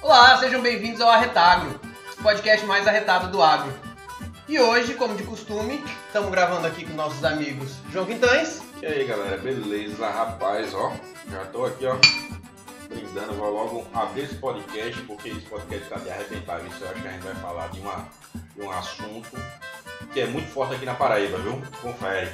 Olá, sejam bem-vindos ao Arretagro, o podcast mais arretado do agro. E hoje, como de costume, estamos gravando aqui com nossos amigos João Quintães. E aí galera, beleza? Rapaz, ó, já tô aqui, ó, brindando. Vou logo abrir esse podcast, porque esse podcast tá de arrebentar. Isso eu acho que a gente vai falar de, uma, de um assunto que é muito forte aqui na Paraíba, viu? Confere.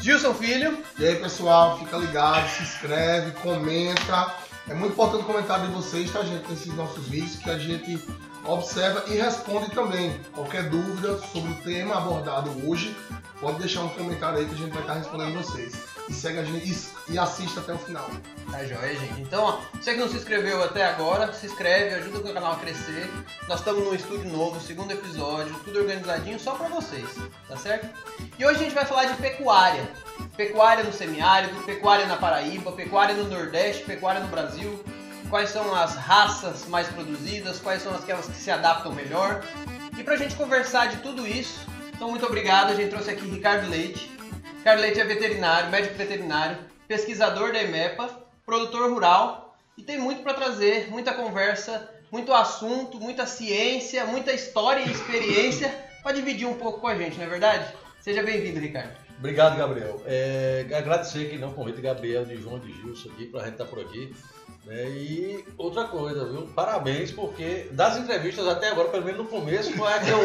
Gilson Filho. E aí, pessoal, fica ligado, se inscreve, comenta. É muito importante o comentário de vocês, tá, gente, nesses nossos vídeos, que a gente observa e responde também. Qualquer dúvida sobre o tema abordado hoje, pode deixar um comentário aí que a gente vai estar respondendo vocês. E segue a gente e, e assista até o final. Tá joia, gente. Então, ó, você que não se inscreveu até agora, se inscreve, ajuda o canal a crescer. Nós estamos num estúdio novo, segundo episódio, tudo organizadinho só pra vocês, tá certo? E hoje a gente vai falar de pecuária. Pecuária no semiárido, pecuária na Paraíba, pecuária no Nordeste, pecuária no Brasil. Quais são as raças mais produzidas, quais são aquelas que se adaptam melhor. E pra gente conversar de tudo isso, então muito obrigado. A gente trouxe aqui Ricardo Leite. Ricardo Leite é veterinário, médico veterinário, pesquisador da EMEPA, produtor rural e tem muito para trazer, muita conversa, muito assunto, muita ciência, muita história e experiência para dividir um pouco com a gente, não é verdade? Seja bem-vindo, Ricardo. Obrigado, Gabriel. É, agradecer aqui não convite Gabriel, de João de Gilson aqui para a gente estar por aqui. Né? E outra coisa, viu? Parabéns, porque das entrevistas até agora, pelo menos no começo, foi a que eu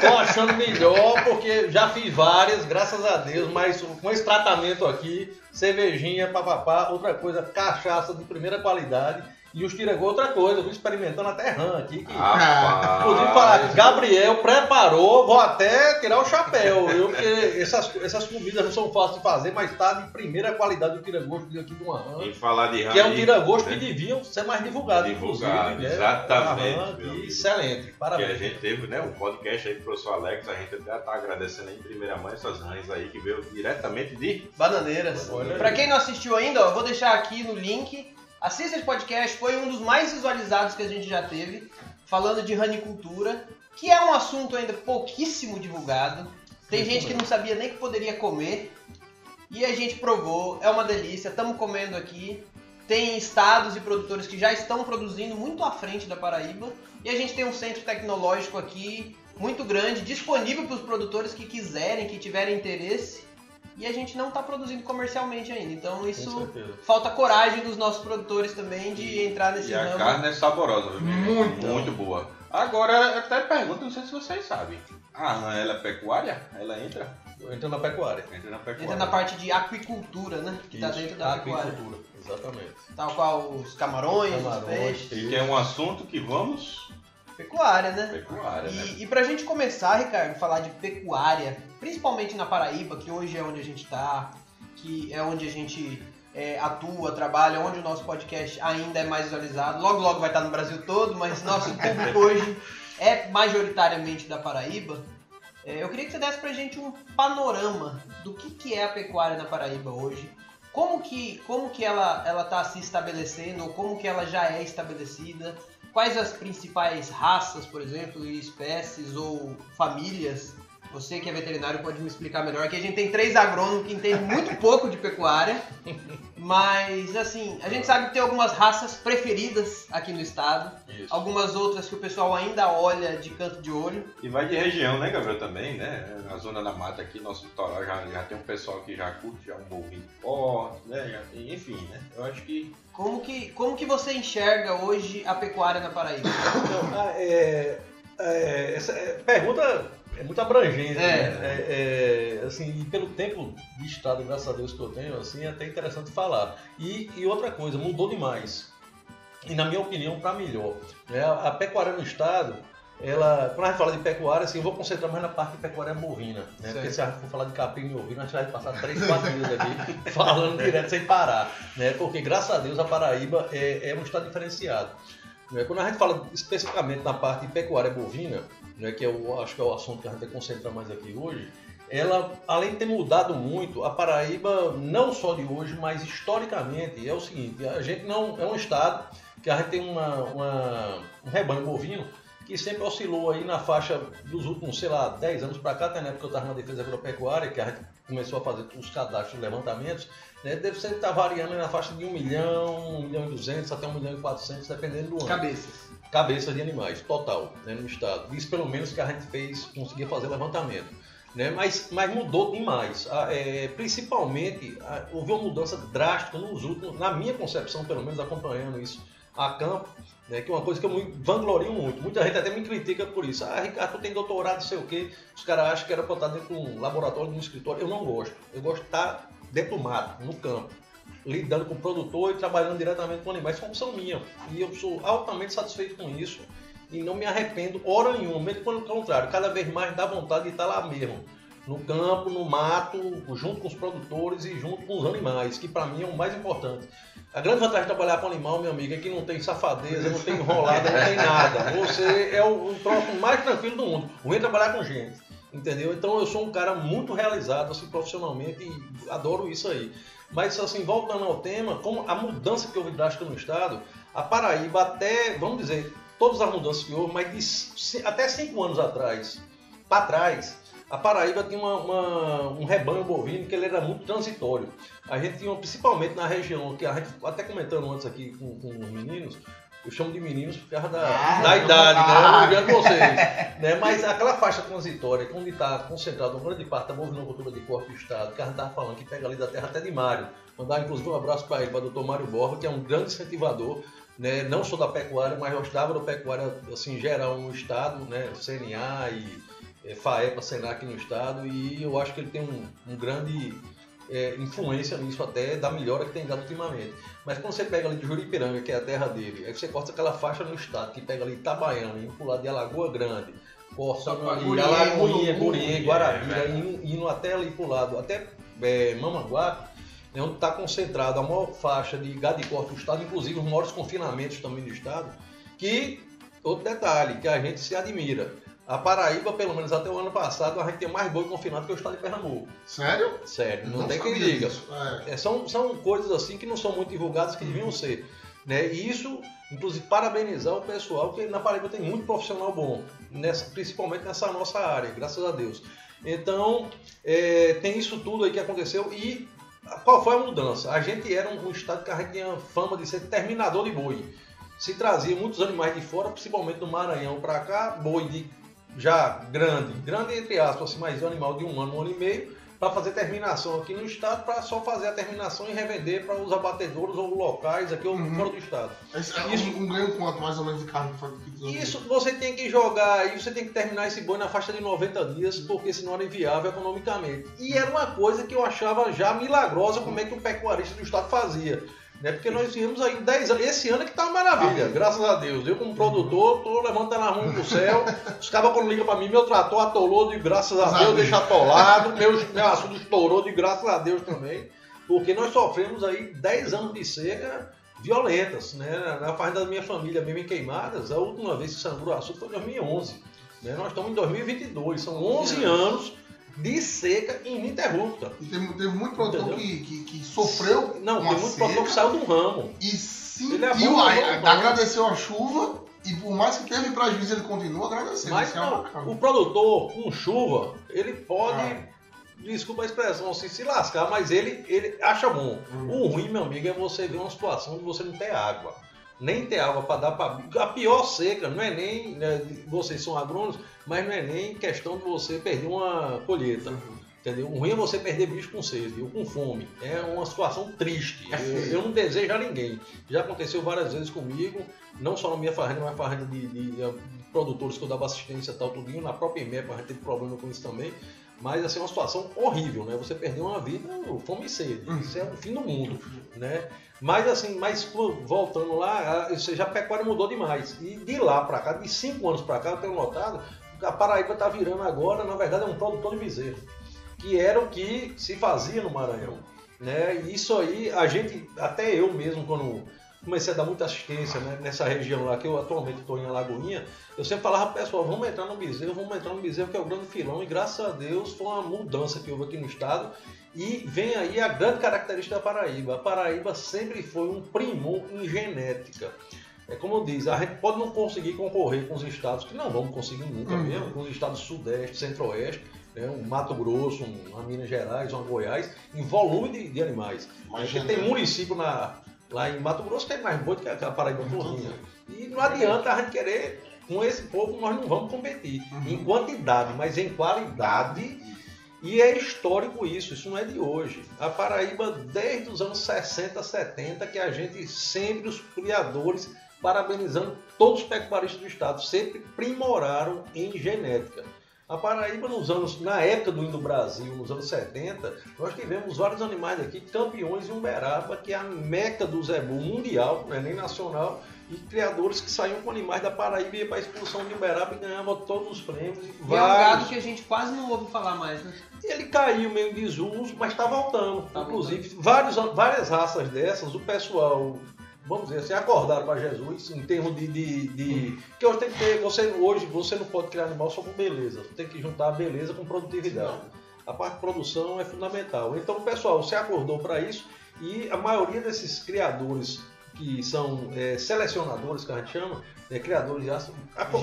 tô achando melhor, porque já fiz várias, graças a Deus, mas com esse tratamento aqui, cervejinha, papapá, outra coisa, cachaça de primeira qualidade. E os tiragô outra coisa, eu fui experimentando até rã aqui. Que... Podia falar que Gabriel preparou, vou até tirar o chapéu, viu? Porque essas, essas comidas não são fáceis de fazer, mas tá de primeira qualidade o tiragosto aqui do Arran. Em falar de Que é um tiragosto né? que deviam ser mais divulgado, Divulgado, né? exatamente, amigo. excelente, Que a parabéns. gente teve, né, um podcast aí pro professor Alex, a gente até tá agradecendo aí em primeira mão essas rãs aí que veio diretamente de Bananeiras. Pra quem não assistiu ainda, ó, eu vou deixar aqui no link. Assista esse podcast, foi um dos mais visualizados que a gente já teve, falando de ranicultura, que é um assunto ainda pouquíssimo divulgado. Tem gente que não sabia nem que poderia comer. E a gente provou, é uma delícia, estamos comendo aqui. Tem estados e produtores que já estão produzindo muito à frente da Paraíba. E a gente tem um centro tecnológico aqui muito grande, disponível para os produtores que quiserem, que tiverem interesse. E a gente não está produzindo comercialmente ainda. Então isso falta coragem dos nossos produtores também de entrar nesse E a ramo. carne é saborosa, viu? Muito. Muito boa. Agora, eu até pergunto, não sei se vocês sabem. A rã, ela é pecuária? Ela entra? Entra na pecuária. Entra na pecuária. Entra na parte de aquicultura, né? Que está dentro da pecuária. aquicultura, Exatamente. Tal qual os camarões, os Camarões, peixes. E que é um assunto que vamos... Pecuária, né? Pecuária, né? E, e pra gente começar, Ricardo, falar de pecuária, principalmente na Paraíba, que hoje é onde a gente tá, que é onde a gente é, atua, trabalha, onde o nosso podcast ainda é mais visualizado. Logo, logo vai estar no Brasil todo, mas nosso público hoje é majoritariamente da Paraíba. É, eu queria que você desse pra gente um panorama do que, que é a pecuária na Paraíba hoje. Como que, como que ela ela está se estabelecendo, ou como que ela já é estabelecida? Quais as principais raças, por exemplo, e espécies ou famílias? Você que é veterinário pode me explicar melhor. Aqui a gente tem três agrônomos que entendem muito pouco de pecuária, mas assim, a gente sabe que tem algumas raças preferidas aqui no estado, Isso. algumas outras que o pessoal ainda olha de canto de olho. E vai de região, né, Gabriel, também, né? Na zona da mata aqui, nosso litoral, já, já tem um pessoal que já curte, já um bovino forte, né? Já tem, enfim, né? Eu acho que Como que, como que você enxerga hoje a pecuária na Paraíba? Então, ah, é, é, essa é, pergunta é muito abrangente, É. né? É, é, assim, e pelo tempo de estado, graças a Deus que eu tenho, assim, é até interessante falar. E, e outra coisa, mudou demais. E na minha opinião, para melhor. né? A, a pecuária no estado, ela, quando a gente fala de pecuária, assim, eu vou concentrar mais na parte de pecuária bovina, né? Porque se a gente for falar de capim e ovino, a gente vai passar 3, 4 dias aqui falando direto sem parar, né? Porque graças a Deus a Paraíba é, é um estado diferenciado. né? Quando a gente fala especificamente na parte de pecuária bovina, né, que eu acho que é o assunto que a gente vai concentrar mais aqui hoje, ela, além de ter mudado muito, a Paraíba, não só de hoje, mas historicamente, é o seguinte, a gente não é um estado que a gente tem uma, uma- um rebanho bovino que sempre oscilou aí na faixa dos últimos, sei lá, 10 anos para cá, até na época que eu estava na defesa agropecuária, que a gente começou a fazer os cadastros, os levantamentos, né, deve estar tá variando na faixa de 1 milhão, 1 milhão e 200 até 1 milhão e 400, dependendo do ano. Cabeças. Cabeças de animais, total, né, no estado. Isso pelo menos que a gente fez, conseguia fazer levantamento. Né? Mas, mas mudou demais. É, principalmente, houve uma mudança drástica nos últimos, na minha concepção, pelo menos acompanhando isso a campo, né? que é uma coisa que eu me vanglorio muito. Muita gente até me critica por isso. Ah, Ricardo, tu tem doutorado, não sei o quê. Os caras acham que era para estar dentro de um laboratório, de um escritório. Eu não gosto. Eu gosto de estar dentro do mato, no campo, lidando com o produtor e trabalhando diretamente com animais. É uma opção minha. E eu sou altamente satisfeito com isso e não me arrependo hora nenhuma, mesmo pelo contrário, cada vez mais dá vontade de estar lá mesmo, no campo, no mato, junto com os produtores e junto com os animais, que para mim é o mais importante. A grande vantagem de trabalhar com animal, meu amigo, é que não tem safadeza, não tem enrolada, não tem nada. Você é o, o mais tranquilo do mundo. O ruim é trabalhar com gente, entendeu? Então eu sou um cara muito realizado assim profissionalmente e adoro isso aí. Mas assim, voltando ao tema, como a mudança que houve drástica no estado, a Paraíba até, vamos dizer, todas as mudanças que houve, mas de, até cinco anos atrás, para trás, a Paraíba tinha uma, uma, um rebanho bovino que ele era muito transitório. A gente tinha, principalmente na região, que a gente até comentando antes aqui com, com os meninos, eu chamo de meninos por causa da, ah, da idade, né? Eu não vocês. né? Mas aquela faixa transitória, onde está concentrado uma grande parte da bovinocultura de corpo do Estado, que a gente estava falando, que pega ali da terra até de Mário. Mandar inclusive um abraço para ele, para o doutor Mário Borba, que é um grande incentivador né, não só da pecuária, mas da agropecuária assim, geral no estado, né, CNA e é, FAEPA, Senac no estado, e eu acho que ele tem um, um grande é, influência nisso até da melhora que tem dado ultimamente. Mas quando você pega ali de Juripiranga, que é a terra dele, aí você corta aquela faixa no estado, que pega ali Itabaiana, indo pro lado de Alagoa Grande, corta ali Alagoinha, Gurien, Guarabira, é, indo, indo até ali pro lado, até é, Mamaguape, é onde está concentrado a maior faixa de gado de corte do estado, inclusive os maiores confinamentos também do estado, que, outro detalhe, que a gente se admira. A Paraíba, pelo menos até o ano passado, a gente tem mais boi confinado que o estado de Pernambuco. Sério? Sério, não, não tem quem diga. É. É, são, são coisas assim que não são muito divulgadas que deviam ser. Né? E isso, inclusive, parabenizar o pessoal, que na Paraíba tem muito profissional bom, nessa, principalmente nessa nossa área, graças a Deus. Então, é, tem isso tudo aí que aconteceu e qual foi a mudança? A gente era um, um estado que a gente tinha fama de ser terminador de boi. Se trazia muitos animais de fora, principalmente do Maranhão para cá, boi de já grande, grande entre aspas, assim, mas um animal de um ano, um ano e meio, para fazer terminação aqui no estado, para só fazer a terminação e revender para os abatedores ou locais aqui ou uhum. fora do estado. Esse, é isso, um, um ganho quanto mais ou menos de carne? Isso você tem que jogar, e você tem que terminar esse boi na faixa de 90 dias, porque senão era inviável economicamente. E era uma coisa que eu achava já milagrosa como é que o pecuarista do estado fazia. Né? Porque nós tínhamos aí 10 anos. Esse ano é que tá uma maravilha, graças a Deus. Eu, como produtor, tô levantando a mão pro céu. Os cabas, quando ligam pra mim, meu trator atolou de graças a Deus, deixa atolado. Meu, meu assunto estourou de graças a Deus também. Porque nós sofremos aí 10 anos de seca violentas, né? Na parte da minha família, mesmo em queimadas, a última vez que sangrou açúcar foi em 2011. Né? Nós estamos em 2022, são 11 anos de seca ininterrupta. E teve, teve muito produtor que, que, que, sofreu. Não, tem muito produtor que saiu do ramo. E sentiu, é agradeceu a chuva. E por mais que teve prejuízo, ele continua agradecendo. Mas é não, o produtor com chuva, ele pode. Ah. Desculpa a expressão, assim, se lascar, mas ele, ele acha bom. Hum. O ruim, meu amigo, é você ver uma situação de você não ter água nem ter água para dar para. A pior seca não é nem. Né, vocês são agrônomos, mas não é nem questão de você perder uma colheita. Uhum. Entendeu? O ruim é você perder bicho com sede ou com fome. É uma situação triste. É eu, eu, não desejo a ninguém. Já aconteceu várias vezes comigo, não só na minha fazenda, mas na fazenda de, de, de, produtores que eu dava assistência tal, tudinho. Na própria IMEP a gente teve problema com isso também. Mas assim, é uma situação horrível, né? Você perder uma vida, fome e sede. Uhum. Isso é o fim do mundo, né? Mas assim, mas voltando lá, seja, a pecuária mudou demais. E de lá para cá, de cinco anos para cá, eu tenho notado a Paraíba está virando agora, na verdade, é um produtor de bezerro. Que era o que se fazia no Maranhão. Né? E isso aí, a gente, até eu mesmo, quando comecei a dar muita assistência né, nessa região lá, que eu atualmente estou em Alagoinha, eu sempre falava, pessoal, vamos entrar no bezerro, vamos entrar no bezerro, que é o grande filão, e graças a Deus foi uma mudança que houve aqui no estado, e vem aí a grande característica da Paraíba. A Paraíba sempre foi um primor em genética. é como eu disse, a gente pode não conseguir concorrer com os estados, que não vamos conseguir nunca Uhum. mesmo, com os estados sudeste, centro-oeste, né, um Mato Grosso, um- uma Minas Gerais, uma Goiás, em volume de, de animais. Mas Porque tem município na, lá em Mato Grosso tem mais boi do que a a Paraíba todinha. E não adianta a gente querer, com esse povo nós não vamos competir. Uhum. Em quantidade, mas em qualidade. E é histórico isso, isso não é de hoje. A Paraíba, desde os anos 60, 70, que a gente sempre, os criadores, parabenizando todos os pecuaristas do estado, sempre primoraram em genética. A Paraíba, nos anos, na época do Indo Brasil, nos anos 70, nós tivemos vários animais aqui, campeões em Uberaba, que é a meca do zebu mundial, não é nem nacional, e criadores que saíam com animais da Paraíba e para a expulsão de Uberaba e ganhavam todos os prêmios. E é um vários. gado que a gente quase não ouve falar mais, né? Ele caiu meio desuso, mas está voltando. Tá Inclusive, vários, várias raças dessas, o pessoal, vamos dizer assim, acordaram para Jesus em termos de, de, de- Que hoje tem que ter. Você, hoje você não pode criar animal só com beleza. Você tem que juntar a beleza com produtividade. A parte de produção é fundamental. Então pessoal se acordou para isso e a maioria desses criadores que são é, selecionadores, que a gente chama, é, criadores de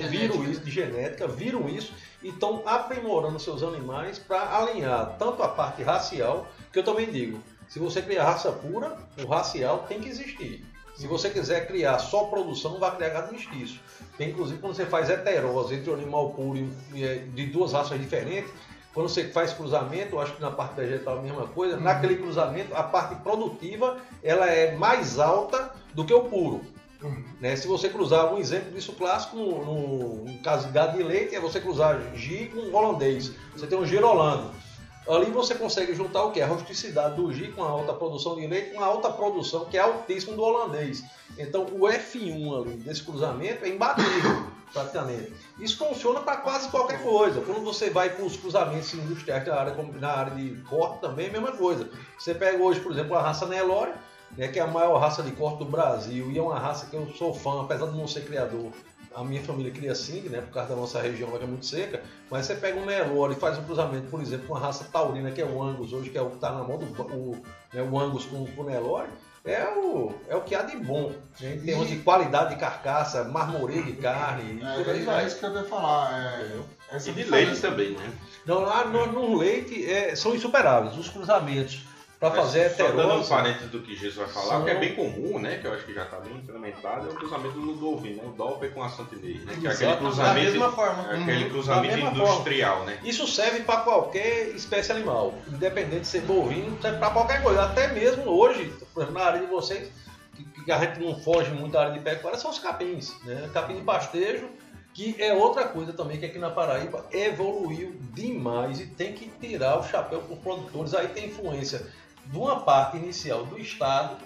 Genética. viram isso, de genética, viram isso e estão aprimorando seus animais para alinhar tanto a parte racial, que eu também digo, se você criar raça pura, o racial tem que existir. Se você quiser criar só produção, vai criar gado mestiço. Tem, inclusive, quando você faz heterose entre o animal puro e de duas raças diferentes, quando você faz cruzamento, eu acho que na parte vegetal é a mesma coisa, naquele cruzamento, a parte produtiva ela é mais alta do que o puro. Uhum. Né? Se você cruzar um exemplo disso clássico, no, no, no caso de gado de leite, é você cruzar G com holandês. Você tem um girolando. Ali você consegue juntar o que? A rusticidade do G com a alta produção de leite com a alta produção, que é altíssimo do holandês. Então o F1 ali desse cruzamento é imbatível, praticamente. Isso funciona para quase qualquer coisa. Quando você vai para os cruzamentos industriais na área, como na área de corte também é a mesma coisa. Você pega hoje, por exemplo, a raça Nelore, né, que é a maior raça de corte do Brasil e é uma raça que eu sou fã, apesar de não ser criador. A minha família cria Sing, né, por causa da nossa região que é muito seca, mas você pega um Nelore e faz um cruzamento, por exemplo, com a raça taurina, que é o Angus, hoje que é o que está na mão do o, né, o Angus com, com o Nelore, é o, é o que há de bom, né, em termos de qualidade de carcaça, marmoreio de carne, e por aí É, é isso que eu ia falar. É, E de leite também, né? Não, lá no, no leite é, são insuperáveis, os cruzamentos para fazer Mas, Só dando um heterose. parênteses do que Jesus vai falar, São- que é bem comum, né? Que eu acho que já está bem implementado, é o cruzamento do Ludovino, né? O Doppel com a Santinês, né? Que é aquele Exato. Da cruzamento, mesma forma. é aquele Uhum. cruzamento Da mesma industrial, né? Isso serve para qualquer espécie animal, independente de ser bovino, serve para qualquer coisa. Até mesmo hoje, por exemplo, na área de vocês, que, que a gente não foge muito da área de pecuária, são os capins, né? Capim de pastejo, que é outra coisa também que aqui na Paraíba evoluiu demais e tem que tirar o chapéu para os produtores. Aí tem influência de uma parte inicial do Estado,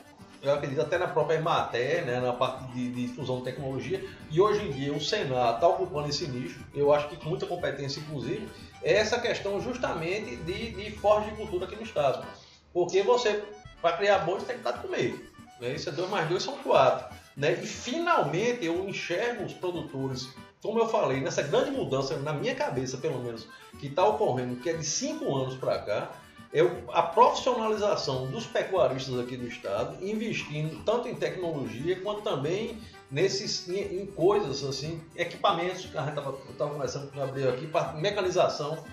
eu acredito até na própria Emater, né, na parte de, de fusão de tecnologia, e hoje em dia o Senado está ocupando esse nicho, eu acho que com muita competência, inclusive, é essa questão justamente de, de forte de cultura aqui no Estado. Porque você, para criar você tem que dar de comer. Né? Isso é 2 mais 2 são 4. Né? E finalmente eu enxergo os produtores, como eu falei, nessa grande mudança, na minha cabeça pelo menos, que está ocorrendo, que é de 5 anos para cá, é a profissionalização dos pecuaristas aqui do estado, investindo tanto em tecnologia quanto também nesses em, em coisas assim, equipamentos que a gente estava conversando com o Gabriel aqui, para mecanização.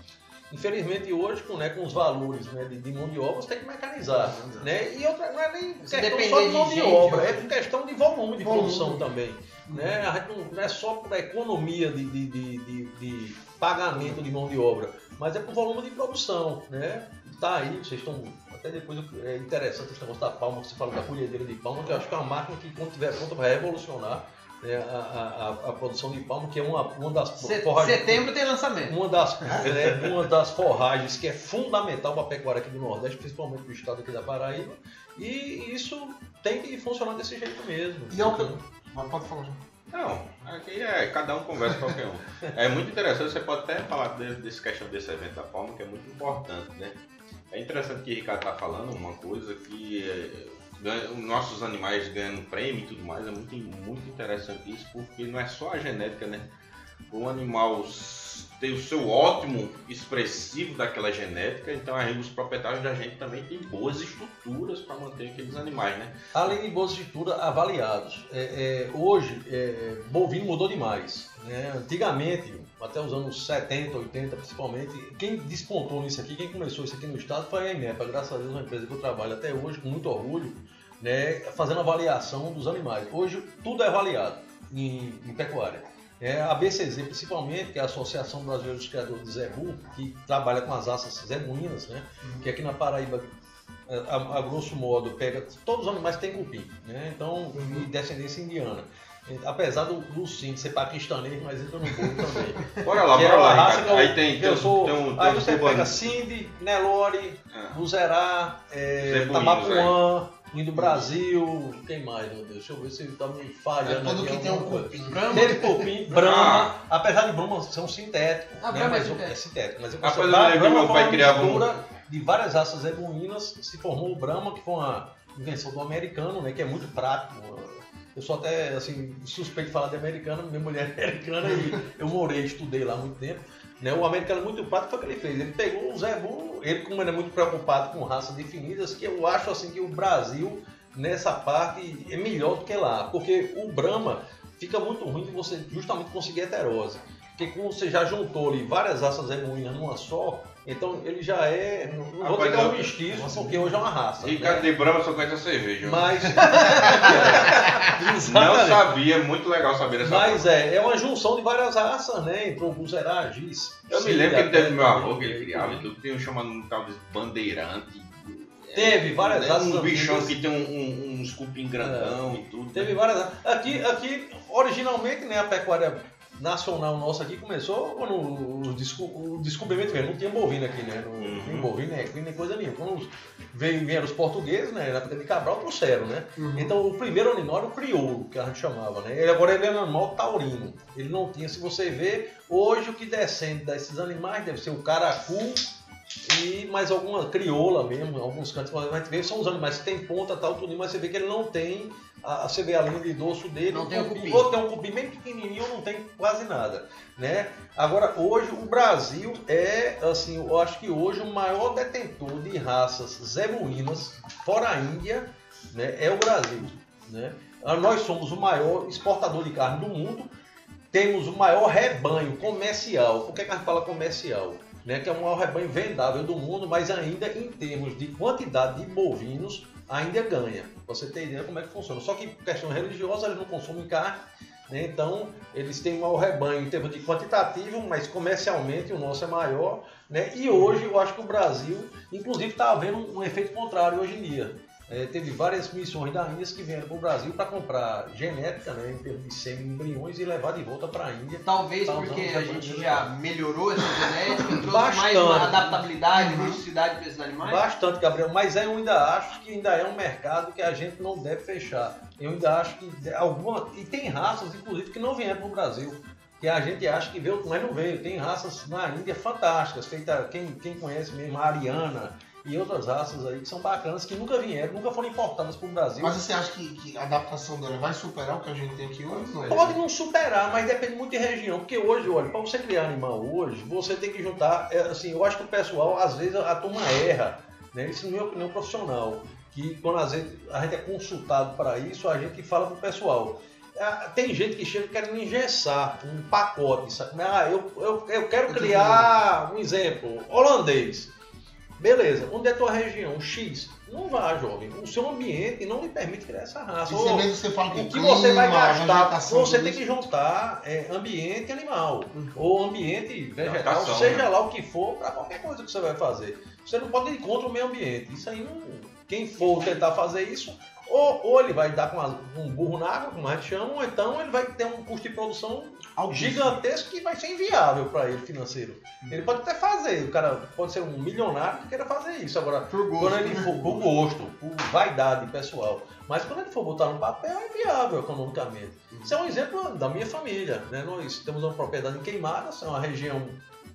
Infelizmente hoje, com, né, com os valores né, de, de mão de obra, você tem que mecanizar. Né? E outra, não é nem questão depender só de mão de, gente, obra, é questão de volume de Volume. produção também. Né? A gente não, não é só por economia de, de- de pagamento de mão de obra, mas é por volume de produção. Né? Tá aí, vocês estão. Até depois é interessante esse negócio da palma, que você fala da colhedeira de palma, que eu acho que é uma máquina que, quando tiver pronta, vai revolucionar né, a, a, a- produção de palma, que é uma, uma das forragens- Setembro tem lançamento. uma das, né, uma das forragens que é fundamental para a pecuária aqui do Nordeste, principalmente do estado aqui da Paraíba, e isso tem que funcionar desse jeito mesmo. E é o que. Mas Pode falar já. Não, aqui é cada um conversa com qualquer um. É muito interessante, você pode até falar de- desse questão desse evento da Palma, que é muito importante, né? É interessante que o Ricardo está falando uma coisa que é, os nossos animais ganhando prêmio e tudo mais, é muito, muito interessante isso, porque não é só a genética, né? Um animal ter o seu ótimo expressivo daquela genética, então aí os proprietários da gente também têm boas estruturas para manter aqueles animais, né? Além de boas estruturas, avaliados. É, é, hoje, é, bovino mudou demais. Né? Antigamente, até os anos 70, 80 principalmente, quem despontou nisso aqui, quem começou isso aqui no estado foi a INEPA, graças a Deus, uma empresa que eu trabalho até hoje com muito orgulho, né, fazendo avaliação dos animais. Hoje tudo é avaliado em, em pecuária. É, a BCZ, principalmente, que é a Associação Brasileira dos Criadores de Zebu, que trabalha com as raças zebuínas, né? Uhum. que aqui na Paraíba, a, a, grosso modo, pega todos os animais que têm cupim, né? então, uhum. descendência indiana. Apesar do Lucinho ser paquistanês, mas entra no bolo também. Bora lá, bora é lá. Eu, aí tem, eu sou, tem um, tem aí você pega Cindy, Nelore, é. Luzerá, é, Tabapuã, Indo Brasil, quem mais, meu Deus? Deixa eu ver se ele tá me falhando. É tudo que tem um cupim. Teve cupim, Brahma, apesar de Brahma ser um sintético. Ah, né? mas é sintético. Mas eu consigo. Apesar de meu pai criava um... de várias raças ebuínas, se formou o Brahma, que foi uma invenção do americano, né? Que é muito prático. Eu sou até, assim, suspeito de falar de americano, minha mulher é americana e eu morei, estudei lá há muito tempo. Né? O americano muito prático foi o que ele fez. Ele pegou o Zé Bull, ele como ele é muito preocupado com raças definidas, que eu acho assim que o Brasil nessa parte é melhor do que lá, porque o Brahma fica muito ruim de você justamente conseguir heterose. Porque como você já juntou ali várias raças emuínas numa só, então ele já é. Não vou dizer que é um mestiço, porque hoje é uma raça. Ricardo né? de Brahma só conhece a cerveja. Mas. não sabia, é muito legal saber essa Mas coisa. é, é uma junção de várias raças, né? Entrou Buzerá, Giz. Eu me lembro que ele teve meu avô que ele criava, que eu tenho chamado um tal de bandeirante. Teve várias é, raças. Um bichão que tem um, um, um escupim grandão é. e tudo. Teve né? várias Aqui, aqui, originalmente, né, a pecuária nacional nosso aqui começou quando o, desco, o descobrimento mesmo. Não tinha bovino aqui, né? Não uhum. tinha bovino, nem nem coisa nenhuma. Quando veio, vieram os portugueses, né? Na época de Cabral, trouxeram, né? Uhum. Então o primeiro animal era o crioulo, que a gente chamava, né? Ele, agora ele é um animal taurino. Ele não tinha, se você ver, hoje o que descende desses animais deve ser o caracu e mais alguma crioula mesmo, alguns cantos, mas a gente vê são os animais que tem ponta, tal, tudo, mas você vê que ele não tem a, você vê a linha de dorso dele, não tem um cupim. Ou tem um cupim bem pequenininho não tem quase nada, né? Agora, hoje o Brasil é, assim, eu acho que hoje o maior detentor de raças zebuínas, fora a Índia, né, é o Brasil, né? Ah, nós somos o maior exportador de carne do mundo, temos o maior rebanho comercial. Por que, que a gente fala comercial? Né, que é o maior rebanho vendável do mundo, mas ainda em termos de quantidade de bovinos, ainda ganha. Você tem ideia como é que funciona. Só que questão religiosa, eles não consomem carne, né? então eles têm um maior rebanho em termos de quantitativo, mas comercialmente o nosso é maior. Né? E hoje eu acho que o Brasil, inclusive, está havendo um efeito contrário hoje em dia. É, teve várias missões da Índia que vieram para o Brasil para comprar genética, né, em termos de semi-embriões, e levar de volta para a Índia. Talvez tá porque a gente já melhorou essa genética, trouxe Bastante. mais uma adaptabilidade, uhum. rusticidade para esses animais? Bastante, Gabriel. Mas eu ainda acho que ainda é um mercado que a gente não deve fechar. Eu ainda acho que alguma. E tem raças, inclusive, que não vieram para o Brasil que a gente acha que veio, mas não veio. Tem raças na Índia fantásticas, feita quem, quem conhece mesmo, a Ariana, e outras raças aí que são bacanas, que nunca vieram, nunca foram importadas para o Brasil. Mas você acha que, que, a adaptação dela vai superar o que a gente tem aqui hoje? Não é? Pode não superar, mas depende muito de região. Porque hoje, olha, para você criar animal hoje, você tem que juntar. É, assim, eu acho que o pessoal, às vezes, a turma erra. Né? Isso, na minha opinião profissional. Que quando às vezes a gente é consultado para isso, a gente fala para o pessoal. Ah, tem gente que chega querendo engessar um pacote, sabe? Ah, eu, eu, eu quero criar um exemplo, holandês. Beleza, onde é a tua região? X. Não vá, jovem. O seu ambiente não lhe permite criar essa raça. Ou, mesmo você fala o que clima, você vai gastar, você tem que juntar é, ambiente animal uhum. ou ambiente vegetal, seja né? lá o que for, para qualquer coisa que você vai fazer. Você não pode ir contra o meio ambiente. Isso aí não. Quem for tentar fazer isso, ou, ou ele vai dar com um burro na água, como a gente chama, ou então ele vai ter um custo de produção gigantesco que vai ser inviável para ele financeiro. Uhum. Ele pode até fazer, o cara pode ser um milionário que queira fazer isso. Agora, por gosto, quando ele né? for por gosto, por vaidade pessoal. Mas quando ele for botar no papel, é viável economicamente. Uhum. Isso é um exemplo da minha família. Né? Nós temos uma propriedade em Queimadas, é uma região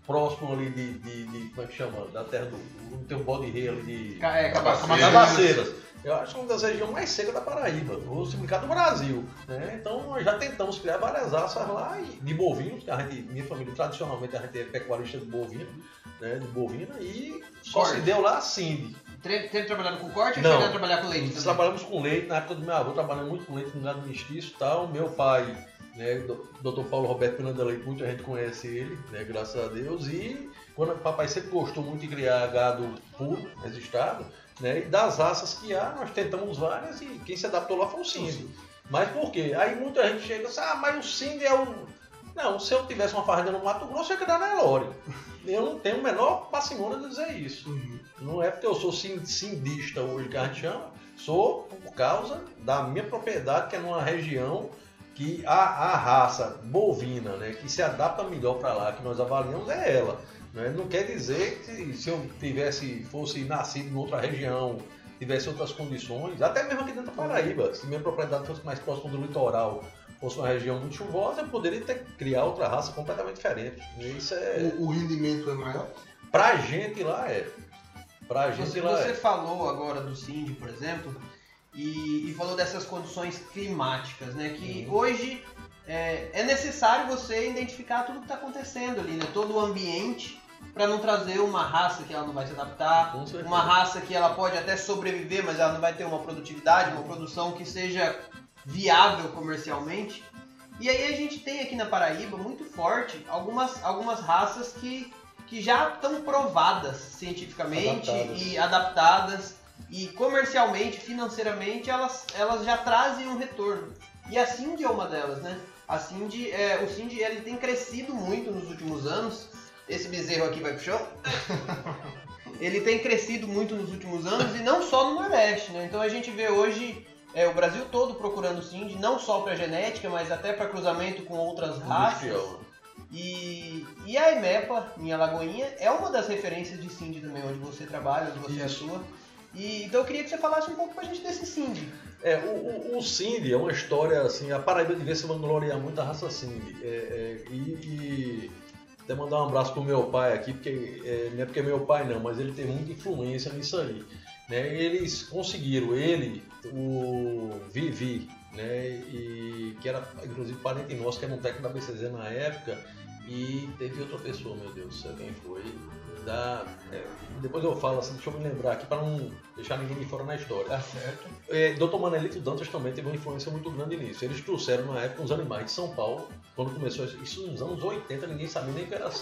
próximo ali de, de, de, como é que chama? Da terra do. Tem um bode rei ali de. É, Cabaceiras. Eu acho que é uma das regiões mais secas da Paraíba, ou se brincar do Brasil. Né? Então nós já tentamos criar várias raças lá de bovinos, que a gente, minha família tradicionalmente a gente é pecuarista de bovino, né? De bovina, e só se Corte. deu lá Cindy. Tre- Teve trabalhando com corte ou Não. chegaram a trabalhar com leite? Nós trabalhamos com leite, na época do meu avô, trabalhando muito com leite, com gado mestiço e tal. Meu pai, né, Dr. Paulo Roberto Fernando Leite, muita gente conhece ele, né, graças a Deus. E quando o papai sempre gostou muito de criar gado puro, registrado, né, e das raças que há, nós tentamos várias e quem se adaptou lá foi o Cindy. Mas por quê? Aí muita gente chega e diz, ah, mas o Cindy é o... Não, se eu tivesse uma fazenda no Mato Grosso, eu ia criar na Nelore. Eu não tenho o menor parcimônia de dizer isso. Uhum. Não é porque eu sou sindista hoje que a gente chama, sou por causa da minha propriedade, que é numa região que a, a raça bovina, né, que se adapta melhor para lá, que nós avaliamos, é ela. Né? Não quer dizer que se eu tivesse, fosse nascido em outra região, tivesse outras condições, até mesmo aqui dentro da Paraíba, se minha propriedade fosse mais próxima do litoral, fosse uma região muito chuvosa, eu poderia ter, criar outra raça completamente diferente. Isso é. O, o rendimento é maior? Pra gente lá é. Pra gente Você, lá você é. falou agora do Cindy, por exemplo, e, e falou dessas condições climáticas, né? Que Uhum. hoje é, é necessário você identificar tudo que está acontecendo ali, né? Todo o ambiente, para não trazer uma raça que ela não vai se adaptar, uma raça que ela pode até sobreviver, mas ela não vai ter uma produtividade, uma produção que seja viável comercialmente. E aí a gente tem aqui na Paraíba muito forte algumas, algumas raças que, que já estão provadas cientificamente Adaptadas. e adaptadas e comercialmente, financeiramente, elas, elas já trazem um retorno. E a Cindy é uma delas, né? A Cindy, é, o Cindy ele tem crescido muito nos últimos anos. Esse bezerro aqui vai pro chão. ele tem crescido muito nos últimos anos e não só no Nordeste, né? Então a gente vê hoje é, o Brasil todo procurando Cindy, não só para genética, mas até para cruzamento com outras raças. Industrial. E, e a EMEPA, minha Lagoinha, é uma das referências de Cindy também, onde você trabalha, onde você Isso. atua. E, então eu queria que você falasse um pouco pra gente desse Cindy. É, o, o, o Cindy é uma história assim, a Paraíba devia se vangloriar muito a raça Cindy. É, é, e, e até mandar um abraço pro meu pai aqui, porque é, não é porque é meu pai não, mas ele tem muita influência nisso aí. Né? Eles conseguiram, ele, o Vivi, né? e, que era inclusive parente nosso, que era um técnico da BCZ na época, e teve outra pessoa, meu Deus, quem foi. Da, é, depois eu falo assim, deixa eu me lembrar aqui para não deixar ninguém de fora na história. Tá certo. É, Dr. Manelito Dantas também teve uma influência muito grande nisso. Eles trouxeram na época uns animais de São Paulo, quando começou isso, nos anos 80, ninguém sabia nem o que era assim.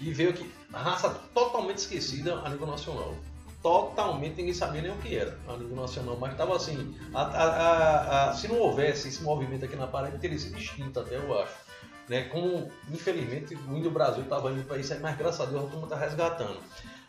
e veio aqui, raça totalmente esquecida a nível nacional. Totalmente ninguém sabia nem o que era a nível nacional, mas estava assim. a- a- a- se não houvesse esse movimento aqui na Paraíba, teria sido extinto até, eu acho. Né? Como, infelizmente, o Índio Brasil estava indo para isso aí, mas graças a Deus a turma está resgatando.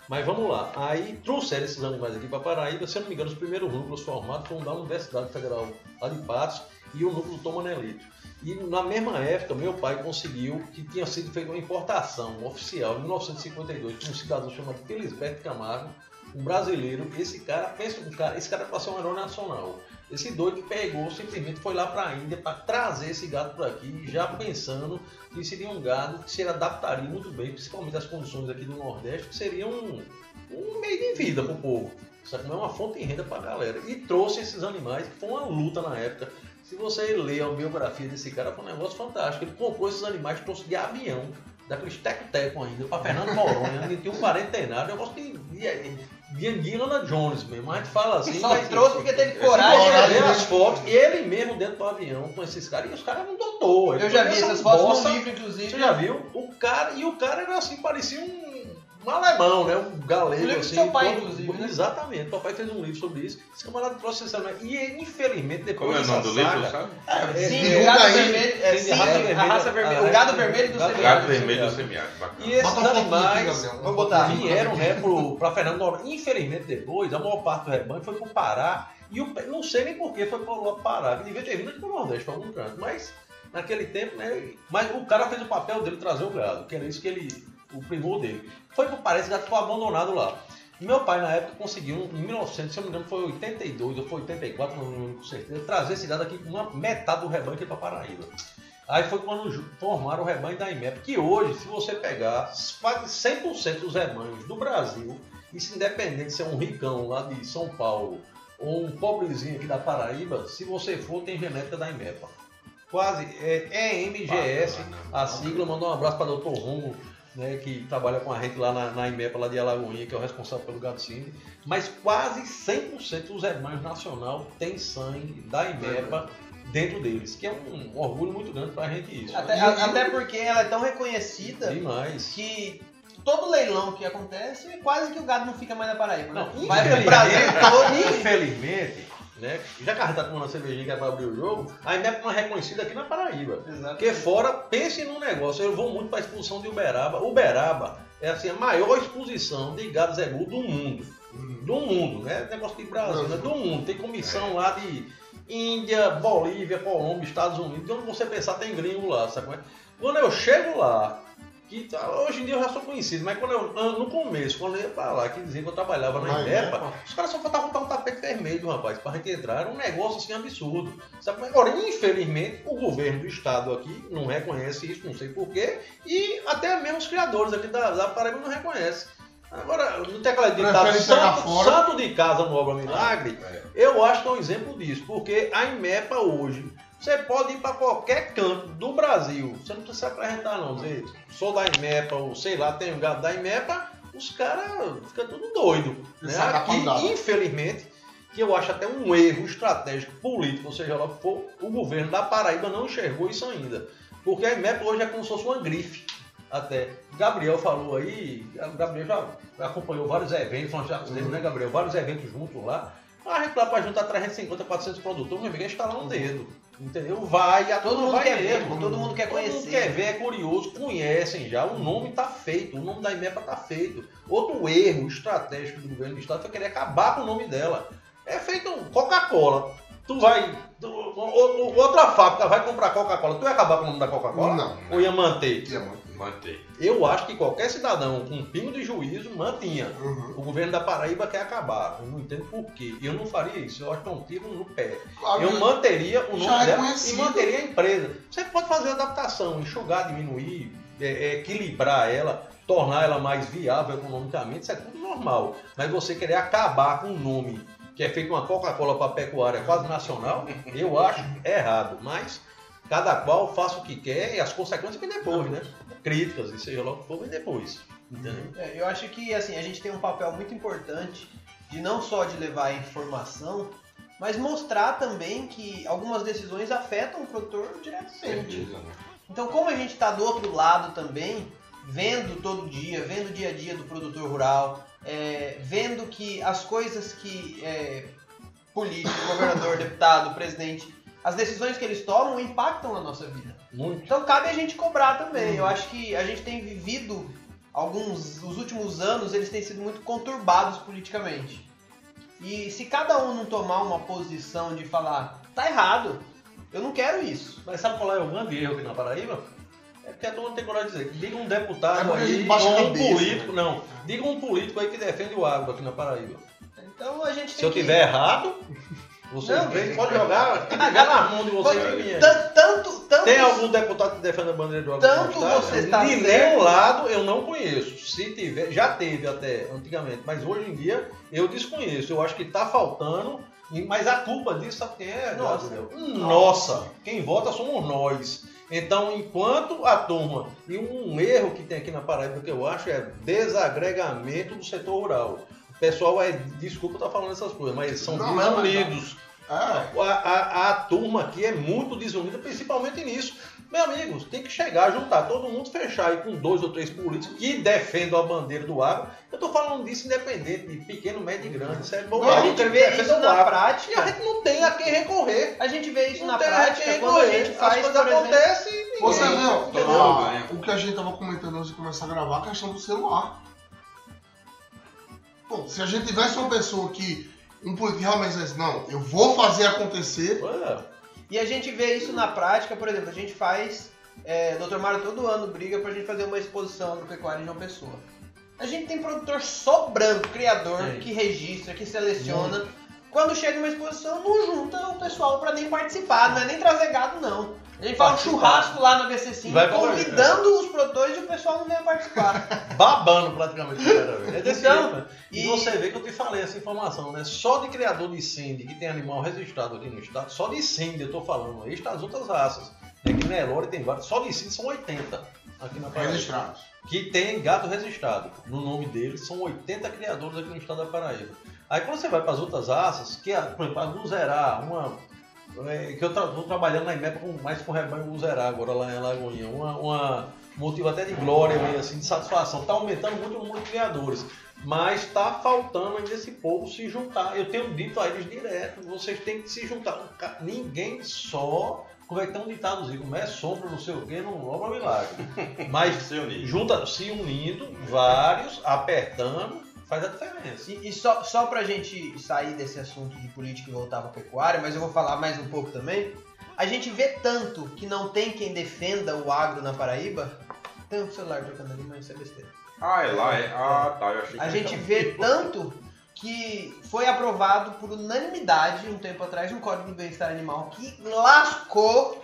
Mas vamos lá, aí trouxeram esses animais aqui para Paraíba, se eu não me engano, os primeiros núcleos formados foram da Universidade Federal de Patos e o núcleo Tom Manelito. E na mesma época, meu pai conseguiu que tinha sido feita uma importação oficial em 1952 por um cidadão chamado Felisberto Camargo, um brasileiro. Esse cara, pensa, um cara, esse cara é ser um herói nacional. Esse doido pegou, simplesmente foi lá para a Índia para trazer esse gado para aqui, já pensando que seria um gado que se adaptaria muito bem, principalmente às condições aqui do Nordeste, que seria um, um meio de vida para o povo. Isso aqui é uma fonte de renda para a galera. E trouxe esses animais, que foi uma luta na época. Se você ler a biografia desse cara, foi um negócio fantástico. Ele comprou esses animais, trouxe de avião, daqueles teco-teco ainda, para Fernando Noronha, ele tinha um quarentenário, negócio de, Indiana Jones mesmo. A gente fala assim. Só mas- trouxe porque teve Esse coragem. cara né? vê as fotos, ele mesmo dentro do avião com esses caras, e os caras não doutor. Eu já vi essas fotos no livro, inclusive. Você já viu? O cara, e o cara era assim, parecia um, um alemão, né? Um galego, O livro do assim. seu pai, todo- inclusive, né? Exatamente. Papai fez um livro sobre isso. Esse camarada trouxe esse animal. E infelizmente, depois Como é o nome do livro, sabe? Sim, divulga o gado aí. vermelho. É, Sim, sim, a raça a vermelha. raça vermelha. A O gado raça vermelho do semiárido. Gato vermelho do semiárido. E esses animais. Vou botar. vieram né, pro, pra Fernando Noronha. Infelizmente, depois, a maior parte do rebanho foi pro Pará. E o, não sei nem por que foi pro Pará. que Devia ter vindo aqui pro Nordeste, pra algum canto. Mas, naquele tempo, né? Mas o cara fez o papel dele trazer o gado, que era isso que ele. O primor dele. Foi pro Pará, esse gato foi abandonado lá. Meu pai, na época, conseguiu, em 1900, se eu não me engano, foi 82 ou foi 84, não lembro com certeza, trazer esse gado aqui com uma metade do rebanho aqui pra Paraíba. Aí foi quando formaram o rebanho da IMEP, que hoje, se você pegar quase 100% dos rebanhos do Brasil, isso independente se é um ricão lá de São Paulo ou um pobrezinho aqui da Paraíba, se você for, tem genética da IMEPA. Quase, é, é MGS, a sigla, mandou um abraço para o Dr. Romo, né, que trabalha com a gente lá na, na IMEPA, lá de Alagoinha, que é o responsável pelo gado cine. Mas quase 100% dos hermanos nacional tem sangue da IMEPA dentro deles, que é um orgulho muito grande pra gente isso. Até, a- até porque ela é tão reconhecida Demais. que todo leilão que acontece, quase que o gado não fica mais na Paraíba. né? Não, Vai pro Brasil todo Infelizmente, né, já que a gente tá tomando uma cervejinha que é pra abrir o jogo, a IMEP não é reconhecida aqui na Paraíba. Exato. Porque fora, pense num negócio, eu vou muito para a expulsão de Uberaba. Uberaba é assim, a maior exposição de gado zebu do mundo. Do mundo, né? Negócio de Brasil, né? Do mundo. Tem comissão lá de Índia, Bolívia, Colômbia, Estados Unidos. De onde você pensar tem gringo lá, sabe como é? Quando eu chego lá, que tá- hoje em dia eu já sou conhecido, mas quando eu, no começo, quando eu ia pra lá, que dizia que eu trabalhava na Na IMEPA, os caras só faltavam botar um tapete vermelho, rapaz, pra gente entrar. Era um negócio assim absurdo. Sabe? é? Agora, infelizmente, o governo do estado aqui não reconhece isso, não sei porquê, e até mesmo os criadores aqui da, da Paraíba não reconhecem. Agora, não tem aquela ditado santo, santo de casa no Obra Milagre, É. eu acho que é um exemplo disso, porque a IMEPA hoje, você pode ir para qualquer canto do Brasil, você não precisa se apresentar não, sou da IMEPA, ou sei lá, tenho gado da IMEPA, os caras ficam tudo doido. Né? Aqui, infelizmente, que eu acho até um erro estratégico político, ou seja lá for, o governo da Paraíba não enxergou isso ainda. Porque a IMEPA hoje é como se fosse uma grife. Até. Gabriel falou aí, o Gabriel já acompanhou vários eventos, nós já fizemos, né, Gabriel? Vários eventos juntos lá. A gente lá para juntar 350, 400 produtores, meu amigo, é instalar um dedo. Entendeu? Vai, a Todo turma mundo vai quer ver, todo mundo quer Todo mundo conhecer. quer ver, é curioso, conhecem já, o nome está feito, o nome da IMEPA está feito. Outro erro estratégico do governo do estado foi querer acabar com o nome dela. É feito Coca-Cola. Tu vai. tu- outra fábrica vai comprar Coca-Cola. Tu ia acabar com o nome da Coca-Cola? Não. Ou ia manter? Que é Manter. Eu acho que qualquer cidadão com um pingo de juízo mantinha. Uhum. O governo da Paraíba quer acabar. Eu não entendo por quê. Eu não faria isso. Eu acho que é um tiro no pé. Claro, Eu manteria o Já nome é dela e manteria a empresa. Você pode fazer adaptação, enxugar, diminuir, é, é, equilibrar ela, tornar ela mais viável economicamente, isso é tudo normal. Mas você querer acabar com um nome que é feito uma Coca-Cola para pecuária quase nacional, eu acho errado. Mas cada qual faça o que quer e as consequências vêm depois, né? Críticas, e seja lá o que for, vem depois. Entendeu? É, eu acho que assim, a gente tem um papel muito importante de não só de levar a informação, mas mostrar também que algumas decisões afetam o produtor diretamente. Certeza, né? Então, como a gente está do outro lado também, vendo todo dia, vendo o dia a dia do produtor rural, é, vendo que as coisas que é, político, governador, deputado, presidente, as decisões que eles tomam impactam a nossa vida. Muito. Então cabe a gente cobrar também. Eu acho que a gente tem vivido alguns, os últimos anos, eles têm sido muito conturbados politicamente. E se cada um não tomar uma posição de falar, tá errado, eu não quero isso. Mas sabe qual é o grande erro aqui na Paraíba? É porque a turma não tem coragem de dizer. Diga um deputado É aí, ou um cabeça, político, não. Diga um político aí que defende o agro aqui na Paraíba. Então a gente Se tem eu que... tiver errado, vocês Não, tem- pode jogar, o que tiver na mão de vocês vier. Tan- Tanto, tanto, Tem algum deputado que defende a bandeira do? Tanto você está De certo. nenhum lado eu não conheço. Se tiver, já teve até antigamente, mas hoje em dia eu desconheço. Eu acho que está faltando, mas a culpa disso sabe quem é? Nossa. Gabriel? Nossa! Quem vota somos nós. Então, enquanto a turma, e um erro que tem aqui na Paraíba que eu acho é desagregamento do setor rural. Pessoal é, desculpa estar falando essas coisas, mas são Não, mas- desunidos. É. A, a- a turma aqui é muito desunida, principalmente nisso. Meu amigo, tem que chegar, juntar todo mundo, fechar aí com dois ou três políticos que defendam a bandeira do agro. Eu tô falando disso independente, de pequeno, médio e grande. Isso é a bobagem. gente que vê isso na agro. E a prática. gente não tem a quem recorrer. A gente vê isso Não na tem a prática quem quando a recorrer. gente faz, As coisas acontecem e Você mundo ganha. o que a gente tava comentando antes de começar a gravar, a questão do celular. Bom, se a gente tivesse uma pessoa que, um político realmente dissesse, não, eu vou fazer acontecer, Ué, E a gente vê isso na prática, por exemplo, a gente faz. É, Dr. Mário todo ano briga pra gente fazer uma exposição agropecuária em João Pessoa. A gente tem produtor sobrando, criador, Tem. que registra, que seleciona. Quando chega uma exposição, não junta o pessoal pra nem participar, não é nem trazer gado, não. A gente faz um churrasco lá na BC5, Vai pra- convidando os produtores e o pessoal não vem participar. babando praticamente. cara, velho. É desse Então, jeito, né? E, você vê que eu te falei essa informação, né? Só de criador de Cindy que tem animal registrado aqui no estado, só de Cindy eu tô falando, aí está as outras raças. É que Nelore tem vários, só de Cindy são 80 aqui na Paraíba. Registrados. Que tem gato registrado. No nome deles são 80 criadores aqui no estado da Paraíba. Aí quando você vai para as outras raças, que é, por exemplo, a Luzerá, uma. é, que eu estou trabalhando na IMEPA com, mais com o rebanho Luzerá agora lá em Alagoinha. Uma, uma motivo até de glória, meio assim, de satisfação. Está aumentando muito o número de criadores. Mas está faltando ainda esse povo se juntar. Eu tenho dito a eles direto, vocês têm que se juntar. Ninguém só. Como é que tem um ditadozinho? Como é sombra, não sei o quê, não obra milagre. Mas Se junta, se unindo, vários, apertando, faz a diferença. E, e só, só pra gente sair desse assunto de política e voltar pra pecuária, mas eu vou falar mais um pouco também. A gente vê tanto que não tem quem defenda o agro na Paraíba. Tem um celular tocando ali, mas isso é besteira. Ah, é lá, é. Ah, tá. Eu achei que A gente vê tanto que foi aprovado por unanimidade um tempo atrás um código do bem-estar animal que lascou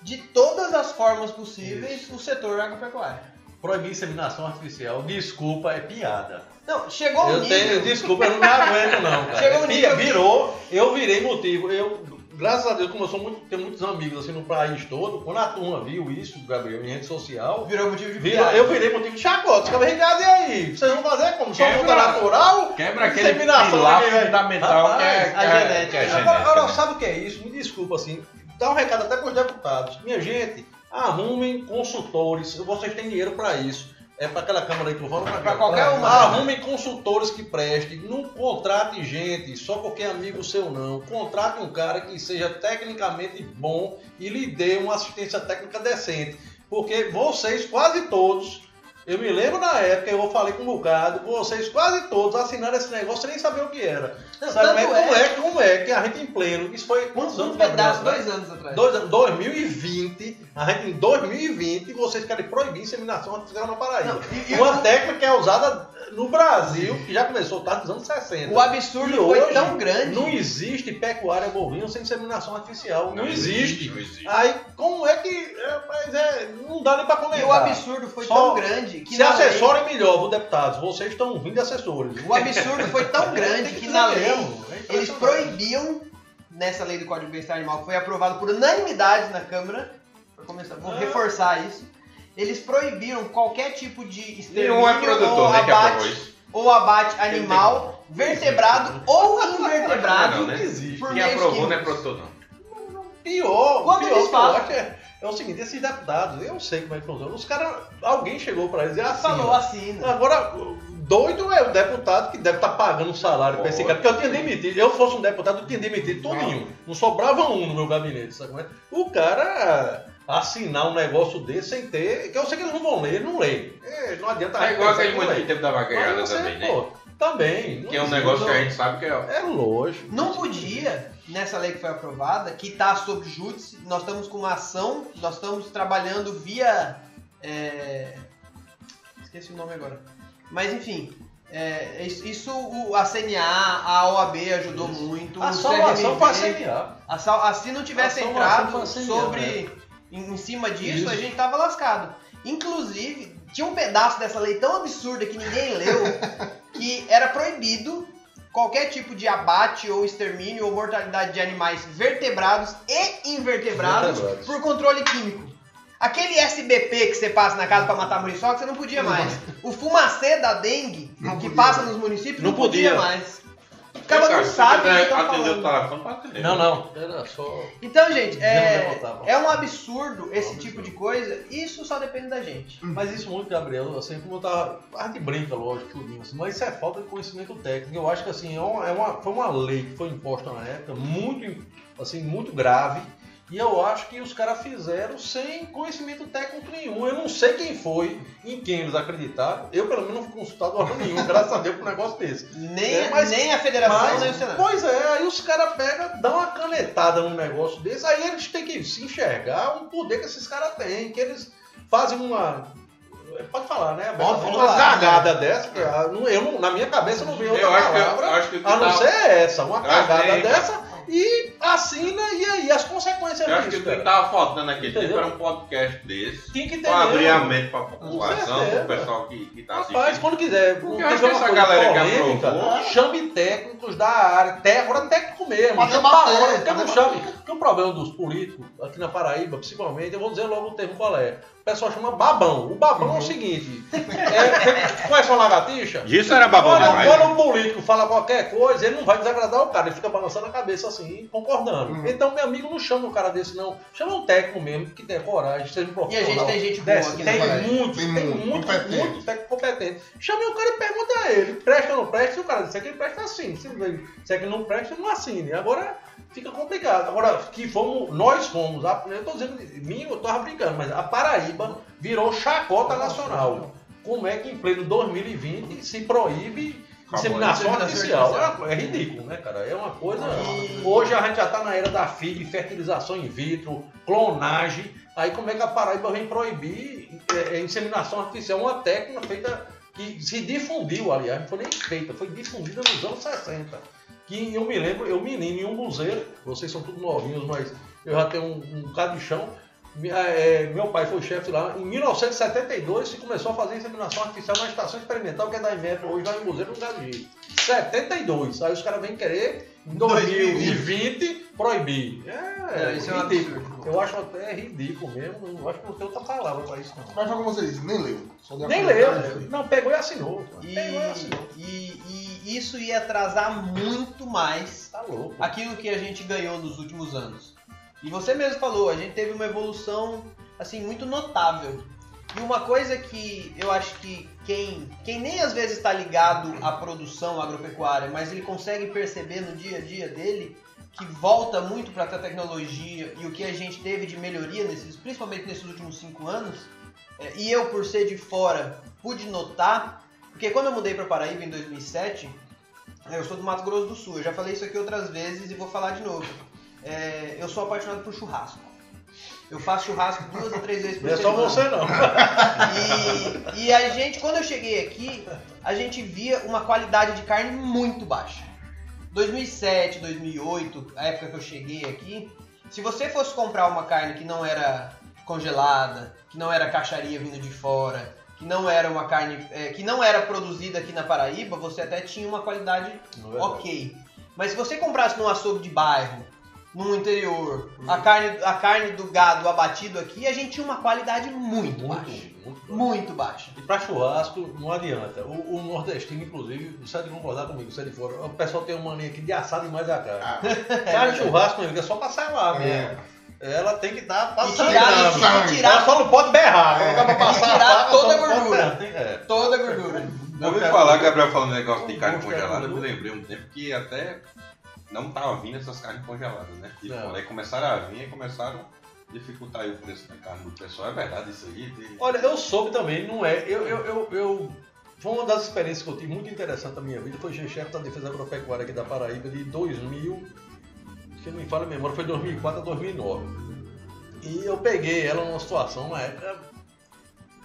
de todas as formas possíveis o setor agropecuário. Proibir inseminação artificial, desculpa, é piada. Não, chegou um Eu nível. tenho, desculpa, eu não me aguento não, cara. Chegou um nível Virou, eu virei motivo. Eu, graças a Deus, como eu sou muito, tenho muitos amigos assim no país todo, quando a turma viu isso, Gabriel, em rede social, Virou motivo de virou, eu virei motivo de chacota. Os caras, Ricardo, e aí? Vocês vão fazer como? Só Quebra- muda natural? Quebra aquele pilar fundamental que é, Rapaz, que a é- genética. que é a Agora, genética, agora, né? sabe o que é isso? Me desculpa, assim, dá um recado até para os deputados. Minha gente, arrumem consultores, vocês têm dinheiro para isso. É para aquela câmara aí que eu falo, pra, Pra qualquer uma. Arrumem consultores que prestem. Não contrate gente só porque é amigo seu, não. Contrate um cara que seja tecnicamente bom e lhe dê uma assistência técnica decente. Porque vocês, quase todos, eu me lembro na época, eu falei com um bocado, vocês quase todos assinaram esse negócio sem nem saber o que era. Não, Sabe como é, como é- como é que a gente em pleno, isso foi quantos Um anos? pedaço, Gabriel? dois anos atrás. Dois anos, 2020, a gente em 2020, vocês querem proibir inseminação artificial na Paraíba. Não, e- e Uma técnica que é usada no Brasil, que já começou tarde dos anos 60. O absurdo E foi hoje, tão grande. Não existe pecuária bovina sem inseminação artificial. Não, existe. Não existe. Aí, como é que. É, mas é, não dá nem pra comentar. E o absurdo foi Só- tão grande que Se na lei, assessorem melhor, deputados, vocês estão vindo de assessores. o absurdo foi tão grande que na lei É eles proibiam nessa lei do Código de Bem-Estar Animal que foi aprovado por unanimidade na Câmara, começar, vou reforçar isso. Eles proibiram qualquer tipo de E extermínio um é produtor, ou né, aprovou abate, isso. ou abate animal vertebrado ou invertebrado Não, né? Não existe. por Quem aprovou não é produtor, não. Pior, Quando pior, eles falam- é, é o seguinte, esses deputados, eu sei como é que funciona. Os caras, alguém chegou pra eles e assim. Falou assim, né? Agora, doido é o deputado que deve estar pagando um salário pra esse cara. Porque eu tinha demitido. Eu fosse um deputado, eu tinha demitido todinho. Não sobrava um no meu gabinete, sabe é? O cara assinar um negócio desse sem ter. Que eu sei que eles não vão ler, ele não lê. É, não adianta. É igual aquele muito de tempo da vaquejada também, né? pô, também. Que é um existe, negócio que não. a gente sabe que é. É lógico. Não podia, nessa lei que foi aprovada, que está sob júdice, nós estamos com uma ação, nós estamos trabalhando via. é, Esqueci o nome agora. Mas enfim, é, isso, isso o- a CNA, a OAB ajudou muito. A salvação foi a CNA. a a- se não tivesse entrado foi a CNA, sobre. Em, cima disso, Isso. a gente tava lascado. Inclusive, tinha um pedaço dessa lei tão absurda que ninguém leu que era proibido qualquer tipo de abate ou extermínio ou mortalidade de animais vertebrados e invertebrados Vertebrados. por controle químico. Aquele SBP que você passa na casa pra matar muriçoca, você não podia mais. O fumacê da dengue Não que podia. passa nos municípios não, Não podia. podia. mais. O cara não sabe o que tá o falando. Não, não. Era só. Então, gente, é, levantava. é um absurdo esse Não, tipo de coisa. Isso só depende da gente. Mas isso muito, Gabriel, assim, como eu tava. A gente brinca, lógico, tudinho, assim, mas isso é falta de conhecimento técnico. Eu acho que assim, é uma, é uma- foi uma lei que foi imposta na época, muito, assim, muito grave. E eu acho que os caras fizeram sem conhecimento técnico nenhum. Eu não sei quem foi, em quem eles acreditaram. Eu, pelo menos, não fui consultado hora nenhum, graças a Deus, por um negócio desse. Nem, É, mas- nem a federação, Mas, nem o Senado. pois é, aí os caras pegam, dão uma canetada num negócio desse, aí eles têm que se enxergar o poder que esses caras têm, que eles fazem uma. Pode falar, né? Pode Uma falar. cagada dessa, que eu, não- na minha cabeça não veio outra Eu acho que, palavra. eu acho que A não tá- ser essa, uma cagada que- dessa e assina e aí as consequências eu acho que disso, o que tava faltando naquele tempo Entendeu? era um podcast desse. Tinha que ter Pra abrir a mente pra população, pro pessoal que, que tá Rapaz, assistindo. quando quiser, Porque não eu acho que essa galera que aprovou- chame técnicos da área, té- agora técnico mesmo, chame porque não chame. Porque o problema dos políticos, aqui na Paraíba, principalmente, eu vou dizer logo o termo qual é. O pessoal chama babão. O babão é o seguinte: é, conhece uma lagartixa? Isso era babão Quando, demais. quando um político fala qualquer coisa, ele não vai desagradar o cara, ele fica balançando a cabeça assim, concordando. Uhum. Então, meu amigo, não chama um cara desse, não. Chama um técnico mesmo, que tenha coragem, seja um E a profissional. gente tem gente boa Desse, aqui tem muito, Tem muito, muito, competente. muito técnico competente. Chame o cara e pergunta a ele, presta ou não presta? Se o cara disser que ele presta, assim. Se ele disser que não presta, não assine. Agora fica complicado. Agora, que fomos, nós fomos, a- eu tô dizendo, mim eu tava brincando, mas a Paraíba virou chacota nacional. Como é que em pleno 2020 se proíbe inseminação artificial? É, é ridículo, né, cara? É uma coisa. Hoje a gente já está na era da FIG, fertilização in vitro, clonagem. Aí como é que a Paraíba vem proibir é, é, inseminação artificial? Uma técnica feita que se difundiu, aliás, não foi nem feita, foi difundida nos anos 60. Que eu me lembro, eu menino em um buzeiro, vocês são todos novinhos, mas eu já tenho um, um bocado de chão. Me- é, meu pai foi chefe lá. Em 1972 se começou a fazer inseminação artificial na estação experimental que é da IMEP, hoje lá em Buzeiro, no Gadi. 72. Aí os caras vêm querer em 2020 proibir. É, É, isso é ridículo. absurdo. Eu acho até ridículo mesmo. Eu acho que não tem outra palavra pra isso, não. Mas foi como você disse, nem leu. Nem leu. Não, pegou e assinou. E, Pegou e assinou. e- e isso ia atrasar muito mais Tá aquilo que a gente ganhou nos últimos anos. E você mesmo falou, a gente teve uma evolução assim muito notável. E uma coisa que eu acho que quem, quem nem às vezes está ligado à produção agropecuária, mas ele consegue perceber no dia a dia dele que volta muito para a tecnologia e o que a gente teve de melhoria, nesses, principalmente nesses últimos cinco anos, é, e eu por ser de fora pude notar, porque quando eu mudei para Paraíba em 2007, eu sou do Mato Grosso do Sul, eu já falei isso aqui outras vezes e vou falar de novo. É, eu sou apaixonado por churrasco. Eu faço churrasco duas ou três vezes por Não é só semana. você, não. E, e a gente, quando eu cheguei aqui, a gente via uma qualidade de carne muito baixa. 2007, 2008, a época que eu cheguei aqui, se você fosse comprar uma carne que não era congelada, que não era caixaria vindo de fora, que não era uma carne é, que não era produzida aqui na Paraíba, você até tinha uma qualidade é ok. Mas se você comprasse num açougue de bairro, no interior, a, carne, a carne do gado abatido aqui, a gente tinha uma qualidade muito, Muito, baixa. muito. Muito baixa. E para churrasco, não adianta. O, o nordestino, inclusive, você de concordar comigo, você é de fora, o pessoal tem uma mania aqui de assar demais a carne. Ah, Carne de churrasco, meu amigo, é só passar lá mesmo. Ela tem que estar E passando. tirar, sangue. e Ela tirar só não pode berrar. É. Quando acaba passar tirar a faca, toda a gordura. é. toda a gordura. Eu ouvi falar, Gabriel falando negócio de carne congelada, eu me lembrei um tempo que até não tava vindo essas carnes congeladas, né? Tipo, Não. aí começaram a vir e começaram a dificultar aí o preço da carne do pessoal. É verdade isso aí? Tem- Olha, eu soube também, não é. Eu, eu, eu, eu- Foi uma das experiências que eu tive muito interessante na minha vida. Foi chefe da Defesa Agropecuária aqui da Paraíba de 2000. Se não me falha a memória, foi 2004 a 2009. E eu peguei ela numa situação, na época,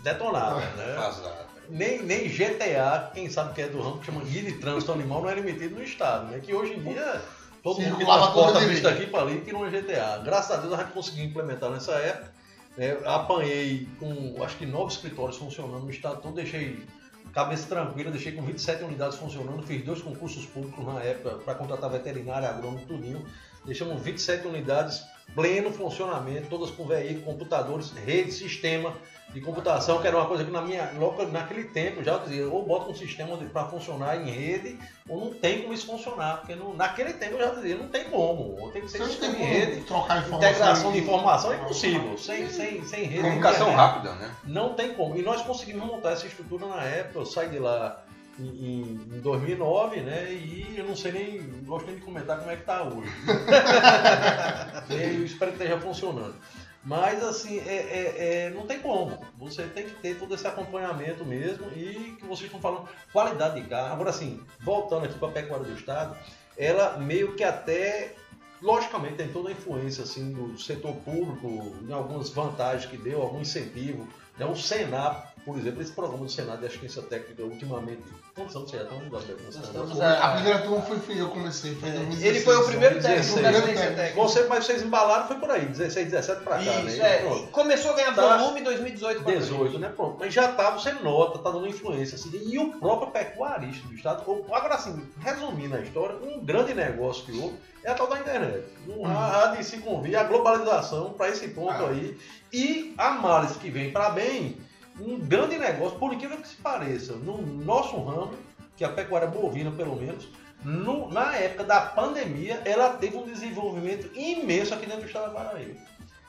detonada, né? Vazado. Nem, nem GTA, quem sabe que é do ramo, que chama guia de trânsito animal, não era emitido no estado, né? Que hoje em dia todo mundo que transporta bicho direito. daqui para ali tira uma GTA. Graças a Deus a gente conseguiu implementar nessa época. né? Apanhei com acho que nove escritórios funcionando no estado todo, deixei cabeça tranquila, deixei com 27 unidades funcionando, fiz dois concursos públicos na época para contratar veterinário, agrônomo, tudinho. Deixamos 27 unidades, pleno funcionamento, todas com veículos, computadores, rede, sistema de computação, que era uma coisa que na minha, logo naquele tempo já dizia, ou bota um sistema para funcionar em rede, ou não tem como isso funcionar, porque no, naquele tempo eu já dizia, não tem como, ou tem que ser Você não sistema tem em rede. trocar informação. Integração de informação é impossível, sem, sem, sem rede. Comunicação rápida, né? Não tem como. E nós conseguimos montar essa estrutura na época. Eu saí de lá em, em- em 2009, né? E eu não sei nem, não gosto nem de comentar como é que tá hoje. eu espero que esteja funcionando. Mas assim, é, é- é- não tem como. Você tem que ter todo esse acompanhamento mesmo e que vocês estão falando qualidade de carro. Agora assim, voltando aqui para a pecuária do estado, ela meio que até logicamente tem toda a influência assim do setor público, em algumas vantagens que deu, algum incentivo, Né? O Senado, por exemplo, esse programa do Senado de Assistência Técnica, ultimamente, anos você já está no Senado? estamos A primeira turma foi, eu que comecei, foi em 2016. Ele foi o primeiro técnico 16. da assistência técnica. Você, mas vocês embalaram foi por aí, 16, 17 pra cá, Isso, né? é. Pronto. Começou a ganhar Tá. volume em 2018 pra frente. 18, né? Pronto. Mas já tá, você nota, tá dando influência. Assim, e o próprio pecuarista do Estado. Agora, assim, resumindo a história, um grande negócio que houve é a tal da internet. Não há, há de se convir a globalização para esse ponto Ah. aí. E a males que vem para bem, um grande negócio, por incrível que se pareça, no nosso ramo, que é a pecuária bovina, pelo menos, no- na época da pandemia, ela teve um desenvolvimento imenso aqui dentro do estado da Paraíba.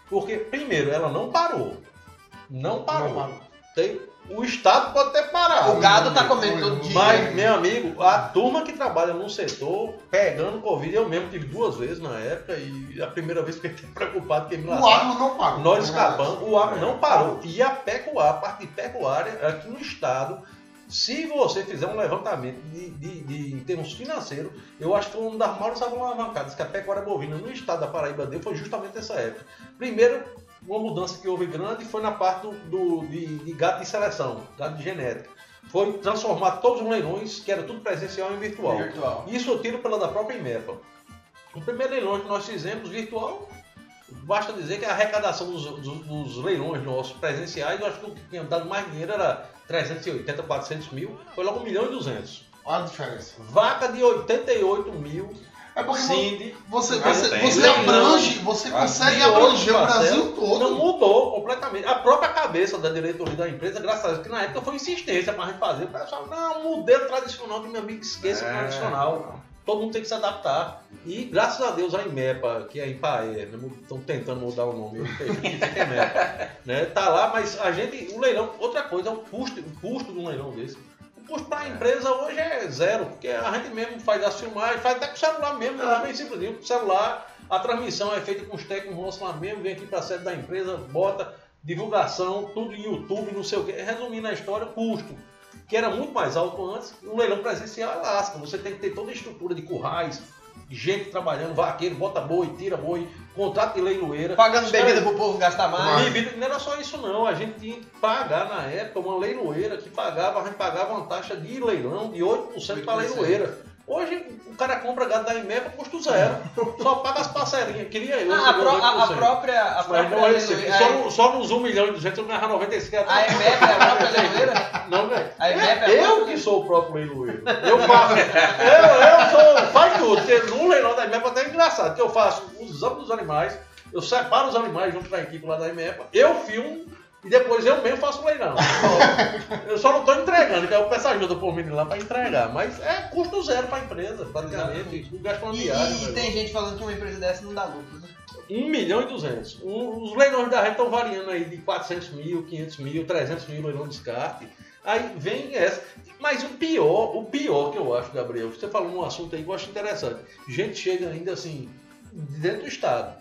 Porque, primeiro, ela não parou. Não parou. Não parou. O Estado pode ter parado. O gado tá Foi, comendo todo dia. Mas, meu amigo, a turma que trabalha no setor, pegando Covid, eu mesmo tive duas vezes na época, e a primeira vez que eu fiquei preocupado, que me O agro não parou. Nós escapamos, o agro não parou. E a pecuária, a parte de pecuária, aqui no estado, se você fizer um levantamento de, de- de- em termos financeiros, eu acho que foi uma das maiores alavancadas que a pecuária bovina no estado da Paraíba deu foi justamente essa época. Primeiro, uma mudança que houve grande foi na parte do, do- de, de gado de seleção, gado de genética. Foi transformar todos os leilões, que era tudo presencial, em virtual. Virtual. Isso eu tiro pela da própria IMEPA. O primeiro leilão que nós fizemos virtual, basta dizer que a arrecadação dos, dos- dos leilões nossos presenciais, eu acho que o que tinha dado mais dinheiro era 380, 400 mil, foi logo 1 milhão e 200. Olha a diferença. Vaca de 88 mil, É porque Cindy, você, você, tem, você né? abrange, você consegue abranger o Brasil todo. não mudou completamente. A própria cabeça da diretoria da empresa, graças a Deus, que na época foi insistência para a gente fazer. O pessoal, não, modelo tradicional, que meu amigo esqueça É. tradicional. Todo mundo tem que se adaptar. E graças a Deus a IMEPA, que é a IPAE, estão tentando mudar o nome, eu IMEPA, né? Tá lá, mas a gente, o leilão, outra coisa é o custo, o custo de um leilão desse. O custo para a empresa hoje é zero, porque a gente mesmo faz as filmagens, faz até com o celular mesmo, é bem simples, com o celular, a transmissão é feita com os técnicos nossos lá mesmo, vem aqui para a sede da empresa, bota divulgação, tudo em YouTube, não sei o quê. Resumindo a história, custo que era muito mais alto antes, um leilão presencial é lasca. Você tem que ter toda a estrutura de currais, gente trabalhando, vaqueiro, bota boi, tira boi, contrato de leiloeira. Pagando bebida caras- pro povo gastar mais. Bebida, não era só isso não, a gente tinha que pagar na época uma leiloeira que pagava, a gente pagava uma taxa de leilão de 8% para a 8%. leiloeira. Hoje o cara compra gado da IMEPA custo zero. Só paga as parcelinhas. Queria eu. Ah, a, pró- a- a 8%. própria. A própria não é leiloeira- Só, no- só nos 1 milhão e 200 eu ganhava 95 a EMEP é a própria leiloeira? Não, velho. A IMEP é a eu que sou o próprio leiloeiro. Eu faço. eu, eu sou. Faz tudo. Porque no leilão da IMEPA até é engraçado, que eu faço os exames dos animais, eu separo os animais junto com a equipe lá da IMEPA, eu filmo e depois eu mesmo faço leilão. Eu só não estou entregando, que eu peço ajuda pro menino lá para entregar. Mas é custo zero para a empresa, praticamente. O gasto E, diário. e né? tem gente falando que uma empresa dessa não dá lucro, né? 1 milhão e 200. Um- os leilões da rede estão variando aí de 400 mil, 500 mil, 300 mil leilão de descarte. Aí vem essa. Mas o pior, o pior que eu acho, Gabriel, você falou um assunto aí que eu acho interessante. Gente chega ainda assim, dentro do Estado.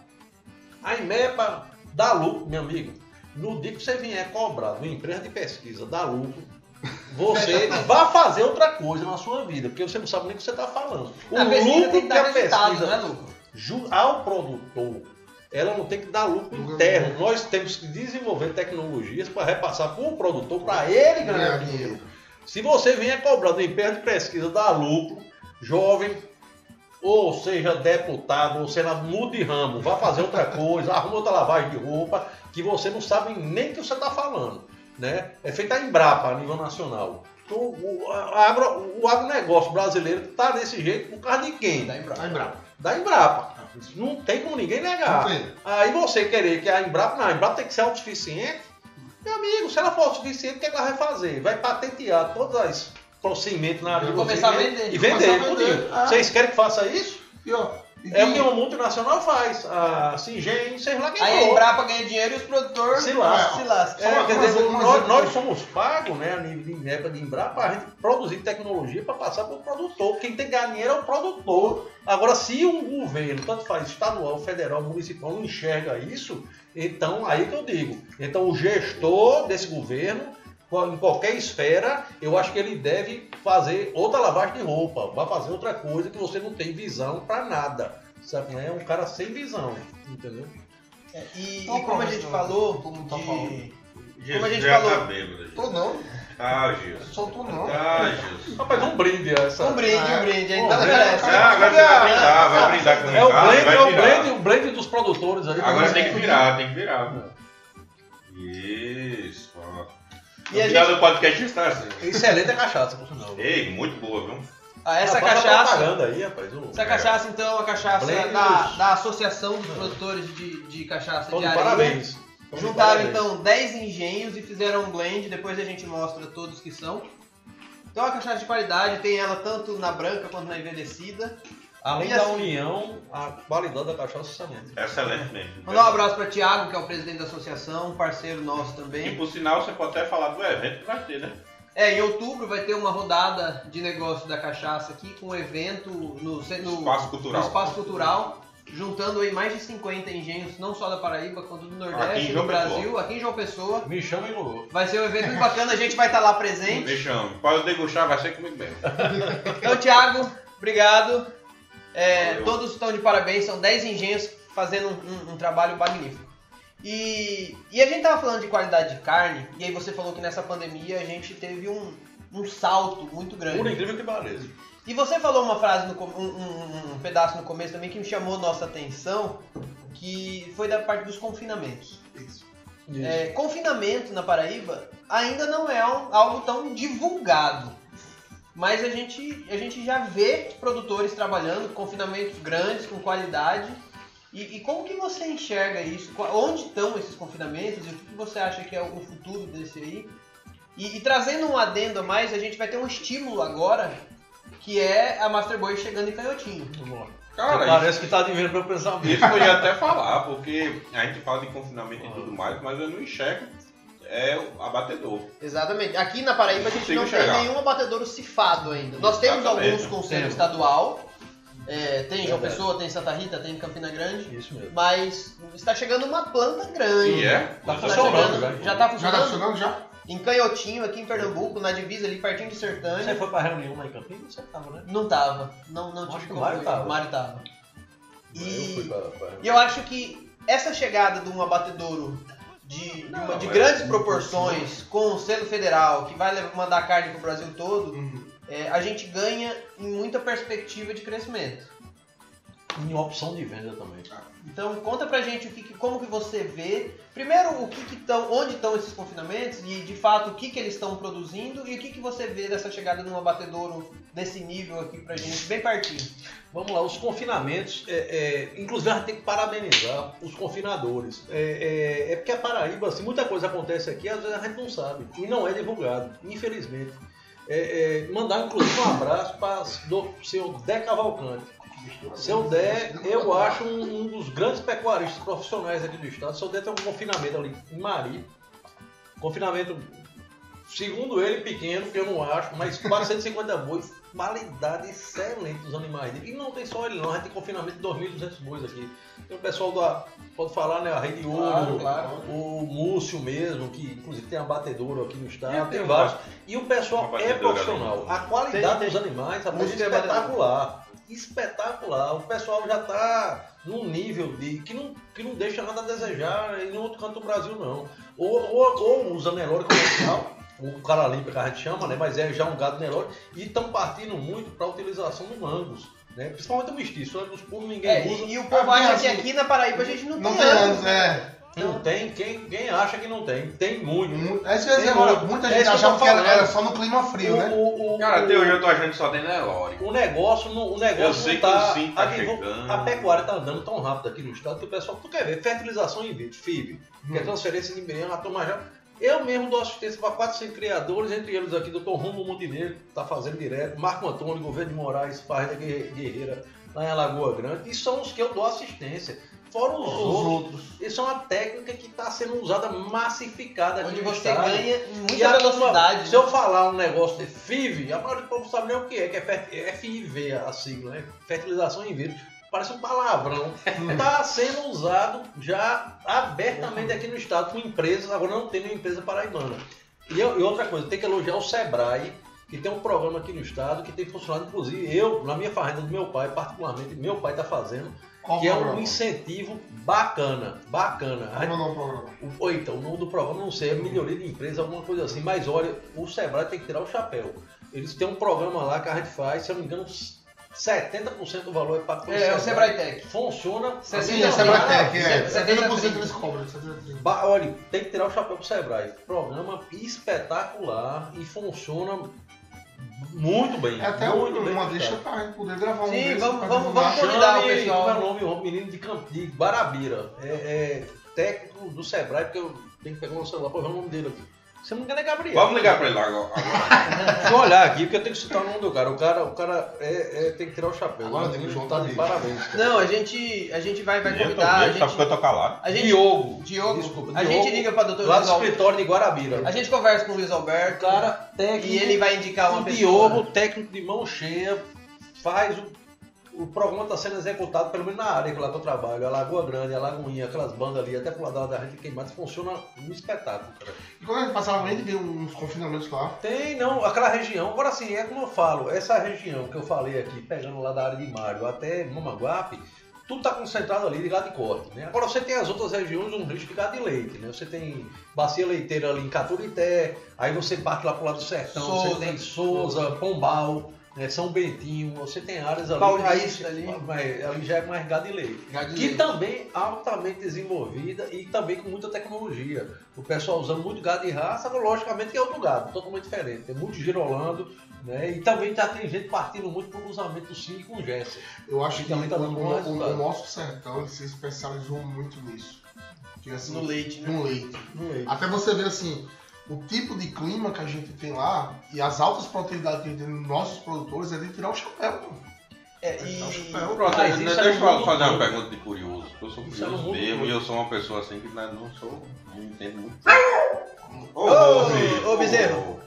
A IMEPA dá lucro, meu amigo. No dia que você vier cobrar de uma empresa de pesquisa, dá lucro, você vai fazer outra coisa na sua vida, porque você não sabe nem o que você está falando. O a lucro tem que que a pesquisa não é lucro. Ao produtor, ela não tem que dar lucro interno. Nós temos que desenvolver tecnologias para repassar para o produtor, para ele ganhar dinheiro. Se você vier cobrar do empresa de pesquisa, dar lucro, jovem, ou seja deputado, ou senador, mude de ramo, vá fazer outra coisa, arruma outra lavagem de roupa, que você não sabe nem o que você está falando. Né? É feita a Embrapa a nível nacional. Então, o, a- agro, o agronegócio brasileiro está desse jeito por causa de quem? Dá em prova. Tá em bravo. da Embrapa. Isso Não tem como ninguém negar. Aí você querer que a Embrapa, não, a Embrapa tem que ser autossuficiente. Meu amigo, se ela for autossuficiente, o que, é ela vai fazer? Vai patentear todas as procedimentos na área de Começar a vender. E vender, vender. Ah. Vocês querem que faça isso? E, ó, e É o que uma multinacional faz. A Singen, sei lá quem Aí a. Embrapa ganha dinheiro e os produtores Se lasca. se lascam. É, quer dizer, uma nós, nós somos pagos, né, a nível de Embrapa, para a gente produzir tecnologia para passar para o produtor. Quem tem que ganhar dinheiro é o produtor. Agora, se um governo, tanto faz estadual, federal, municipal, não enxerga isso, então aí que eu digo. Então, o gestor desse governo, em qualquer esfera, eu acho que ele deve fazer outra lavagem de roupa, vai fazer outra coisa que você não tem visão para nada. Sabe? É um cara sem visão, entendeu? É, E, e como a gente problema? falou mundo tá de, falando. Como a gente já falou. tá bêbado. Tô não, Ah, Gilson. soltou não. Ah, Gilson. Rapaz, um brinde essa. Um brinde, Ah, um brinde. merece. cara, Ah, agora você vai brindar, vai brindar com o É o blend, é o blend, o blend dos produtores aí. Agora tem que virar, tem que virar. Isso, E a final gente- do podcast está assim. Excelente a cachaça, por sinal. Ei, muito boa, viu? Ah, essa Ah, cachaça. aí, rapaz. o- Essa cachaça, então, é a cachaça Blend da, dos- da Associação dos Produtores de, de Cachaça Então, de Areia. parabéns. De Juntaram parabéns. então 10 engenhos e fizeram um blend, depois a gente mostra todos que são. Então a cachaça de qualidade tem ela tanto na branca quanto na envelhecida. Além E da assim- união, a qualidade da cachaça excelente. Excelente mesmo. Mandar um abraço para Thiago, que é o presidente da associação, parceiro nosso E também. por sinal, você pode até falar do evento que vai ter, né? É, em outubro vai ter uma rodada de negócio da cachaça aqui com um evento no, no Espaço Cultural. no Espaço Cultural, juntando aí mais de 50 engenhos, não só da Paraíba, quanto do Aqui Nordeste, do Brasil, Pessoa. aqui em João Pessoa. Me chama e louco. Vai ser um evento muito bacana, a gente vai estar lá presente. Deixamos. Pode degustar, vai ser comigo mesmo. Então, Thiago, obrigado. É, todos estão de parabéns, são 10 engenhos fazendo um, um- um trabalho magnífico. E, e a gente tava falando de qualidade de carne, e aí você falou que nessa pandemia a gente teve um, um salto muito grande. Por incrível que pareça. E você falou uma frase, no, um, um- pedaço no começo também que me chamou nossa atenção, que foi da parte dos confinamentos. Isso. Isso. É, confinamento na Paraíba ainda não é um- algo tão divulgado. Mas a gente, a gente já vê produtores trabalhando, confinamentos grandes, com qualidade. E, e como que você enxerga isso? Onde estão esses confinamentos? E o que você acha que é o futuro desse aí? E, e trazendo um adendo a mais, a gente vai ter um estímulo agora, que é a Master Boy chegando em Canhotinho. Vamos lá. Cara, Parece que tá devendo pra eu pensar mesmo. isso eu ia até falar, porque a gente fala de confinamento e tudo mais, mas eu não enxergo é o abatedor. Exatamente. Aqui na Paraíba a gente não tem nenhum abatedouro cifado ainda. Nós temos Exatamente. alguns Temos. estadual. É, tem João Verdade. Pessoa, tem Santa Rita, tem Campina Grande. Isso mesmo. Mas está chegando uma planta grande. E é? Tá Está funcionando chegando- já. já está Já tá funcionando? funcionando já? Em Canhotinho, aqui em Pernambuco, na divisa ali, pertinho de Você Sertânia. foi pra reunião lá em Campinas? Você tava, né? Não tava. Não, não Acho tive que o Mário tava. O Mário tava. Eu fui E, pra, pra e eu acho que essa chegada de um abatedouro de, de Não, uma- de é- grandes proporções, com o selo federal, que vai levar- mandar carne pro Brasil todo, Uhum. é, a gente ganha em muita perspectiva de crescimento. Em opção de venda também. Então conta pra gente o que, como que você vê. Primeiro, o que que onde estão esses confinamentos e de fato o que, que eles estão produzindo e o que, que você vê dessa chegada de um abatedouro desse nível aqui pra gente, bem pertinho. Vamos lá, os confinamentos, é, é, inclusive a gente tem que parabenizar os confinadores. É, é- é porque a Paraíba, assim, muita coisa acontece aqui, às vezes a gente não sabe. E não é divulgado, infelizmente. É, é, mandar inclusive um abraço para o seu Dé Cavalcante. Seu Dé, eu acho um, um dos grandes pecuaristas profissionais aqui do estado. Seu Dé tem um confinamento ali em Mari. Confinamento, segundo ele, pequeno, que eu não acho, mas 450 bois, qualidade excelente dos animais dele. E não tem só ele não, a gente tem confinamento de 2.200 bois aqui. Tem o pessoal da, pode falar, né, a Rede Ouro, o Múcio mesmo, que inclusive tem abatedouro aqui no estado, tem tem vários. E o pessoal é profissional. ali. A qualidade Tem, dos animais Múcio é é espetacular. Espetacular. O pessoal já está num nível de que não, que não deixa nada a desejar em outro canto do Brasil, não. Ou, ou, ou usa Nelore comercial, o cara limpa que a gente chama, né? Mas é já um gado Nelore. E estão partindo muito para a utilização do Angus. Né? Principalmente o mestiço. O Angus puro ninguém É, usa. e, e o povo acha assim, que aqui na Paraíba a gente não, Não tem tem anos. anos, é. Não tem, quem, quem acha que não tem? Tem muito. Mu- É isso que eu ia dizer agora. Muita É gente que achava que era, era só no clima frio, O- né? o- o- Cara, até hoje eu tô achando que só tem Nelore. O negócio, não- o negócio Eu sei não que tá, o sim tá a, divul- chegando. a pecuária tá andando tão rápido aqui no estado que o pessoal, tu quer ver, fertilização in vitro, FIV, que é Hum. transferência de embrião, a turma já... Eu mesmo dou assistência para 400 criadores, entre eles aqui, Dr. Romo Montenegro, que tá fazendo direto, Marco Antônio, governo de Moraes, Farda Guerreira, lá em Alagoa Grande, e são os que eu dou assistência. Fora os, Os outros. Isso é uma técnica que está sendo usada massificada Onde você estado. ganha muita turma, velocidade. Se eu falar um negócio de FIV, a maioria do povo sabe nem o que é, que é fer- é FIV a sigla, né? Fertilização in vitro. Parece um palavrão. Está sendo usado já abertamente aqui no estado com empresas, agora não tem nenhuma empresa paraibana. E, e outra coisa, tem que elogiar o Sebrae, que tem um programa aqui no estado que tem funcionado, inclusive eu, na minha fazenda do meu pai, particularmente, meu pai está fazendo, Qual que é um programa? incentivo bacana, bacana. Qual gente- é o nome do programa? Ou então, o nome do programa, não sei, é melhoria de empresa, alguma coisa assim, mas olha, o Sebrae tem que tirar o chapéu. Eles têm um programa lá que a gente faz, se eu não me engano, 70% do valor é pago pelo É, é o Sebrae Tech. Funciona. Sim, é Sebrae não, Tech, é. setenta- 70% eles cobram. 70%. Ba- Olha, tem que tirar o chapéu pro Sebrae. Programa espetacular e funciona muito bem. É até muito bem uma deixa pra gente poder gravar um Sim, desse vamos- vamos- vamos convidar o pessoal. Como é o nome? O menino de, Camp, de Barabira. É, é técnico do Sebrae, porque eu tenho que pegar o celular pra ver o nome dele aqui. Se não me engano é Gabriel. Vamos ligar pra ele lá agora. Deixa eu olhar aqui, porque eu tenho que citar o nome do cara. O cara, o cara é, é- tem que tirar o chapéu. Agora O tem que juntar tá de parabéns. cara. Não, a gente, a gente vai, vai convidar. A gente, tô calado. a gente, Diogo. Diogo, Desculpa, a Diogo, gente liga pra doutor Lá do escritório de Guarabira. A gente conversa com o Luiz Alberto. cara técnico. E ele vai indicar uma o pessoa. Diogo, técnico de mão cheia, faz o. O programa está sendo executado, pelo menos na área que lá que eu trabalho, a Lagoa Grande, a Lagoinha, aquelas bandas ali, até pro lado da gente queimada, funciona um espetáculo, cara. E quando a gente passava, gente via uns confinamentos lá. Tem, não, aquela região, agora sim, é como eu falo, essa região que eu falei aqui, pegando lá da área de Mário até Mamaguape, tudo está concentrado ali de gado de corte, né? Agora você tem as outras regiões, um risco de gado de leite, né? Você tem bacia leiteira ali em Caturité, aí você parte lá pro lado do sertão, Souza. você tem Souza, Pombal, né? São Bentinho, você tem áreas ali, Paulista ali. mas ali já é mais gado de leite Gado que leite. também altamente desenvolvida e também com muita tecnologia. O pessoal usando muito gado de raça, logicamente que é outro gado, totalmente diferente. Tem muito girolando, né? E também já tem gente partindo muito pro cruzamento do Cine com o Gerson. Eu acho E que também tá o, o- bom o- o nosso sertão ele se especializou muito nisso. Que, assim, No leite, né? no leite. No leite. Até você ver assim, o tipo de clima que a gente tem lá e as altas proteínas que a gente tem nos nossos produtores é de tirar o chapéu. pô. É, e. Pronto, né, isso deixa é eu fazer uma pergunta de curioso. Eu sou é curioso mundo mesmo e eu sou uma pessoa assim que né, não sou. Não entendo muito. Ô, Bezerro, ô, Bezerro.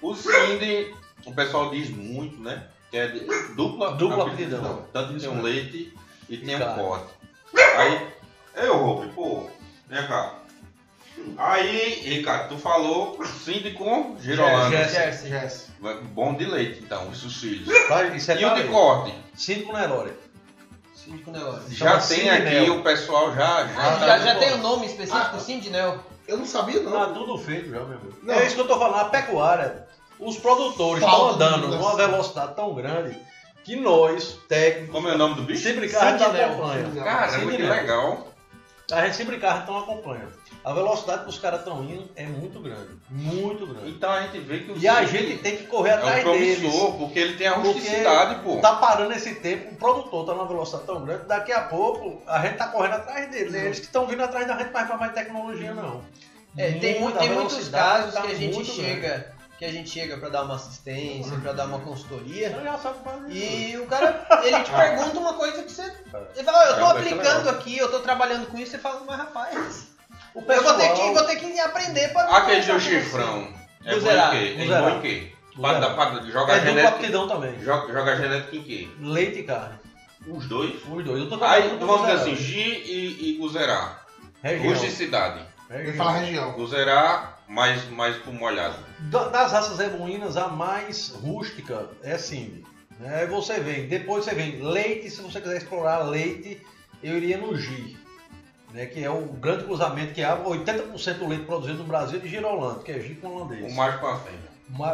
O Cindy, o pessoal diz muito, né? Que é de dupla, Dupla aptidão. Tanto que Isso tem um leite e tem um corte. Aí, eu, Roupe, pô, vem cá. Aí, Ricardo, tu falou Cindy com Girolando. Gerson. Gerson. Bom de leite, então, esses filhos. Faz- Isso é E o de corte? Cinco Nelore. Síndico Nelore. Já Chama tem aqui, o pessoal já. já, Ah, tá já, já tem o nome específico, Ah. Sindinel. Eu não sabia, não. Tá tudo feito já, meu amigo. Não. É isso que eu tô falando, a pecuária. Os produtores Falta estão de andando numa velocidade tão grande que nós, técnicos, Como é o nome do bicho? se brincar, a gente Sentinel. acompanha. Caramba, que Nelore. legal. A gente se brincar, então acompanha. A velocidade que os caras estão indo é muito grande. Muito grande. Então a gente vê que o E a gente tem que correr é atrás um deles. promissor, porque ele tem a rusticidade, pô. Tá parando esse tempo, o produtor tá numa velocidade tão grande, daqui a pouco a gente tá correndo atrás deles. É eles que estão vindo atrás da gente, mas não vai tecnologia não. É, tem, mu- Muita tem muitos casos tá que a gente muito chega, que a gente chega para dar uma assistência, para dar uma consultoria. já sabe. E o cara, ele te Ah. pergunta uma coisa que você. Ele fala, "Ó, eu tô É, aplicando aqui, eu tô trabalhando com isso, você fala, mas rapaz, O eu pessoal, vou ter que, vou ter que aprender pra. Aquele seu você." chifrão. É bom em quê? É Luzerá. bom em quê? Luzerá. pra, jogar é genética. aptidão também. Joga, joga genética em quê? Leite e carne. Os dois. Os dois. Eu tô Aí vamos dizer assim, G e, e Guzerá. Região. Rusticidade. Ele Região. fala região. Guzerá mais, mais pro molhado. Da- Das raças ebuínas, a mais rústica é Cindy. Aí você vem, depois você vem leite, se você quiser explorar leite, eu iria no G. Né, que é o grande cruzamento que há 80% do leite produzido no Brasil é de Girolando, que é G com holandês. O macho com a fêmea.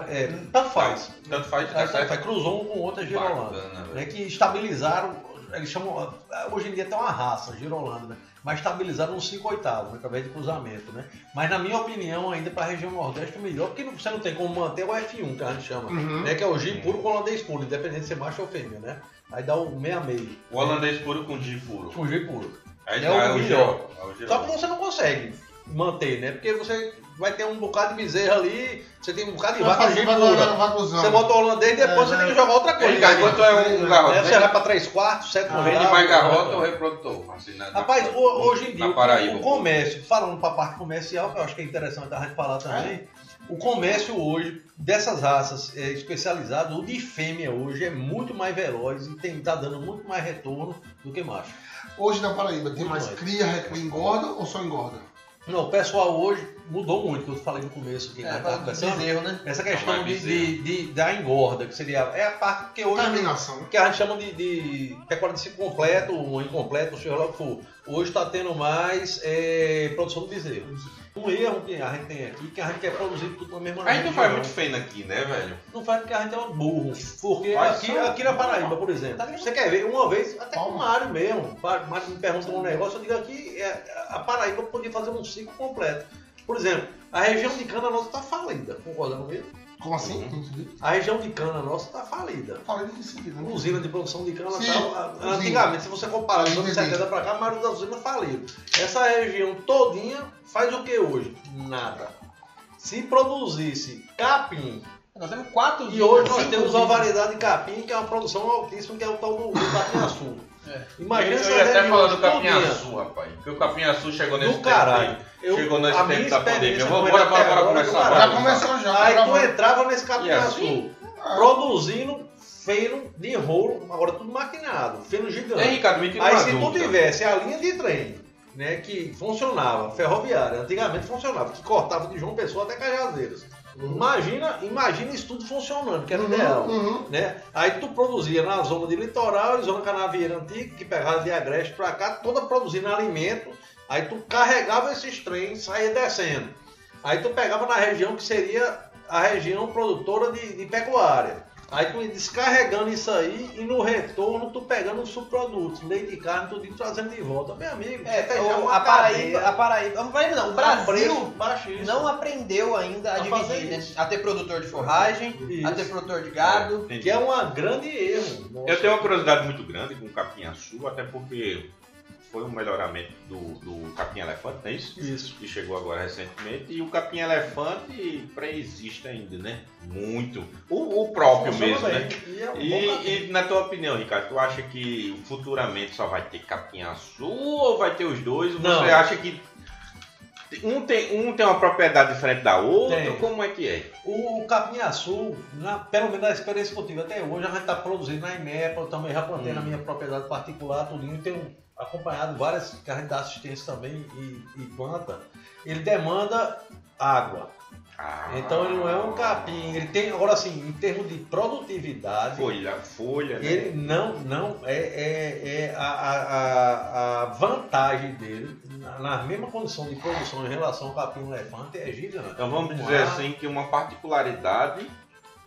É, tanto faz. Tanto faz, tá tanto faz. Cruzou um com o outro é Girolando. Né, velho. que estabilizaram, eles chamam, hoje em dia tem uma raça, Girolando, né? mas estabilizaram nos 5 oitavos, né, através de cruzamento. Né? Mas na minha opinião, ainda para a região Nordeste, é melhor, porque você não tem como manter o F1, que a gente chama, Uhum. né, que é o G puro com holandês puro, independente de ser macho ou fêmea. Né? Aí dá o meia-meio, O holandês puro com G puro. com G puro. Aí É o dá melhor. Girol. É o Só que você não consegue manter, né? Porque você vai ter um bocado de bezerra ali, você tem um bocado de vaca pura. Você bota o holandês e depois É, você né? tem que jogar outra coisa. Ei, cara, quanto é um Né? garrote? Você vai para 3 quartos, 7 Ah, Vende mais garrota ou reprodutor? Assim, na- na- Rapaz, ho- hoje em dia, na o- Paraíba. o comércio, falando para a parte comercial, que eu acho que é interessante a gente falar também, o comércio hoje, dessas raças é, especializadas, o de fêmea hoje é muito mais veloz e tem, tá dando muito mais retorno do que macho. Hoje na Paraíba tem Muito mais mais. cria, engorda ou só engorda? Não, o pessoal hoje, mudou muito, que eu falei no começo aqui. É, né? tá bezerro, né? essa questão Não, de, mas de, de- da engorda, que seria. É a parte que hoje. Terminação, né? que a gente chama de, de de ciclo completo, ou incompleto, seja lá o que for. Hoje está tendo mais é, produção de bezerro. Um erro que a gente tem aqui, que a gente quer produzir tudo na mesma A gente não faz muito feio aqui, né, velho? Não faz porque a gente é um burro. Porque Faz aqui, só- aqui na Paraíba, por exemplo, Tá você quer ver, uma vez, até com o. Mário mesmo, o Mário me pergunta um negócio, eu digo aqui, é, a Paraíba podia fazer um ciclo completo. Por exemplo, a região de cana nossa está falida, concorda comigo? Como assim? Uhum. A região de cana nossa está falida. Falei de sentido, né? Usina de produção de cana Sim, a- usina. antigamente, se você comparar dos anos Entendi. 70 para cá, a maioria das usinas faliu. Essa região todinha faz o que hoje? Nada. Se produzisse capim, Nós temos quatro e hoje nós temos uma variedade de capim que é uma produção altíssima, que é o tal do, do capim-açu. É. Imagina eu ia até falar do todinha. capinhaçu, rapaz. Porque o capinhaçu chegou nesse Do caralho. tempo Eu-. Chegou nesse a tempo minha da pandemia. experiência Vamos- Bora, bora, bora começar. Já começou já. Aí tu entrava nesse capinhaçu, assim? produzindo feno de rolo, agora tudo maquinado, feno gigante. Ei, Ricardo, me Aí se tu tivesse a linha de trem, né, que funcionava, ferroviária, antigamente funcionava, que cortava de João Pessoa até Cajazeiras. Imagina, imagina isso tudo funcionando, que era o ideal. Uhum. Né? Aí tu produzia na zona de litoral, e zona canavieira antiga, que pegava de Agreste pra cá, toda produzindo alimento. Aí tu carregava esses trens, saía descendo. Aí tu pegava na região que seria a região produtora de, de pecuária. Aí tu ia descarregando isso aí e no retorno tu pegando os subprodutos, leite e carne, tudo trazendo de volta. Meu amigo, É, o- uma a Paraíba, a Paraíba, a Paraíba não, o Brasil não aprendeu ainda a, A fazer dividir, né? isso. A ter produtor de forragem, Isso. a ter produtor de gado. Entendi. Que é um grande erro. Nossa. Eu tenho uma curiosidade muito grande com o capinhaçu, até porque foi um melhoramento do, do capim-elefante, não é isso? Isso. que chegou agora recentemente, e o capim elefante pré-existe ainda, né? Muito. O, o próprio Funciona mesmo, bem. né? E é um E, capim. e na tua opinião, Ricardo, tu acha que futuramente só vai ter capim azul ou vai ter os dois? Ou Não. Você acha que um tem, um tem uma propriedade diferente da outra? Tem. Como é que é? O capim-açu, na- pelo menos da experiência que eu tive até hoje, a gente está produzindo na IMEPA, eu também já plantei Hum. na minha propriedade particular, tudinho, e tenho acompanhado várias que a gente dá assistência também e, e planta. Ele demanda água. Ah, Então ele não é um capim. Ele tem, agora assim, em termos de produtividade, Folha, folha, né? ele não, não é, é, é a, a, a, vantagem dele, na, na mesma condição de produção em relação ao capim-elefante, é gigante. Então vamos dizer assim que uma particularidade,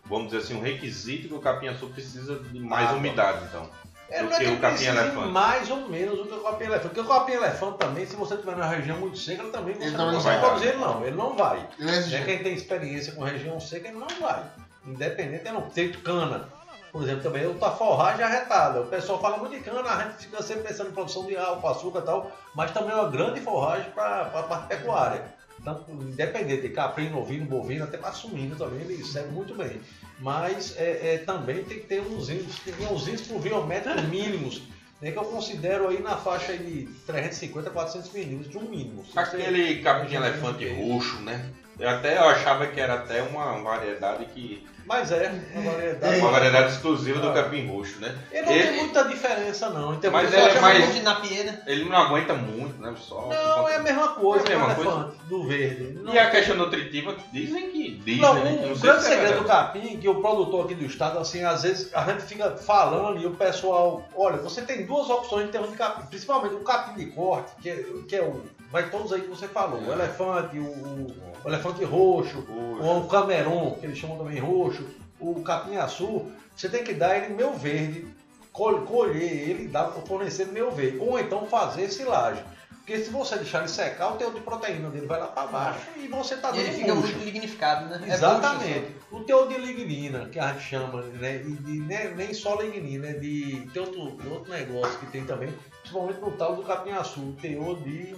vamos dizer assim, um requisito que o capim-açu precisa de mais Água. umidade, então. É, do não é que o ele precisa capim-elefante. mais ou menos do que o capim-elefante. Porque o capim-elefante também, se você estiver numa região muito seca, ele também você Ele não também consegue vai. produzir, ele não. Ele não vai. Ele é É quem tem experiência com região seca, ele não vai. Independente, ele não. Tem cana. Por exemplo, também eu tô forragem arretada. O pessoal fala muito de cana, a gente fica sempre pensando em produção de álcool, açúcar e tal, mas também é uma grande forragem para a parte pecuária. Tanto, independente de caprino, ovino, bovino, até para suíno também, ele serve muito bem. Mas é, é, também tem que ter uns índices, tem que ter uns índices pluviométricos mínimos, né, que eu considero aí na faixa de 350 a 400 milímetros, de um mínimo. Se você- Aquele capim-elefante roxo, né? Eu até eu achava que era até uma variedade que. Mas é, uma variedade. Uma variedade exclusiva do capim roxo, né? Ele não Ele- tem muita diferença não. Termos Mas ele é mais- napier, né? Ele não aguenta muito, né? Só. Não, é a mesma coisa, É a é mesma o elefante do verde. Não E a questão nutritiva, dizem que. Dizem, Não, né? o Não sei grande se é segredo do verdade. capim, que o produtor aqui do estado, assim, às vezes a gente fica falando e o pessoal, olha, você tem duas opções em termos de capim, principalmente o capim de corte, que é, que é o, vai todos aí que você falou, o elefante, o, o- o elefante roxo, Roxo. ou o cameron, que eles chamam também roxo, o capim-açu, você tem que dar ele meio verde, col- colher ele e dar, fornecer meio verde, ou então fazer silagem. Porque se você deixar ele secar, o teor de proteína dele vai lá para baixo e você tá E dando ele fica bucho. muito lignificado, né? É Exatamente. o teor de lignina, que a gente chama, né? E de, né, nem só lignina, é de. Tem outro, outro negócio que tem também, principalmente no tal do capim-açu, o teor de.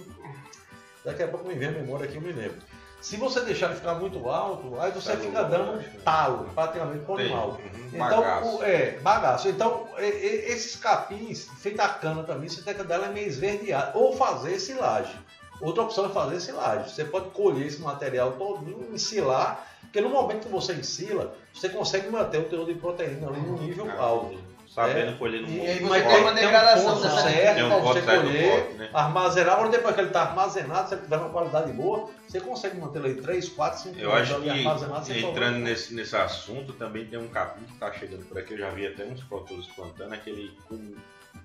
Daqui a pouco me vem a memória aqui, eu me lembro. Se você deixar ele ficar muito alto, aí você Tá fica louco, dando acho. talo, praticamente pro Tem. animal. Uhum, Então, bagaço. o- é, bagaço. Então, esses capins, feita a cana também, você tem que dar ela meio esverdeada. Ou fazer silagem. Outra opção é fazer silagem. Você pode colher esse material todo, ensilar, porque no momento que você ensila, você consegue manter o teor de proteína ali num nível Ah, alto. Sabendo colher no E aí você Mas tem uma degradação ponto dessa certo um ponto você colher, né? armazenar. Agora depois que ele está armazenado, se ele tiver uma qualidade boa, você consegue manter ele 3, 4, 5 Eu acho ali armazenado que sem entrando nesse, nesse assunto também tem um capim que tá chegando por aqui. Eu já vi até uns produtores plantando aquele com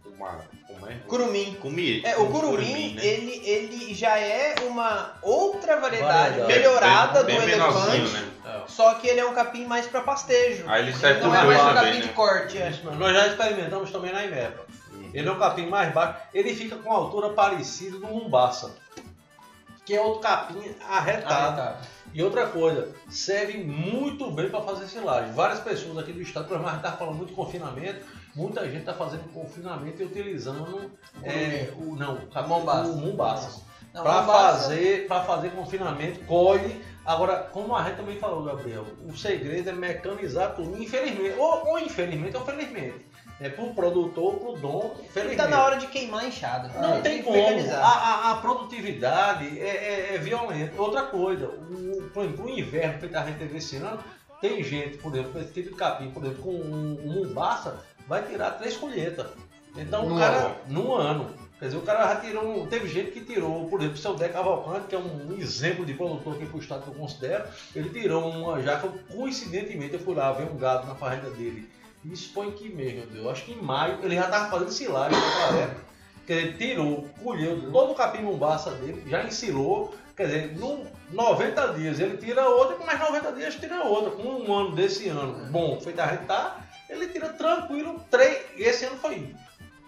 uma. Como é? Curumim. Cumi, É, o com curumim, né? ele, ele já é uma outra variedade, Variedade. melhorada bem, do bem elefante, menorzinho, né? Só que ele é um capim mais para pastejo. Aí ele serve não pro é dois mais um também, capim né? de corte. é. Isso. Nós já experimentamos também na Imepa. Hum. Ele é um capim mais baixo, ele fica com a altura parecida do Mumbaça, que é outro capim arretado. Ah, tá. E outra coisa, serve muito bem para fazer silagem. Várias pessoas aqui do estado, por gente está falando muito de confinamento, muita gente está fazendo confinamento e utilizando é, o não, o Mombaça. o. Não, Para não fazer, pra fazer confinamento, colhe. Agora, como a gente também falou, Gabriel, o segredo é mecanizar tudo. Infelizmente, ou, ou infelizmente ou felizmente. É pro produtor, pro dono, infelizmente. Tá na hora de queimar a enxada. Não É, tem que como. A, a- a produtividade é, é- é violenta. Outra coisa, o, por exemplo, o inverno que a gente teve esse ano, tem gente, por exemplo, esse tipo de capim, por exemplo, com um, um mumbaça, vai tirar três colheitas. Então Num o cara, ano. num ano. Quer dizer, o cara já tirou. Teve gente que tirou, por exemplo, o seu Dé Cavalcante, que é um exemplo de produtor aqui pro estado que eu considero, ele tirou uma jaca, coincidentemente, eu fui lá ver um gado na fazenda dele. Isso foi em que mês, meu Deus? Acho que em maio, ele já tava fazendo silagem naquela época. Quer dizer, tirou, colheu todo o capim mombaça dele, já ensilou. Quer dizer, num 90 dias ele tira outra, com mais 90 dias tira outra. Com um ano desse ano bom, feito a gente tá, ele tira tranquilo três. Esse ano foi,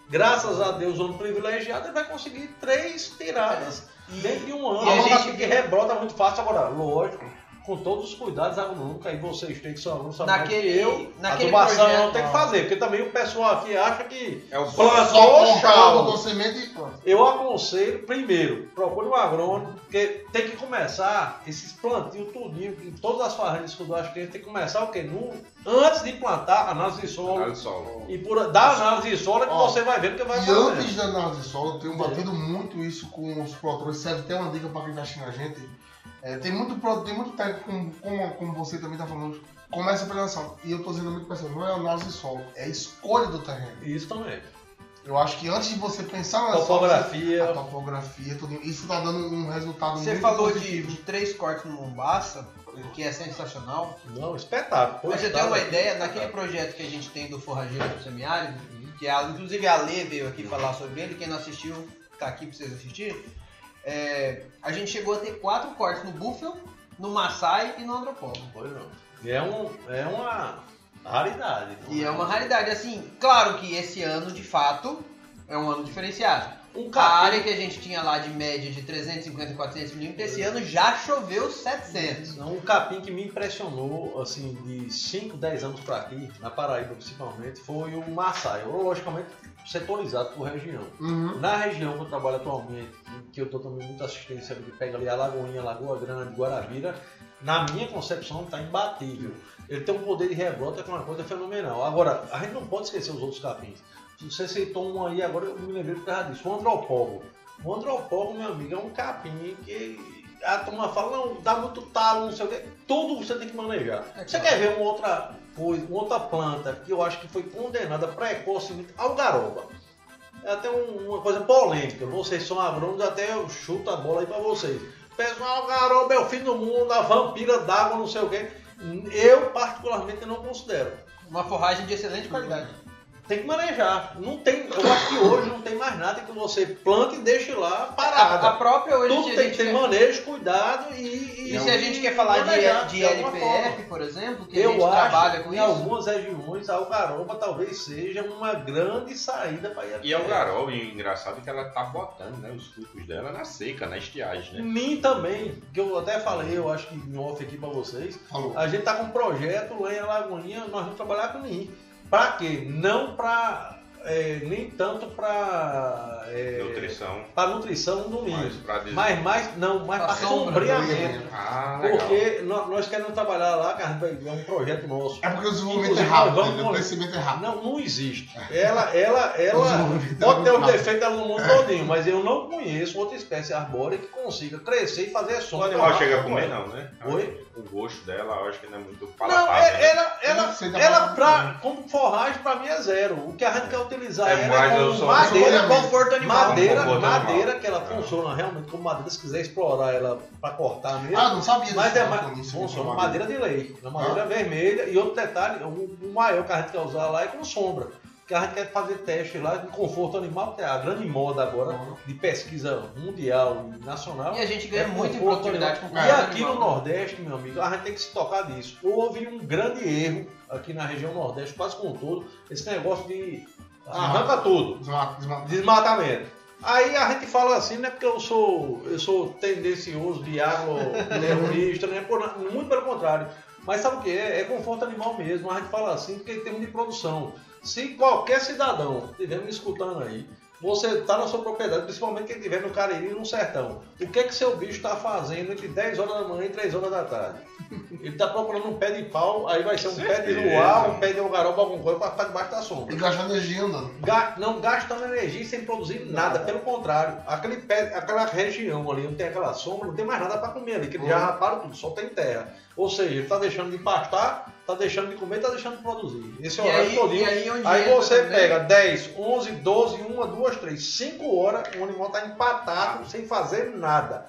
graças a Deus, um privilegiado, ele vai conseguir três tiradas E- dentro de um ano. e a gente- que rebrota muito fácil. Agora, lógico, com todos os cuidados agronômicos, aí vocês têm que ser alunos, Naquele- que eu. naquele adubação projeto- não tem que fazer, porque também o pessoal aqui acha que É o Plantou, e pronto. eu aconselho, primeiro, procure um agrônomo, porque tem que começar esses plantios tudinho, em todas as fazendas que eu acho que tem que começar o quê? No, antes de plantar, análise de solo. Análise de solo. E por da análise de solo é que Ó, você vai ver o que vai E fazer. antes da análise de solo, eu tenho batido muito isso com os produtores. Serve até uma dica para quem está assistindo a gente. É, tem muito produto, tem muito técnico, como, como, como você também está falando, começa pela ação. E eu estou dizendo muito pessoal, não é análise de solo, é a escolha do terreno. Isso também. Eu acho que antes de você pensar na Topografia. a topografia, tudo isso está dando um resultado Você muito falou de, positivo. de três cortes no Mombaça, que é sensacional. Não, espetáculo. Pra você Postado uma ideia, naquele projeto que a gente tem do Forrageiro do Semiárido, que a, inclusive a Lê veio aqui falar sobre ele, quem não assistiu, tá aqui pra vocês assistirem. É, a gente chegou a ter quatro cortes no Buffalo, no Maasai e no Antropólogo. Pois não. E é, um, é uma raridade. E é uma raridade, assim, claro que esse ano, de fato, é um ano diferenciado. Um A área que a gente tinha lá de média de 350 e 400 milímetros, esse ano já choveu 700. um capim que me impressionou, assim, de 5, 10 anos pra aqui, na Paraíba principalmente, foi o Maasai. Logicamente, setorizado por região. Uhum. Na região que eu trabalho atualmente, que eu dou também muita assistência, que pega ali a Lagoinha, Lagoa Grande, Guarabira, na minha concepção está imbatível. Ele tem um poder de rebrota que é uma coisa fenomenal. Agora, a gente não pode esquecer os outros capins. Você citou um aí, agora eu me lembrei por causa disso, o andropólogo. O andropólogo, meu amigo, é um capim que a turma fala, não, dá muito talo, não sei o quê. Tudo você tem que manejar. É Você claro. quer ver uma outra uma outra planta que eu acho que foi condenada precocemente ao garoba. É até um- uma coisa polêmica. Vocês são agrônomos, até eu chuto a bola aí pra vocês. Pessoal, garoba é o fim do mundo, a vampira d'água, não sei o quê. Eu, particularmente, não considero. Uma forragem de excelente qualidade. Tem que manejar. Não tem, eu acho que hoje não tem mais nada que você plante e deixe lá A, a parada. própria hoje, Tudo a tem que ter quer- manejo, cuidado e. E se a gente quer falar manejar de, de de LPF, forma. por exemplo, que a Eu gente acho trabalha que com em isso, algumas regiões a algaroba talvez seja uma grande saída para ir E e o engraçado é que ela tá botando né, os frutos dela na seca, na estiagem, né? Mim também, que eu até falei, eu acho que em off aqui para vocês, Falou. a gente tá com um projeto lá em Alagoinha, nós vamos trabalhar com ninho. Para quê? Não para é, nem tanto para é, Nutrição. para nutrição no Mas milho, dizer. mas mais não, mais Pra para sombreamento. Ah. Porque nó- nós queremos trabalhar lá, cara, é um projeto nosso. É porque o desenvolvimento é rápido, nós vamos- entendeu? o crescimento é rápido. Não, não existe. Ela, ela, O ela desenvolvimento é pode ter rápido. defeitos dela no mundo todinho, mas eu não conheço outra espécie arbórea que consiga crescer e fazer O sombra. animal chega a comer, não, né? Oi? O gosto dela, eu acho que não é muito Não, palatável. é- né? ela, Eu ela, não da ela palavra pra, como forragem pra mim é zero. O que a gente quer utilizar É ela é como sou- madeira, conforto animal. madeira, Conforto madeira animal. que ela Ah. funciona realmente como madeira. Se quiser explorar ela pra cortar mesmo. Ah, não sabia Mas é não, mais, quando isso funciona madeira de lei, uma madeira vermelha e outro detalhe, o, o maior que a gente quer usar lá é com sombra. Que a gente quer fazer teste lá de conforto animal, que é a grande moda agora de pesquisa mundial e nacional. E a gente ganha É muito em produtividade com carne E aqui no animal. Nordeste, meu amigo, a gente tem que se tocar disso. Houve um grande erro aqui na região Nordeste, quase com todo, esse negócio de arranca tudo Desmata- desmata- desmatamento. Aí a gente fala assim, não é porque eu sou, eu sou tendencioso de água terrorista, né? Muito pelo contrário. Mas sabe o que é? É conforto animal mesmo. A gente fala assim porque tem de produção. Se qualquer cidadão estiver me escutando aí, você está na sua propriedade, principalmente quem estiver no Cariri e no Sertão, o que é que seu bicho está fazendo entre 10 horas da manhã e 3 horas da tarde? Ele está procurando um pé de pau, aí vai ser um pé de Certeza. luar, um pé de algaroba, alguma coisa para ficar debaixo da sombra. E gasta energia andando. Ga- não gastando energia sem produzir nada, pelo contrário. Aquele pé, aquela região ali onde tem aquela sombra, não tem mais nada para comer ali, que eles já Uhum. raparam tudo, só tem terra. Ou seja, ele está deixando de pastar, está deixando de comer, está deixando de produzir. Esse E horário aí, todinho. aí, Aí você também- pega 10, 11, 12, 1, 2, 3, 5 horas, o animal está empatado, sem fazer nada.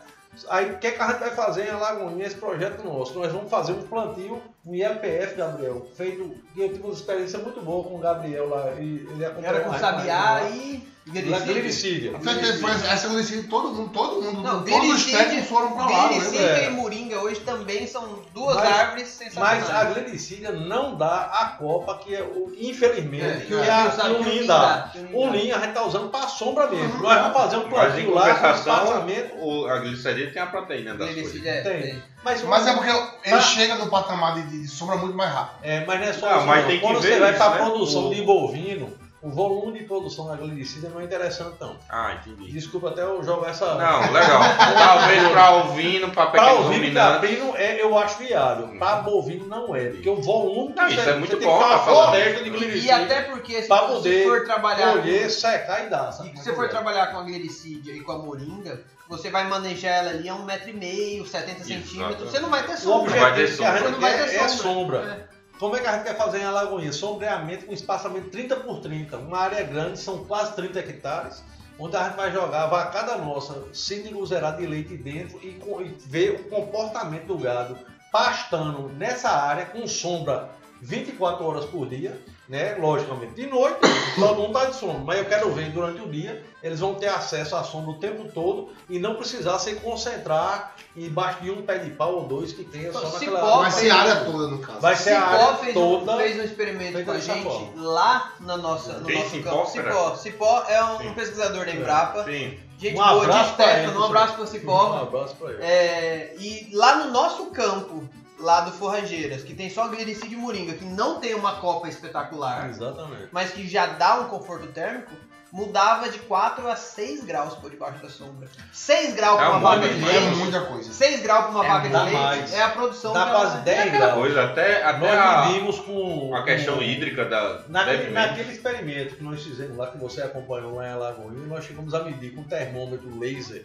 Aí o que, que a gente vai fazer em Alagoinha, esse projeto nosso? Nós vamos fazer um plantio, um ILPF, Gabriel, feito, eu tive uma experiência muito boa com o Gabriel lá, e ele acompanhou Era com a sabiá e foi- Essa eu decidi todo mundo, todo mundo, Não, todos os técnicos foram pra lá, né? É. e moringa hoje também são duas Mas- árvores sensacionais. Mas a glicídia não dá a copa que, é o, infelizmente, É, que, é a, dá. o. Lean a gente tá usando para sombra mesmo. Nós vamos fazer um plantio lá com espaçamento. o, a glicerina tem a proteína das coisas. É, Tem. Mas, Mas é porque ele chega no patamar de, de sombra muito mais rápido. É, mas não é só Não, isso. mas tem que Quando ver você vai isso, para a né? produção O- de bovino, o volume de produção da glicídia não é interessante, não. Ah, entendi. Desculpa até eu jogar essa. Não, legal. Talvez pra ovino, Para pequenos ovino e caprino, é, eu acho viável. Para bovino não é. Porque o volume Não, que isso é muito você tem bom, que uma tá floresta de E glicídia. até porque se você poder for trabalhar colher, secar e dar. E se você for que trabalhar com a glicídia e com a moringa, você vai manejar ela ali a um metro e meio, 70 Exatamente. centímetros. Você não vai ter sombra. vai ter sombra. Não vai ter é sombra. sombra. Como é que a gente quer fazer em Alagoinha? Sombreamento com espaçamento 30 por 30. Uma área grande, são quase 30 hectares, onde a gente vai jogar a vacada nossa, semi-luzerada de leite dentro e, e ver o comportamento do gado pastando nessa área com sombra 24 horas por dia, né? Logicamente, de noite, todo mundo está de sombra, mas eu quero ver durante o dia, eles vão ter acesso à sombra o tempo todo e não precisar se concentrar embaixo de um pé de pau ou dois que tenha só Se naquela pode, Vai ser a área toda, no caso. Vai ser a área fez, um, toda. fez um experimento com a gente forma. lá na nossa, no Tem nosso Cipó, campo. Cipó. Cipó é um, Sim. pesquisador da Embrapa. Sim. Gente Um boa abraço de Stefano, um abraço pro Um Cipó. abraço pra ele. É, e lá no nosso campo, lá do Forrageiras, que tem só glicídio e moringa, que não tem uma copa espetacular, Exatamente. mas que já dá um conforto térmico, mudava de 4 a 6 graus por debaixo da sombra. 6 graus É para uma uma vaca de É leite. muita coisa. 6 graus para uma É, vaca de leite mais. é a produção Dá que quase ela- 10 Aquela graus. coisa, até, até Nós a, medimos com. a questão com- hídrica da. Naquele, naquele experimento que nós fizemos lá, que você acompanhou lá em Alagoinha, nós chegamos a medir com termômetro laser,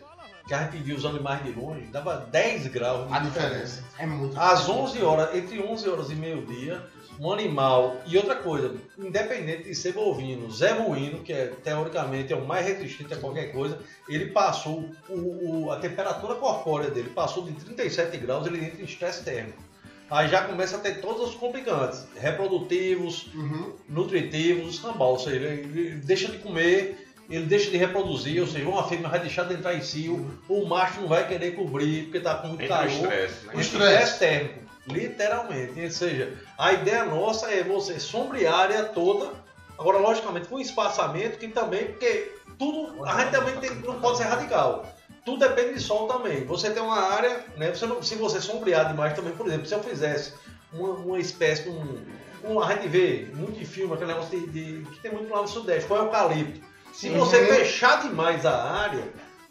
que a gente via os animais de longe, dava 10 graus de A diferença. É muito. Às 11 horas, entre 11 horas e meio-dia, um animal. E outra coisa, independente de ser bovino, Zé Ruíno, que é, teoricamente é o mais resistente a qualquer coisa, ele passou, o, o- a temperatura corpórea dele passou de 37 graus, ele entra em estresse térmico. Aí já começa a ter todos os complicantes, reprodutivos, Uhum. nutritivos, escambau, ou seja, ele deixa de comer, ele deixa de reproduzir, ou seja, uma fêmea vai deixar de entrar em cio, o macho não vai querer cobrir porque está com muito Entra o calor. estresse, né? O Estresse. estresse térmico, literalmente. Ou seja, a ideia nossa é você sombrear a área toda, agora logicamente com espaçamento, que também, porque tudo, a gente também tem- não pode ser radical. Tudo depende de sol também. Você tem uma área, né? Você não- se você sombrear demais também, por exemplo, se eu fizesse uma, uma espécie um, um, a gente vê muito de filme, aquele negócio de, de- que tem muito lá no Sudeste, com eucalipto. Se você Uhum. fechar demais a área,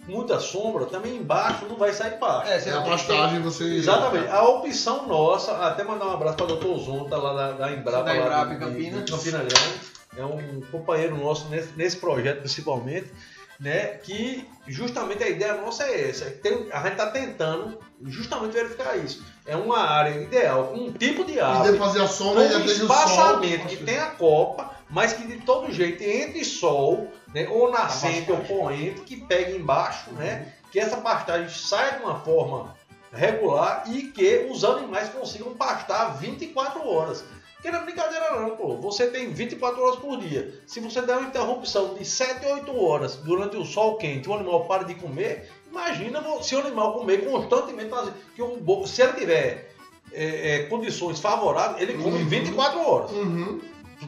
muita sombra, também embaixo não vai sair pasto. É, você É a pastagem você. Exatamente. A opção nossa, até mandar um abraço para o Dr. Zonta lá da, da Embrapa, Da lá Embrapa em Campinas. de Campina Grande. É um companheiro nosso nesse, nesse projeto principalmente, né? Que justamente a ideia nossa é essa. é tem- a gente está tentando justamente verificar isso. É uma área ideal, com um tipo de E árvore, fazer a sombra e um o espaçamento sol. que tem a copa, mas que de todo jeito entre sol, né, ou nascente ou poente, que pega embaixo, né, que essa pastagem saia de uma forma regular e que os animais consigam pastar 24 horas. Porque não é brincadeira não, pô. Você tem 24 horas por dia. Se você der uma interrupção de 7 a 8 horas durante o sol quente, o animal para de comer, imagina se o animal comer constantemente, que um se ele tiver é, é, condições favoráveis, ele come Uhum. 24 horas. Uhum.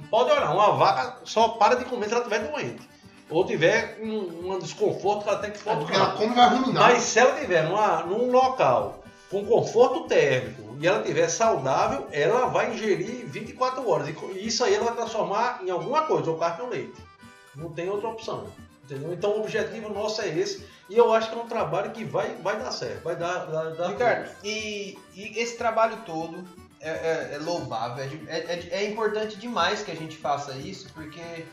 Pode olhar, uma vaca só para de comer se ela estiver doente. Ou tiver um, um desconforto que ela tem que porque ela come e vai ruminar. Mas se ela estiver numa, num local com conforto térmico e ela estiver saudável, ela vai ingerir 24 horas. E isso aí ela vai transformar em alguma coisa, ou carne ou leite. Não tem outra opção. Entendeu? Então o objetivo nosso é esse. E eu acho que é um trabalho que vai, vai dar certo. Vai dar. dar, dar Ricardo, e, e esse trabalho todo é, é- é louvável, é, é- é é importante demais que a gente faça isso, porque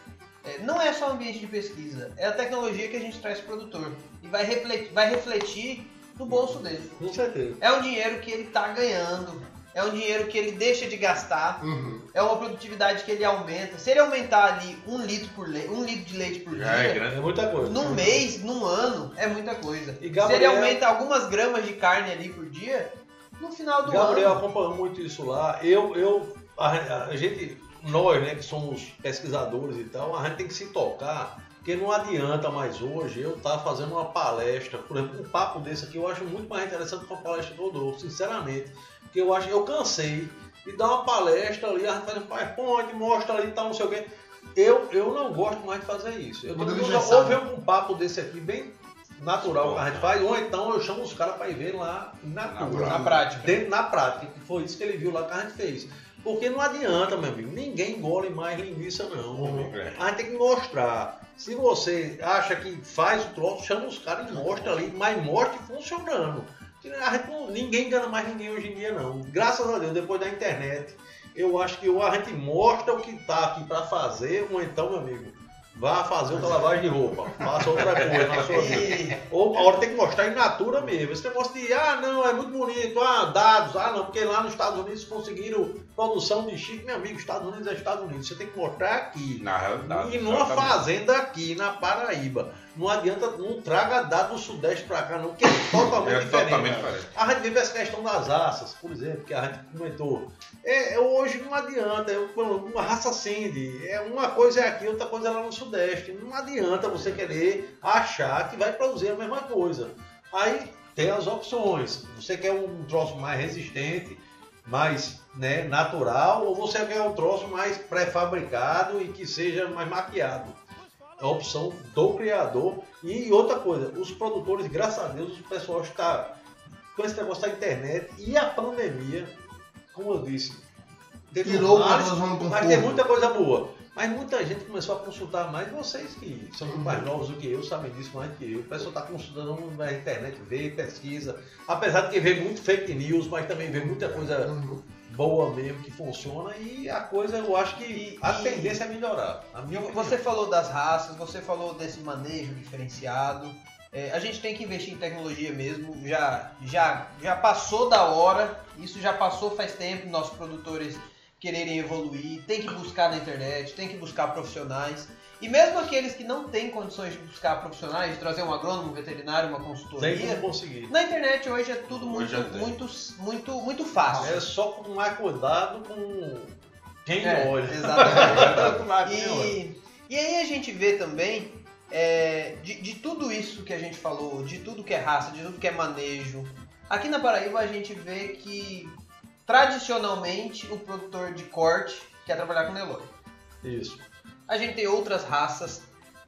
não é só ambiente de pesquisa, é a tecnologia que a gente traz pro produtor e vai refletir, vai refletir no bolso dele. Com certeza. É um dinheiro que ele tá ganhando, é um dinheiro que ele deixa de gastar, Uhum. é uma produtividade que ele aumenta. Se ele aumentar ali um litro, por le um litro de leite por Já é dia, grande. É muita coisa. num mês, num ano, é muita coisa. E Se Gabriel- ele aumenta algumas gramas de carne ali por dia, no final do Gabriel ano. acompanhou muito isso lá. Eu, eu, a, a gente, nós, né, que somos pesquisadores e tal, a gente tem que se tocar, porque não adianta mais hoje eu estar fazendo uma palestra, por exemplo, um papo desse aqui eu acho muito mais interessante que uma palestra do Rodolfo, sinceramente. Porque eu acho, eu cansei de dar uma palestra ali, a gente faz um PowerPoint, mostra ali e tal, não sei o quê. Eu, eu não gosto mais de fazer isso. Eu Modelo tô, engessado. ou ver um papo desse aqui bem natural que a gente faz, ou então eu chamo os caras para ir ver lá na, natura, Na prática. dentro na prática, que foi isso que ele viu lá que a gente fez. Porque não adianta, meu amigo, ninguém engole mais linguiça não. Uhum. A gente tem que mostrar. Se você acha que faz o troço, chama os caras e mostra ali, mas mostre funcionando. Ninguém engana mais ninguém hoje em dia não. Graças a Deus, depois da internet, eu acho que ou a gente mostra o que tá aqui para fazer, ou então, meu amigo, vá fazer outra lavagem de roupa, faça outra coisa na sua vida. Ou a hora tem que mostrar em natura mesmo. Esse negócio de, ah, não, é muito bonito, ah, dados, ah, não, porque lá nos Estados Unidos conseguiram produção de chip. Meu amigo, Estados Unidos é Estados Unidos. Você tem que mostrar aqui. Na realidade. E numa fazenda aqui na Paraíba. Não adianta, não traga dado do Sudeste pra cá, não, que é totalmente É diferente. totalmente diferente. A gente vive essa questão das raças, por exemplo, que a gente comentou. É, é, hoje não adianta, é uma raça Cindy, é uma coisa é aqui, outra coisa é lá no Sudeste. Não adianta você querer achar que vai produzir a mesma coisa. Aí tem as opções. Você quer um troço mais resistente, mais né, natural, ou você quer um troço mais pré-fabricado e que seja mais maquiado. É a opção do criador. E outra coisa, os produtores, graças a Deus, o pessoal está com esse negócio da internet e a pandemia, como eu disse, teve Tirou males, mas tem muita coisa boa. Mas muita gente começou a consultar mais vocês que são muito mais novos do que eu, sabem disso mais do que eu. O pessoal está consultando na internet, vê, pesquisa. Apesar de que vê muito fake news, mas também vê muita coisa Uhum. Boa mesmo que funciona e a coisa eu acho que a tendência é melhorar. Você falou das raças, você falou desse manejo diferenciado. É, a gente tem que investir em tecnologia mesmo. Já, já, já passou da hora. Isso já passou faz tempo. Nossos produtores quererem evoluir. Tem que buscar na internet, tem que buscar profissionais. E mesmo aqueles que não têm condições de buscar profissionais, de trazer um agrônomo, um veterinário, uma consultoria, como conseguir. na internet hoje é tudo muito, muito, muito, muito fácil. É só tomar cuidado com quem É, olha. exatamente. Olha. E, e aí a gente vê também é, de, de tudo isso que a gente falou, de tudo que é raça, de tudo que é manejo. Aqui na Paraíba a gente vê que tradicionalmente o produtor de corte quer trabalhar com Nelore. Isso. A gente tem outras raças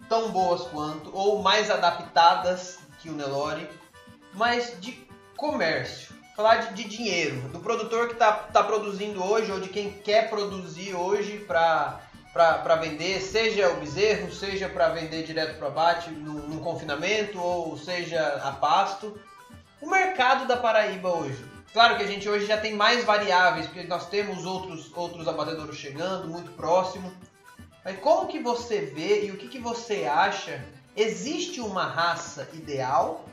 tão boas quanto, ou mais adaptadas que o Nelore, mas de comércio. falar de, de dinheiro, do produtor que está tá produzindo hoje ou de quem quer produzir hoje para para vender, seja o bezerro, seja para vender direto para abate no, no, confinamento ou seja a pasto. O mercado da Paraíba hoje. Claro que a gente hoje já tem mais variáveis, porque nós temos outros, outros abatedouros chegando, muito próximo. Mas como que você vê e o que, que você acha? Existe uma raça ideal?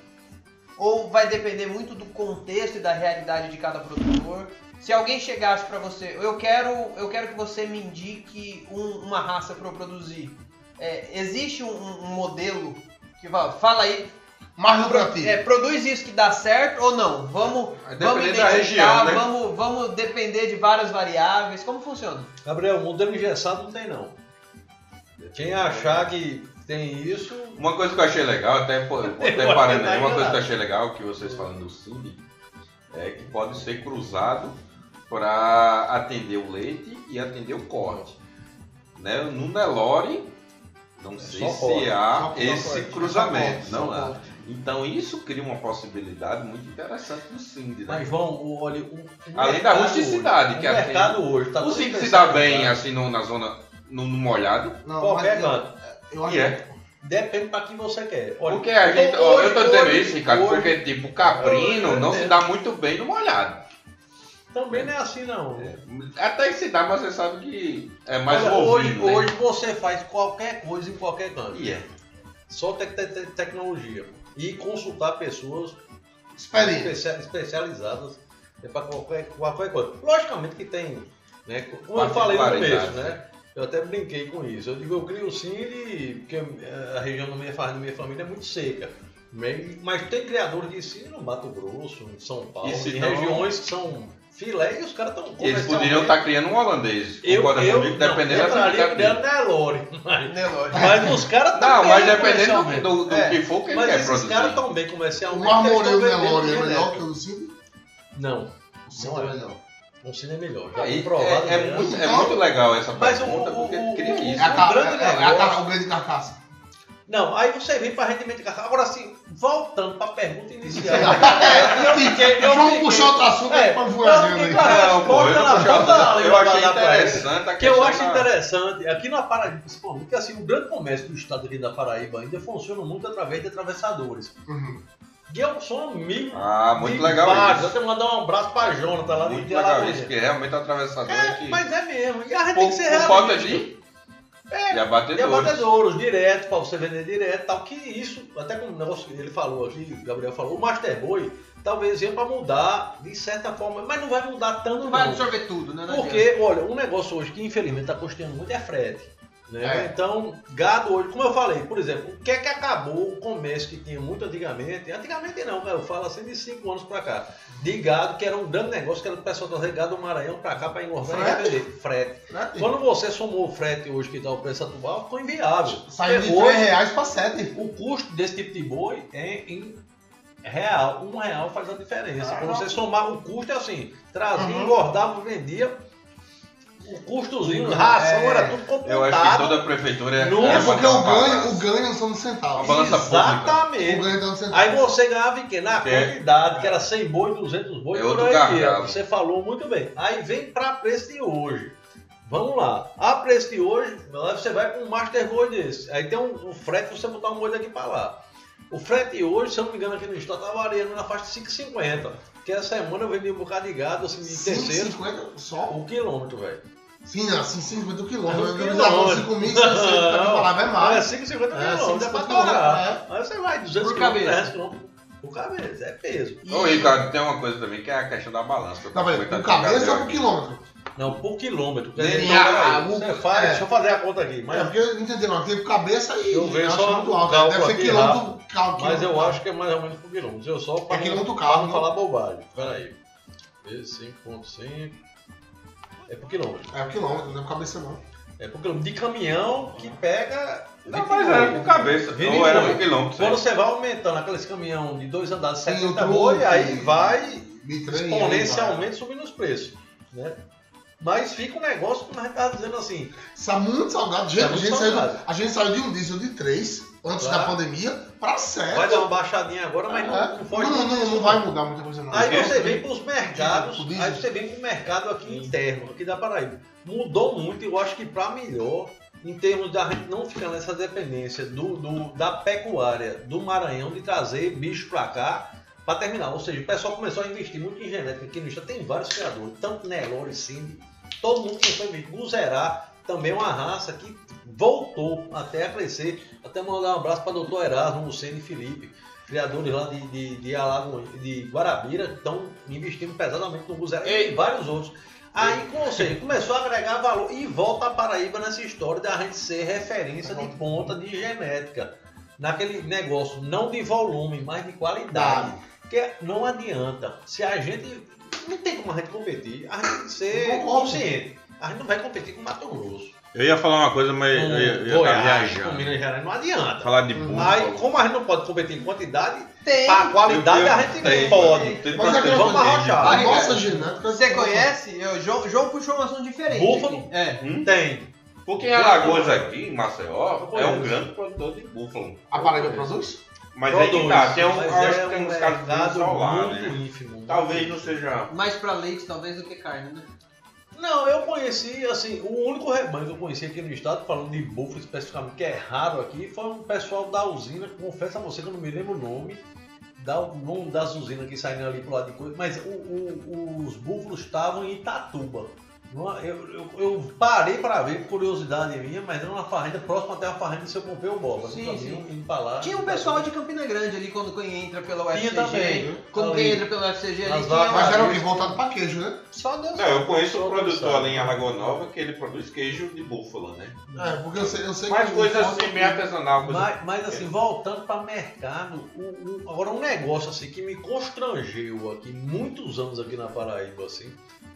Ou vai depender muito do contexto e da realidade de cada produtor? Se alguém chegasse para você, eu quero, eu quero que você me indique um, uma raça para eu produzir. É, existe um, um, modelo que fala, fala aí. Mais lucrativo. É, produz isso que dá certo ou não? Vamos, vamos identificar, região, né? vamos, vamos depender de várias variáveis. Como funciona? Gabriel, modelo engessado não tem não. Quem achar que tem isso. Uma coisa que eu achei legal, até, até parando aí, uma coisa que eu achei legal que vocês falando do Cindy, é que pode ser cruzado para atender o leite e atender o corte. Né? No Nelore, não é sei se corte. há esse corte. cruzamento, não há. Então isso cria uma possibilidade muito interessante do Cindy. Né? Mas vão, olha, o, o além da rusticidade hoje, que o mercado hoje tá o Cindy se dá bem assim no, na zona no, no molhado. Não, qualquer canto. Eu, eu acho é. Depende para quem você quer. Olha, porque a gente, hoje, eu tô dizendo hoje, isso, Ricardo, hoje, porque tipo caprino não se dá muito bem no molhado. Também não é assim, não. É. Até que se dá, mas você sabe que é mais Olha, hoje, né? hoje você faz qualquer coisa em qualquer canto. E é. Só te te te tecnologia. E consultar pessoas especia especializadas para qualquer, qualquer coisa. Logicamente que tem, né? Como eu falei no começo, né? Eu até brinquei com isso. Eu digo, eu crio sim, porque a região da minha, da minha família é muito seca. Mas tem criadores de sim no Mato Grosso, em São Paulo, em não... regiões que são filé e os caras estão Eles poderiam estar tá criando um holandês. Eu, eu comigo, dependendo não, da criando Nelore. Mas, mas os caras estão Não, mas dependendo do, do, do é, que for que ele quer produzir. Mas esses caras estão bem comercialmente. O Marmoreiro Nelore é melhor que o Lucino? Não. O Cine é melhor. O Cine é melhor. Já Aí, é, é, muito, é muito legal essa mas pergunta, porque cria isso. É, a, é, é, o grande carcaça. Não, aí você vem para rendimento de carcaça. Agora, assim, voltando para a pergunta inicial. é, eu fiquei, eu Vamos puxar outro assunto é, para voando aí. Não, pô, eu, não puxar, eu achei interessante a que eu acho interessante, aqui na Paraíba, principalmente, que assim, o grande comércio do estado aqui da Paraíba ainda funciona muito através de atravessadores. Uhum. Que é um som amigo. Ah, muito legal baixo. isso. Eu tenho que mandar um abraço pra Jonathan lá muito legal isso, porque realmente é atravessador é, que... Mas é mesmo. E a gente por, tem que ser falta de é, e abatedouros. E abatedouros, direto, para você vender direto tal. Que isso, até como o negócio ele falou aqui, o Gabriel falou, o Master Boy talvez venha para mudar de certa forma, mas não vai mudar tanto. Não vai absorver tudo, né? Porque, olha, um negócio hoje que infelizmente está custando muito é frete. Né? É. Então, gado hoje, como eu falei, por exemplo, o que é que acabou o comércio que tinha muito antigamente? Antigamente não, eu falo assim de 5 anos para cá. De gado, que era um grande negócio, que era o pessoal trazer gado do Maranhão para cá para engordar frete? e vender. Frete. frete. Quando você somou o frete hoje que dá o preço atual, ficou inviável. Saiu de 3 reais para 7. O custo desse tipo de boi é em real. Um real faz a diferença. Ah, Quando você somar o custo, é assim, trazia, uhum. engordava, vendia o custozinho, ração, é, era tudo computado. Eu acho que toda prefeitura é. Não, é porque o ganho, o ganho são nos centavos. Uma balança Exatamente. O ganho tá centavos. Aí você ganhava em quê? Na é. quantidade, que era 100 boi, 200 boi, é por aí. Você falou muito bem. Aí vem para preço de hoje. Vamos lá. A preço de hoje, você vai com um Master Boi desse. Aí tem um, um frete pra você botar um boi daqui para lá. O frete hoje, se eu não me engano, aqui no estado tá variando na faixa de 5,50. Que essa semana eu vendi um bocado de gado, assim, de terceiro. 5,50 só? O quilômetro, velho. Sim, assim, 50 quilômetros. Eu não falando 5 mil, a palavra é mais. É, 5, 50 quilômetros, é pra torar. Aí você vai, 200 por cabeça. Por cabeça, é peso. Ô, Ricardo, tem uma coisa também que é a questão da balança. Tá, mas por cabeça ou por quilômetro? Não, por quilômetro. Dizer, então, você faz, é. Deixa eu fazer a conta aqui. Mas... É porque eu entendi, não. Tem cabeça e eu vejo só muito alto. Deve ser quilômetro, cálculo. Mas eu acho que é mais ou menos por quilômetro. Eu só para é quilômetro carro, não falar bobagem. Pera aí. 5.5 é por quilômetro. É por quilômetro, não é por cabeça não. É por quilômetro. De caminhão que pega. Não, mas era por cabeça. Ou era por quilômetro. Quando você vai aumentando aqueles caminhão de dois andares, 70 boi, aí vai exponencialmente subindo os preços. Né? Mas fica um negócio, como a gente tava dizendo assim, Está muito salgado. Gente, Tá a, muito gente saiu, salgado. a gente saiu de um diesel de 3 antes Claro. da pandemia pra 7. vai dar uma baixadinha agora, mas É. não, não foge não, muito não, disso, não vai mudar muita coisa não. Aí quê? você vem para os mercados, diesel. aí você vem para o mercado aqui interno, aqui da Paraíba. Mudou muito, eu acho que para melhor, em termos da gente não ficar nessa dependência do, do- da pecuária do Maranhão de trazer bicho para cá para terminar. Ou seja, o pessoal começou a investir muito em genética aqui no estado. Tem vários criadores, tanto Nelore, Cindy, todo mundo começou a investir. Guzerá também é uma raça que voltou até a crescer. Até mandar um abraço para o doutor Erasmo, Lucene e Felipe criadores lá de, de, de, Alago, de Guarabira estão investindo pesadamente no Guzerá e vários outros. Aí, seja, começou a agregar valor e volta a Paraíba nessa história da gente ser referência de ponta de genética. Naquele negócio, não de volume, mas de qualidade. Porque não adianta. Se a gente. Não tem como a gente competir, a gente tem que ser consciente. A gente não vai competir com Mato Grosso. Eu ia falar uma coisa, mas eu, Com ia- eu ia estar Goiás, com viajando. Minas Gerais, não adianta. Falar de búfalo. Aí, como a gente não pode competir em quantidade, Tem. a qualidade Eu- eu- a gente tem, pode. tem Mas é que Vamos arrochar. A nossa genética. Você conhece? Eu, João, João puxou um assunto diferente. Búfalo? É. Hum? Tem. Porque em Alagoas aqui, em Maceió, Eu é um grande produtor de búfalo. A Paraíba produz? Mas aí que Produz, tá, tem, um, acho é que tem um uns casos de muito né? ínfimo. Talvez não seja. Mais pra leite, talvez, do que carne, né? Não, eu conheci, assim, o único rebanho que eu conheci aqui no estado, falando de búfalo especificamente, que é raro aqui, foi um pessoal da usina, confesso a você que eu não me lembro o nome, da, nome das usinas que saíram ali pro lado de coisa, mas o- o- os búfalos estavam em Itatuba. Eu, eu, eu parei para ver, por curiosidade minha, mas era uma fazenda próxima até a fazenda de seu Pompeu Boba. Sim, Nunca sim. vi lá. Tinha um pessoal de Campina Grande ali quando quem entra pela UFCG. Tinha também. Quando Ali. quem entra pela UFCG ali, Nas tinha. Mas era o que? Voltado pra queijo, né? Só Deus. Não, eu conheço um produtor ali em Alagoa Nova que ele produz queijo de búfala, né? É, porque eu sei, eu sei Mas que. coisa assim, meio artesanal. Coisa... Mas, mas, assim, voltando para mercado, o- o- agora um negócio assim que me constrangeu aqui muitos anos aqui na Paraíba, assim,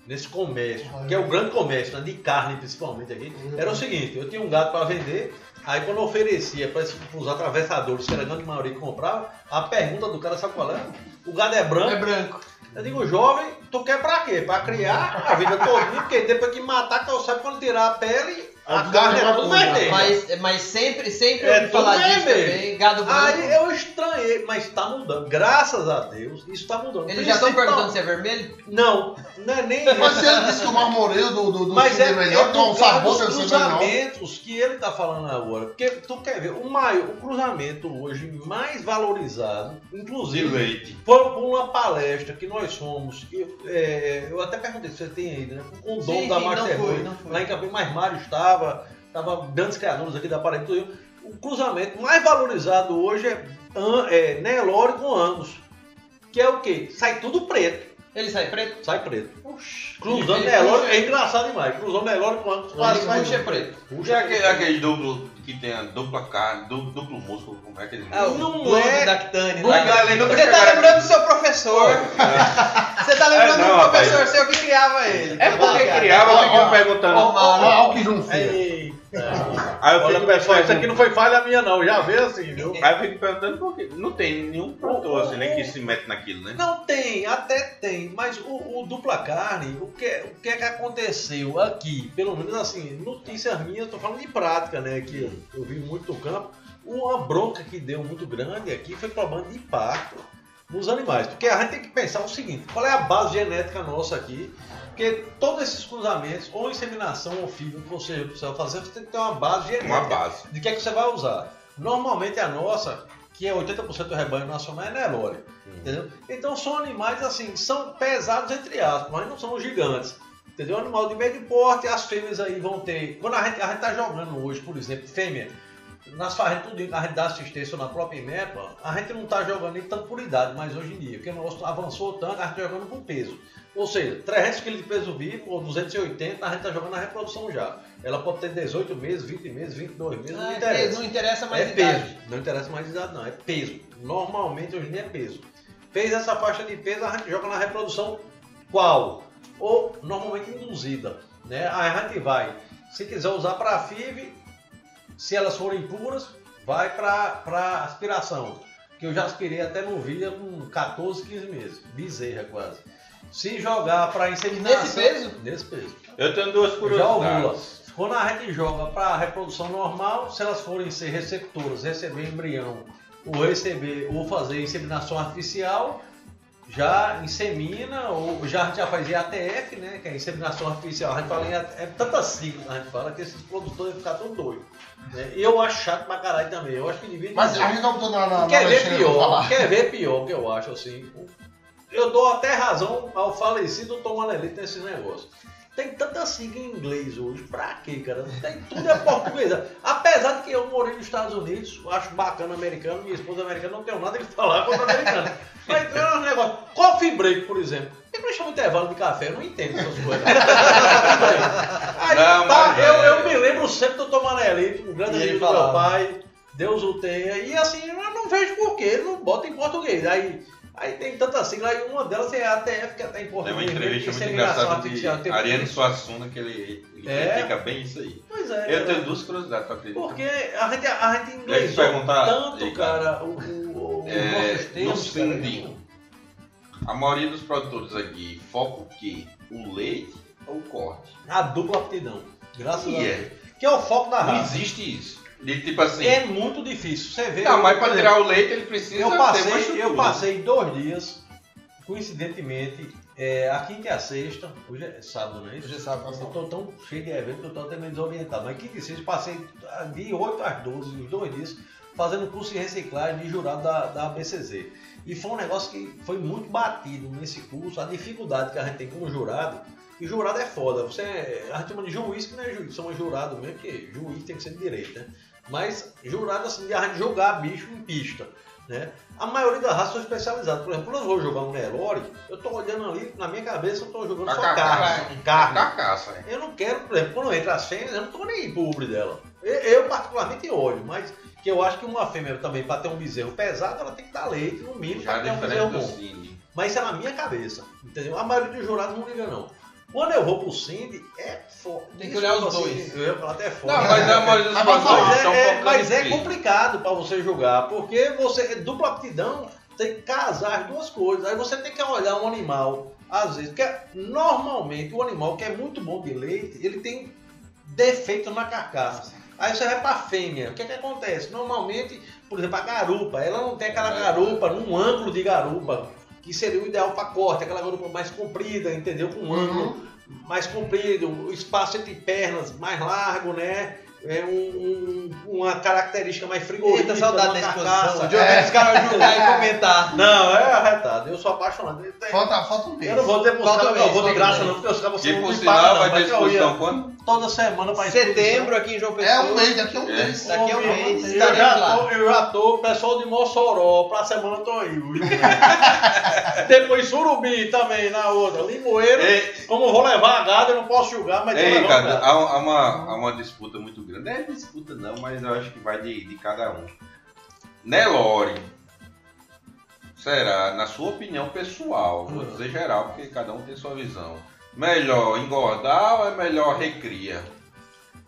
nesse comércio, que é o grande comércio, né, de carne principalmente aqui, era o seguinte, eu tinha um gado para vender, aí quando eu oferecia para os atravessadores, que era a grande maioria que comprava, a pergunta do cara, sabe qual é? O gado é branco? É branco. Eu digo, jovem, tu quer pra quê? Pra criar a vida todinha, porque depois que matar, eu sabe quando tirar a pele, a carne é vai tudo vermelha. Mas, mas sempre, sempre É eu ouvi falar disso vermelho. também. Gado branco. Aí eu estranhei, mas tá mudando. Graças a Deus, isso tá mudando. Eles já estão Principal- perguntando se é vermelho? Não, não é nem Mas isso. se ele disse que o marmoreio do, do, do Mas é, é melhor, é então o sabor dos deve ser melhor. cruzamentos que ele tá falando agora. Porque tu quer ver, o maior, o cruzamento hoje mais valorizado, inclusive, leite. foi por uma palestra que nós fomos. Eu, é, eu até perguntei se você tem aí, né? Com o dono Sim, da Master não fui. Lá em Campinas, mas Mário estava, estava grandes criadores aqui da Paraíba. O cruzamento mais valorizado hoje é, é Nelore com Angus. Que é o quê? Sai tudo preto. Ele sai preto? Sai preto. Oxi. Cruzando Ele Nelore é engraçado demais. Cruzando Nelore com Angus. Ele quase tudo. preto. Puxa aquele, aquele duplo que tem a dupla carne, duplo, duplo músculo, como é que eles Ah, Não é- Dactane. É- né? Você tá lembrando do seu professor. Você tá lembrando É, do professor seu que criava ele. É porque Tá criava, ficou perguntando. olha o que junto. Eita. Aí eu Olha, fico pessoal, isso aqui não foi falha minha, não. Já vê assim, viu? Aí eu fico perguntando por quê. Não tem nenhum produtor assim, nem que se mete naquilo, né? Não tem, até tem, mas o, o dupla carne, o que, o que é que aconteceu aqui? Pelo menos assim, notícias minhas, tô falando de prática, né? Que eu, eu vi muito no campo. Uma bronca que deu muito grande aqui foi problema de impacto nos animais. Porque a gente tem que pensar o seguinte: qual é a base genética nossa aqui? Porque todos esses cruzamentos, ou inseminação ou fibra, que você precisa fazer, você tem que ter uma base genética Uma base. de que é que você vai usar. Normalmente a nossa, que é 80% do rebanho nacional, é Nelore. Entendeu? Então são animais assim, são pesados entre aspas, mas não são gigantes. Entendeu? Animal de médio porte, as fêmeas aí vão ter. Quando a gente, a gente tá jogando hoje, por exemplo, fêmea, nas fazendas, tudo que a gente dá assistência na própria IMEPA, a gente não tá jogando nem tanto por idade mais hoje em dia, porque o negócio avançou tanto, a gente tá jogando por peso. Ou seja, 300 kg de peso vivo ou 280, a gente tá jogando na reprodução já. Ela pode ter 18 meses, 20 meses, 22 meses, não Ah, interessa. Não interessa mais É idade. peso. Não interessa mais idade, não. É peso. Normalmente hoje em dia é peso. Fez essa faixa de peso, a gente joga na reprodução qual? Ou normalmente induzida. Né? Aí a gente vai. Se quiser usar para FIV, se elas forem puras, vai para aspiração. Que eu já aspirei até no vídeo com 14, 15 meses. Bezerra quase. se jogar para inseminação. Nesse peso? Nesse peso. Eu tenho duas Já curiosidades. Quando a gente joga para reprodução normal, se elas forem ser receptoras, receber embrião, ou receber, ou fazer inseminação artificial, já insemina, ou já, a gente já faz IATF, né? Que é inseminação artificial. A gente fala em é tanta sigla que a gente fala que esses produtores ficam tão doidos. Né? E eu acho chato pra caralho também. Eu acho que devia Mas a gente não botou na, na, na Quer ver lixeira pra pior, quer ver pior que eu acho assim. Eu dou até razão ao falecido Tom Manelito nesse negócio. Tem tanta sigla em inglês hoje, pra quê, cara? Tem tudo é português. Apesar de que eu morei nos Estados Unidos, acho bacana americano, minha esposa é americana, não tenho nada que falar contra americano. Mas é um negócio. Coffee break, por exemplo. Por que não chama intervalo de café? Eu não entendo essas coisas. Aí, Não, tá, eu, é- eu me lembro sempre do Tom Manelito, um grande E amigo do meu pai. Deus o tenha. E assim, eu não vejo porquê, ele não bota em português. Aí, aí tem tanta sigla, aí uma delas é a ATF, que até em Tem português. uma entrevista muito inseminação engraçada de tem- Ariane Suassuna que ele, ele É? critica bem isso aí. Pois é. Eu cara. tenho duas curiosidades, tu acredita? Porque a gente, a gente inglesou perguntar, tanto, Ricardo. cara, o, o, o, É, no cara. Cindy, A maioria dos produtores aqui foca o quê? O leite ou o corte? A dupla aptidão. Graças E a é? Deus. Que é o foco da Não raça. existe isso. De tipo assim. É muito difícil. Você vê. não, mas para tirar o leite ele precisa eu passei, eu passei dois dias, coincidentemente, é, a quinta e a sexta, hoje é sábado, não é isso? Hoje é sábado, Eu tô tão cheio de evento que eu tô até meio desorientado. Mas quinta e sexta, passei de 8 às 12, os dois dias, fazendo curso de reciclagem de jurado da, da ABCZ. E foi um negócio que foi muito batido nesse curso, a dificuldade que a gente tem como jurado. E jurado é foda. Você, a gente chama de juiz, que não é juiz, chama jurado mesmo, porque juiz tem que ser de direito, né? Mas jurado assim, de jogar bicho em pista. Né? A maioria das raças são especializadas. Por exemplo, quando eu vou jogar um Nelore, eu tô olhando ali, na minha cabeça, eu tô jogando A só carne. Carne. Carcaça, é. Eu não quero, por exemplo, quando entra as fêmeas, eu não tô nem ubre dela. Eu, eu particularmente olho, mas que eu acho que uma fêmea também, para ter um bezerro pesado, ela tem que dar leite, no mínimo, para é ter um bezerro bom. Mas isso é na minha cabeça, entendeu? A maioria dos jurados não liga, não. Quando eu vou pro Cindy, é Tem que olhar os dois. Eu ia falar até foda. Não, mas a maioria dos Mas são é, é- mas é complicado para você jogar, porque você dupla aptidão tem que casar as duas coisas. Aí você tem que olhar um animal, às vezes, porque normalmente o animal que é muito bom de leite, ele tem defeito na carcaça. Aí você vai para fêmea. O que, que acontece? Normalmente, por exemplo, a garupa, ela não tem aquela garupa num ângulo de garupa, que seria o ideal para corte, aquela garupa mais comprida, entendeu? Com um ângulo mais comprido, o espaço entre pernas mais largo, né? É um- um- uma característica mais frigorífica. Eita, saudade de da exposição. De ouvir os caras julgar e comentar. Não, é arretado. Eu sou apaixonado. Eu Falta, falta um mês. Eu não vou pros Falta um não, mês, vou de graça não, porque os caras não por me sinal vai ter eu ia exposição quando? toda semana pra Setembro aqui em João Pessoa. É um mês, daqui a um É. mês. Daqui a um mês Eu estaremos já, lá. tô, eu já tô, pessoal de Mossoró, pra semana eu tô aí. Depois Surubi também, na outra. Limoeiro, Ei, como eu vou levar a gado, eu não posso julgar, mas tô Ei, há, há uma, há uma disputa muito grande. Não é disputa não, mas eu acho que vai de, de cada um. Nelore, será, na sua opinião pessoal, vou Hum. dizer geral, porque cada um tem sua visão, melhor engordar ou é melhor recria?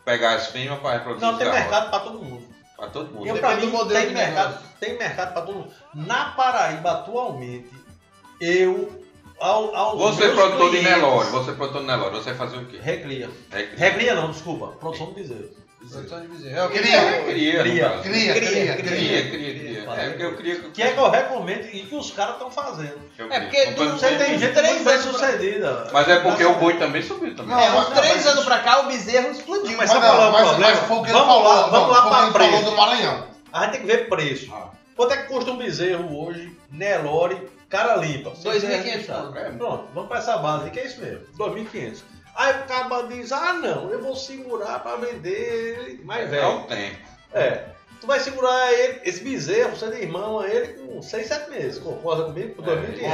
Pegar as fêmeas para reproduzir Não, tem mercado pra todo mundo. Para todo mundo. Eu, pra mim, modelo tem de mercado, tem mercado pra todo mundo. Na Paraíba, atualmente, eu, ao, aos Você é produtor de clientes- Nelore, você é produtor de Nelore, você vai fazer o quê? Recria. Recria. Recria não, desculpa. Produção de bezerro. Produção de bezerro. É o que Cria. Cria, cria, Cria. Cria, cria. É porque eu queria Que é que eu recomendo e que os caras estão fazendo. É queria. porque Você tem gente três bem sucedida. Mas é porque o boi também subiu também. É, uns três anos pra cá o bezerro explodiu. Mas sabe qual é o problema? Vamos lá, vamos lá falou preço. do Maranhão. A gente tem que ver preço. Ah. Quanto é que custa um bezerro hoje, Nelore, cara limpa? 2.500 Sabe? É, Pronto, vamos pra essa base, que é isso mesmo, 2.500. Aí o cara diz, ah não, eu vou segurar pra vender ele mais É velho. o tempo. É, tu vai segurar ele, esse bezerro, você tem irmão a ele com 6, 7 meses, concorda comigo? Por 2.500. É,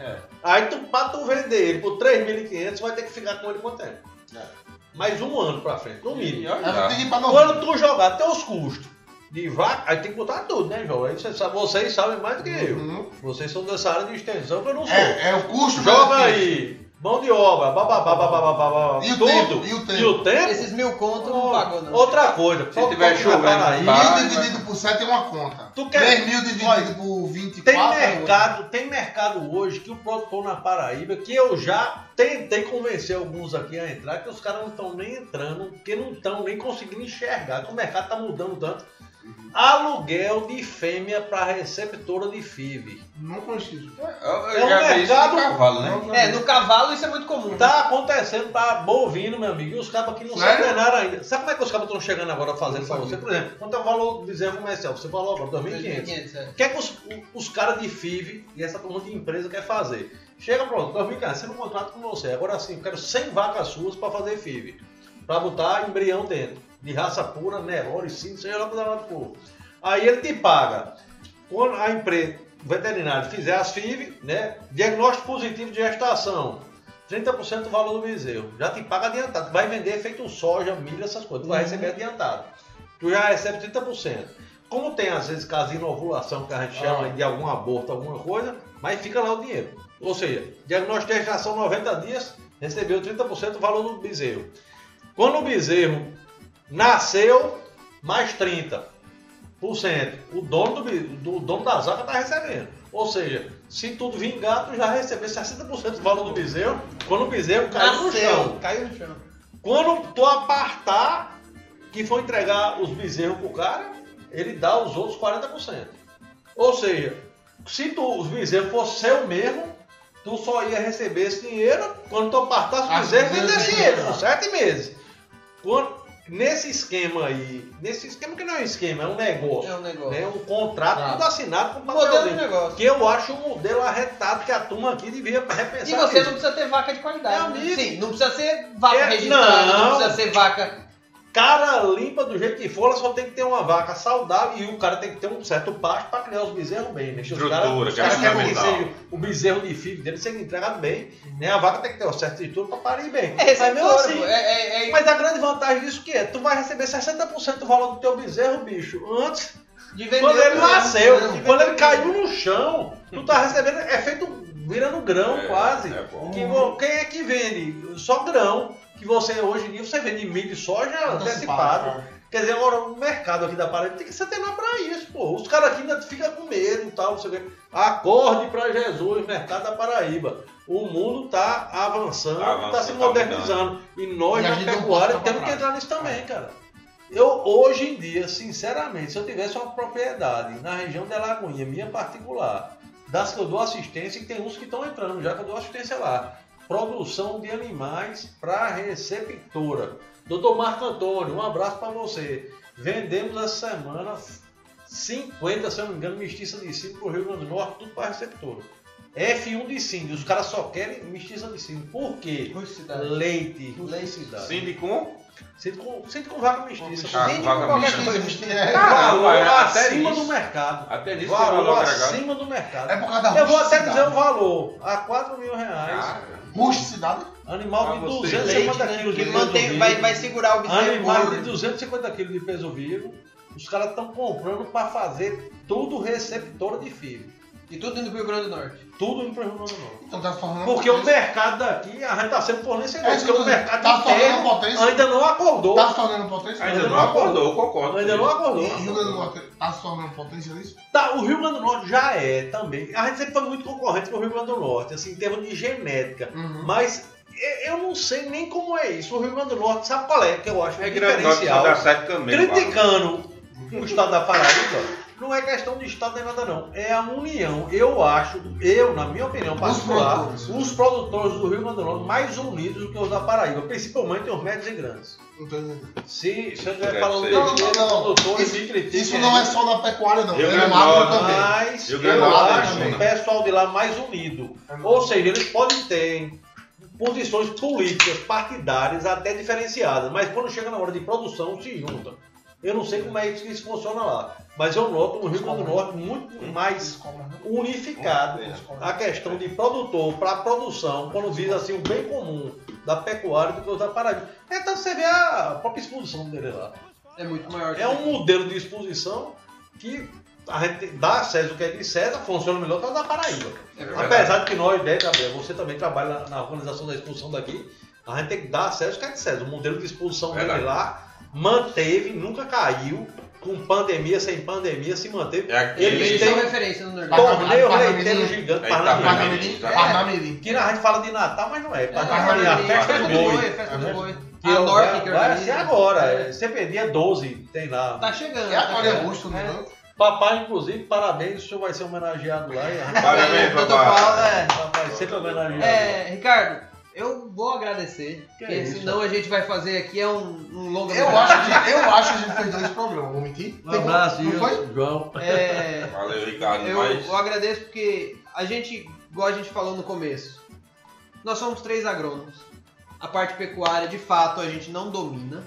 é. Aí tu, pra tu vender ele por 3.500, vai ter que ficar com ele quanto tempo? Mais um ano pra frente, no mínimo. Pra Quando tu jogar até os custos de vaca, aí tem que botar tudo, né, João? Aí você sabe, vocês sabem mais do que eu. Uhum. Vocês são dessa área de extensão que eu não sou. É, é o custo Joga benefício. aí, mão de obra, bababá, bababá, babá, E o tudo. tempo, e o tempo. E o tempo? Esses mil conto não pagou, não. Outra coisa. Se tiver chovendo, Paraíba, tá. Mil dividido por 7 é uma conta. Tu quer- 3 mil dividido por 20 24 Tem é mercado, tem mercado hoje que o produtor na Paraíba, que eu já tentei convencer alguns aqui a entrar, que os caras não estão nem entrando, porque não estão nem conseguindo enxergar, que o mercado está mudando tanto. Aluguel de fêmea para receptora de FIV. Não. Eu, eu É um mercado- no cavalo, né? Não, É, no cavalo isso é muito comum. Tá acontecendo pra bovino, meu amigo, e os cabos aqui não se treinaram ainda. Sabe como é que os cabos estão chegando agora fazendo pra você? Por exemplo, quanto é o valor do bezerro comercial? Você falou agora, 2.500. 2.500, é. O que é que os, os caras de FIV e essa turma de empresa quer fazer? Chega pronto, 2.500, você não contrato com você. Agora sim, eu quero 100 vacas suas para fazer FIV. Para botar embrião dentro. De raça pura, Neroli, sim, seja lá para dar for. Aí ele te paga. Quando a empresa, o veterinário fizer as FIV, né? Diagnóstico positivo de gestação. 30% do valor do bezerro. Já te paga adiantado. Tu vai vender feito soja, milho, essas coisas. Tu vai receber adiantado. Tu já recebe 30%. Como tem às vezes caso de inovulação que a gente chama Ah. de algum aborto, alguma coisa, mas fica lá o dinheiro. Ou seja, diagnóstico de gestação 90 dias, recebeu 30% do valor do bezerro. Quando o bezerro nasceu, mais 30%. O dono, do, do dono da zaga está recebendo. Ou seja, se tudo vingar, tu já recebeu 60% do valor do bezerro quando o bezerro caiu no chão. Nasceu, caiu no chão. Quando tu apartar, que for entregar os bezerros pro cara, ele dá os outros 40%. Ou seja, se tu, os bezerros fossem seu mesmo, tu só ia receber esse dinheiro quando tu apartasse Ah, os bezerros e bezerros por sete meses. Quando- nesse esquema aí, nesse esquema que não é um esquema, é um negócio, É um negócio. né? um contrato Ah. tudo assinado com Modelo de negócio. Que eu acho um modelo arretado que a turma aqui devia repensar. E você não precisa ter vaca de qualidade. Meu né? Sim, não precisa ser vaca É, registrada, não. não. precisa ser vaca. Cara limpa do jeito que for, ela só tem que ter uma vaca saudável e o cara tem que ter um certo pasto para criar os bezerros bem. Né? Os caras- é caras querem que fundamental. seja o bezerro de filho dele seja entregado bem, né? a vaca tem que ter uma certa estrutura para parir bem. É Mas mesmo assim. É, é, é- mas a grande vantagem disso que é, tu vai receber 60% do valor do teu bezerro, bicho, antes, de vender. quando ele né? nasceu, De quando ele caiu no chão, tu tá recebendo, é feito virando grão É, quase. é bom. Que quem é que vende? Só grão. Que você hoje em dia você vende milho e soja antecipado. Quer dizer, agora o mercado aqui da Paraíba tem que se atenar pra isso, pô. Os caras aqui ainda ficam com medo e tal, você vê. Acorde pra Jesus, mercado da Paraíba. O mundo tá avançando, Avança, tá se tá modernizando. e nós, E na pecuária, temos que entrar nisso também, cara. Eu, hoje em dia, sinceramente, se eu tivesse uma propriedade na região de Alagoinha, minha particular, das que eu dou assistência, e tem uns que estão entrando já que eu dou assistência lá. Produção de animais para receptora. Doutor Marco Antônio, um abraço para você. Vendemos essa semana 50, se eu não me engano, mestiça de sino pro Rio Grande do Norte, tudo para receptora. F1 de sino, os caras só querem mestiça de sino. Por quê? Rusticidade. Leite, rusticidade. Cindy com? Sinto com, sinto com vaca mestiça. Ah, Sim, vaca qualquer mista. coisa. É, Ah, Valor vai, até acima nisso. do mercado. Até nisso tem Valor valor agregado. acima do mercado. é por causa da Eu vou até dizer o valor. A 4 mil reais. Cara, Rusticidade? Animal de você- 250 Leite, quilos né, de que peso mantém, vivo. vai, vai segurar o bezerro Animais de gordo. 250 quilos de peso vivo. Os caras estão comprando para fazer tudo receptora de filho. E tudo indo pro Rio Grande do Norte. Tudo indo para o Rio Grande do Norte. Então tá Porque o mercado daqui, a gente está sendo fornecedor. É isso porque que o mercado. Tá interno potência. ainda não acordou. Tá se tornando potência? ainda não acordou, concordo. Ainda não acordou. E o Rio Grande do Norte tá se tornando potência nisso? Tá, o Rio Grande do Norte já é também. A gente sempre foi muito concorrente com o Rio Grande do Norte, assim, em termos de genética. Uhum. Mas eu não sei nem como é isso. O Rio Grande do Norte, sabe qual é que eu acho É diferencial? Criticando o estado da Paraíba, não é questão de estado nem nada não. É a união. Eu acho, eu, na minha opinião particular, produtores. os produtores do Rio Grande do Norte mais unidos do que os da Paraíba, principalmente os médios e grandes. Entendendo. Se, se eu estiver Deve falando de Não, não, não. produtores, Isso- me critiquem. Isso não é só da pecuária, não. Rio É Norte, também. Mas eu Norte acho o pessoal de lá mais unido. Ou seja, eles podem ter posições políticas, partidárias até diferenciadas, mas quando chega na hora de produção se juntam. Eu não sei como é isso que isso funciona lá, mas eu noto no Rio Grande do Norte muito mais unificado a questão de produtor para produção, quando visa assim o bem comum da pecuária do que da Paraíba. Então você vê a própria exposição dele lá. É muito maior. que É um modelo de exposição que a gente dá a César o que é de César, funciona melhor que o da Paraíba. É. Apesar de que nós, né, Gabriel, você também trabalha na, organização da exposição daqui, a gente tem que dar a César o que é de César. O modelo de exposição dele lá manteve, nunca caiu. Com pandemia, sem pandemia, se manteve. É aquele. Eles têm- são referência no Nordeste. Torneio leiteiro gigante, Parnamirim. Parnamirim. Parnamirim. Que a gente fala de Natal, mas não é. É, Parnamirim é a Festa do boi. festa do boi. Que A é Norte vai, que vai ser agora. é, Sempre dia 12 tem lá. Tá chegando. É tá agora em chegando. agosto, É. né? Papai, inclusive, parabéns, o senhor vai ser homenageado lá. Parabéns, papai. É. Papai, sempre homenageado. É, Ricardo, eu vou agradecer, Que porque isso? senão a gente vai fazer aqui é um, um longa Eu acho, que, eu acho que a gente fez dois programas, vou mentir? Um abraço, Não foi? João. É, Valeu, Ricardo. eu, Mas eu agradeço porque a gente, igual a gente falou no começo, nós somos três agrônomos. A parte pecuária, de fato, a gente não domina.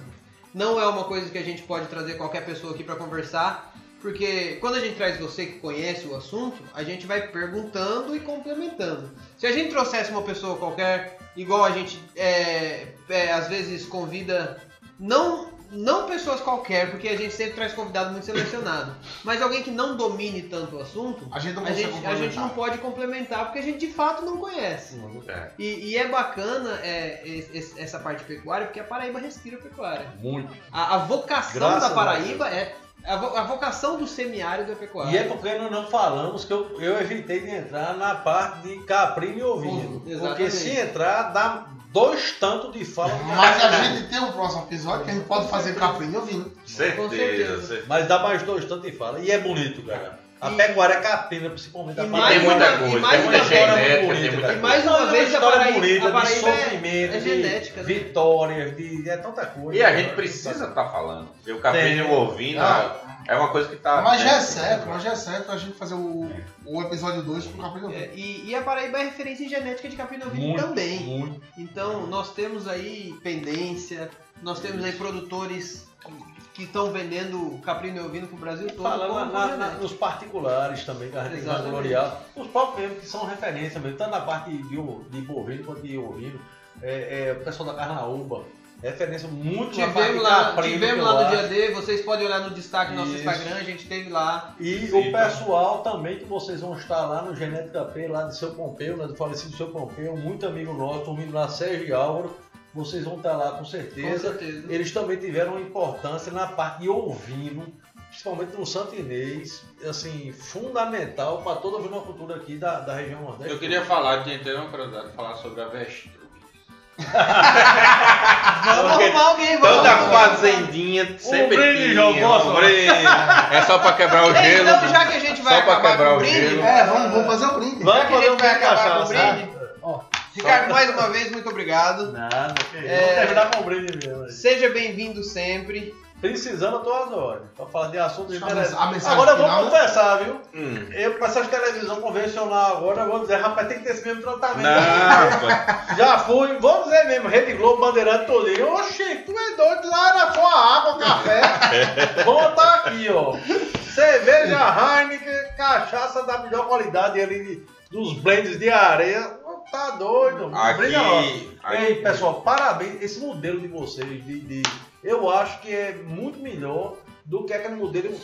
Não é uma coisa que a gente pode trazer qualquer pessoa aqui para conversar, porque quando a gente traz você que conhece o assunto, a gente vai perguntando e complementando. Se a gente trouxesse uma pessoa qualquer, igual a gente é, é, às vezes convida, não, não pessoas qualquer, porque a gente sempre traz convidado muito selecionado, mas alguém que não domine tanto o assunto, A gente não a gente, a gente não pode complementar, porque a gente de fato não conhece. é, E, e é bacana é, es- es- essa parte pecuária, porque a Paraíba respira pecuária. Muito. A, a vocação Graças da a Paraíba é. A, vo- a vocação do semiárido é pecuária. E é porque nós não falamos que eu, eu evitei de entrar na parte de caprino e ovino. Porque se entrar, dá dois tantos de fala. Mas a gente tem um próximo episódio que a gente pode fazer caprino e certeza. certeza. certeza. Mas dá mais dois tantos de fala. E é bonito, cara. A E- pecuária é caprina, principalmente E E mais tem muita uma- coisa, mais tem muita genética, tem muita E mais coisa. uma vez a história Paraíba, bonita, a Paraíba de é- sofrimento, é de genética, né? vitórias, de é tanta coisa. E a gente precisa estar falando. E o caprino e o ovino Ah. é uma coisa que tá. Mas já é né? certo, mas já é certo a gente fazer o, o episódio 2 com o e ouvindo. É, e, e a Paraíba é referência em genética de capim muito, também. Muito. Então nós temos aí pendência, nós temos aí produtores que estão vendendo caprino e ovino pro Brasil todo. Falando na- na- nos particulares também, que a gente gloriar. Os próprios mesmo, que são referência mesmo, tanto na parte de, o- de bovino quanto de ovino. É, é, o pessoal da Carnaúba, referência muito Tivemos lá, caprino, tivemos lá no dia D, vocês podem olhar no destaque do nosso. Instagram, a gente teve lá. E Sim, o pessoal também que vocês vão estar lá no Genética P, lá do seu Pompeu, né, do falecido seu Pompeu, muito amigo nosso, dormindo lá, Sérgio Álvaro. Vocês vão estar lá com Com certeza. certeza. Eles também tiveram uma importância na parte de ovino, principalmente no Santo Inês, assim, fundamental para toda a vinocultura aqui da, da região Nordeste. Eu queria falar, tinha até uma curiosidade, falar sobre a avestruz. Vamos Porque arrumar alguém, vamos Toda fazendinha sempre brinde, tinha um brinde. É só pra quebrar o gelo. Então, já que a gente vai Só pra acabar quebrar com o o brinde, gelo. É, vamos, vamos fazer um brinde. já Vai que a fazer gente vai acabar com o brinde, Ricardo, mais uma vez, muito obrigado. Nada, que. É. Vamos terminar com o brinde mesmo. Seja bem-vindo sempre. Precisando, eu tô às ordens. Pra falar de assuntos a mensagem Agora eu vou final, confessar, viu? Hum. Eu, pra essas televisão convencional agora, eu vou dizer, rapaz, tem que ter esse mesmo tratamento. Não, rapaz. Já fui, vou dizer mesmo, Rede Globo, Bandeirante todinho. Oxi, tu é doido, lá era só água, café. Vamos botar aqui, ó. Cerveja Heineken, cachaça da melhor qualidade ali, de- dos blends de areia. Tá doido. Brilha, ó. Aqui, aqui- Ei, pessoal, parabéns. Esse modelo de vocês, de, de- eu acho que é muito melhor do que aquele modelo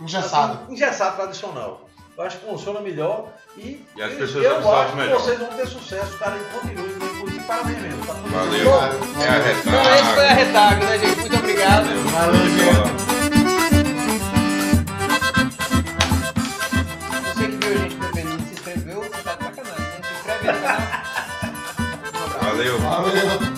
Engessado. assim, engessado tradicional. Eu acho que funciona melhor e, E as pessoas eu acho que melhor. vocês vão ter sucesso, cara, e continuem. Inclusive, parabéns mesmo. Tá Valeu. bem. É a Então, esse foi retaga. a Retago, né, gente? Muito obrigado. Valeu, gente. Valeu. Valeu. Valeu.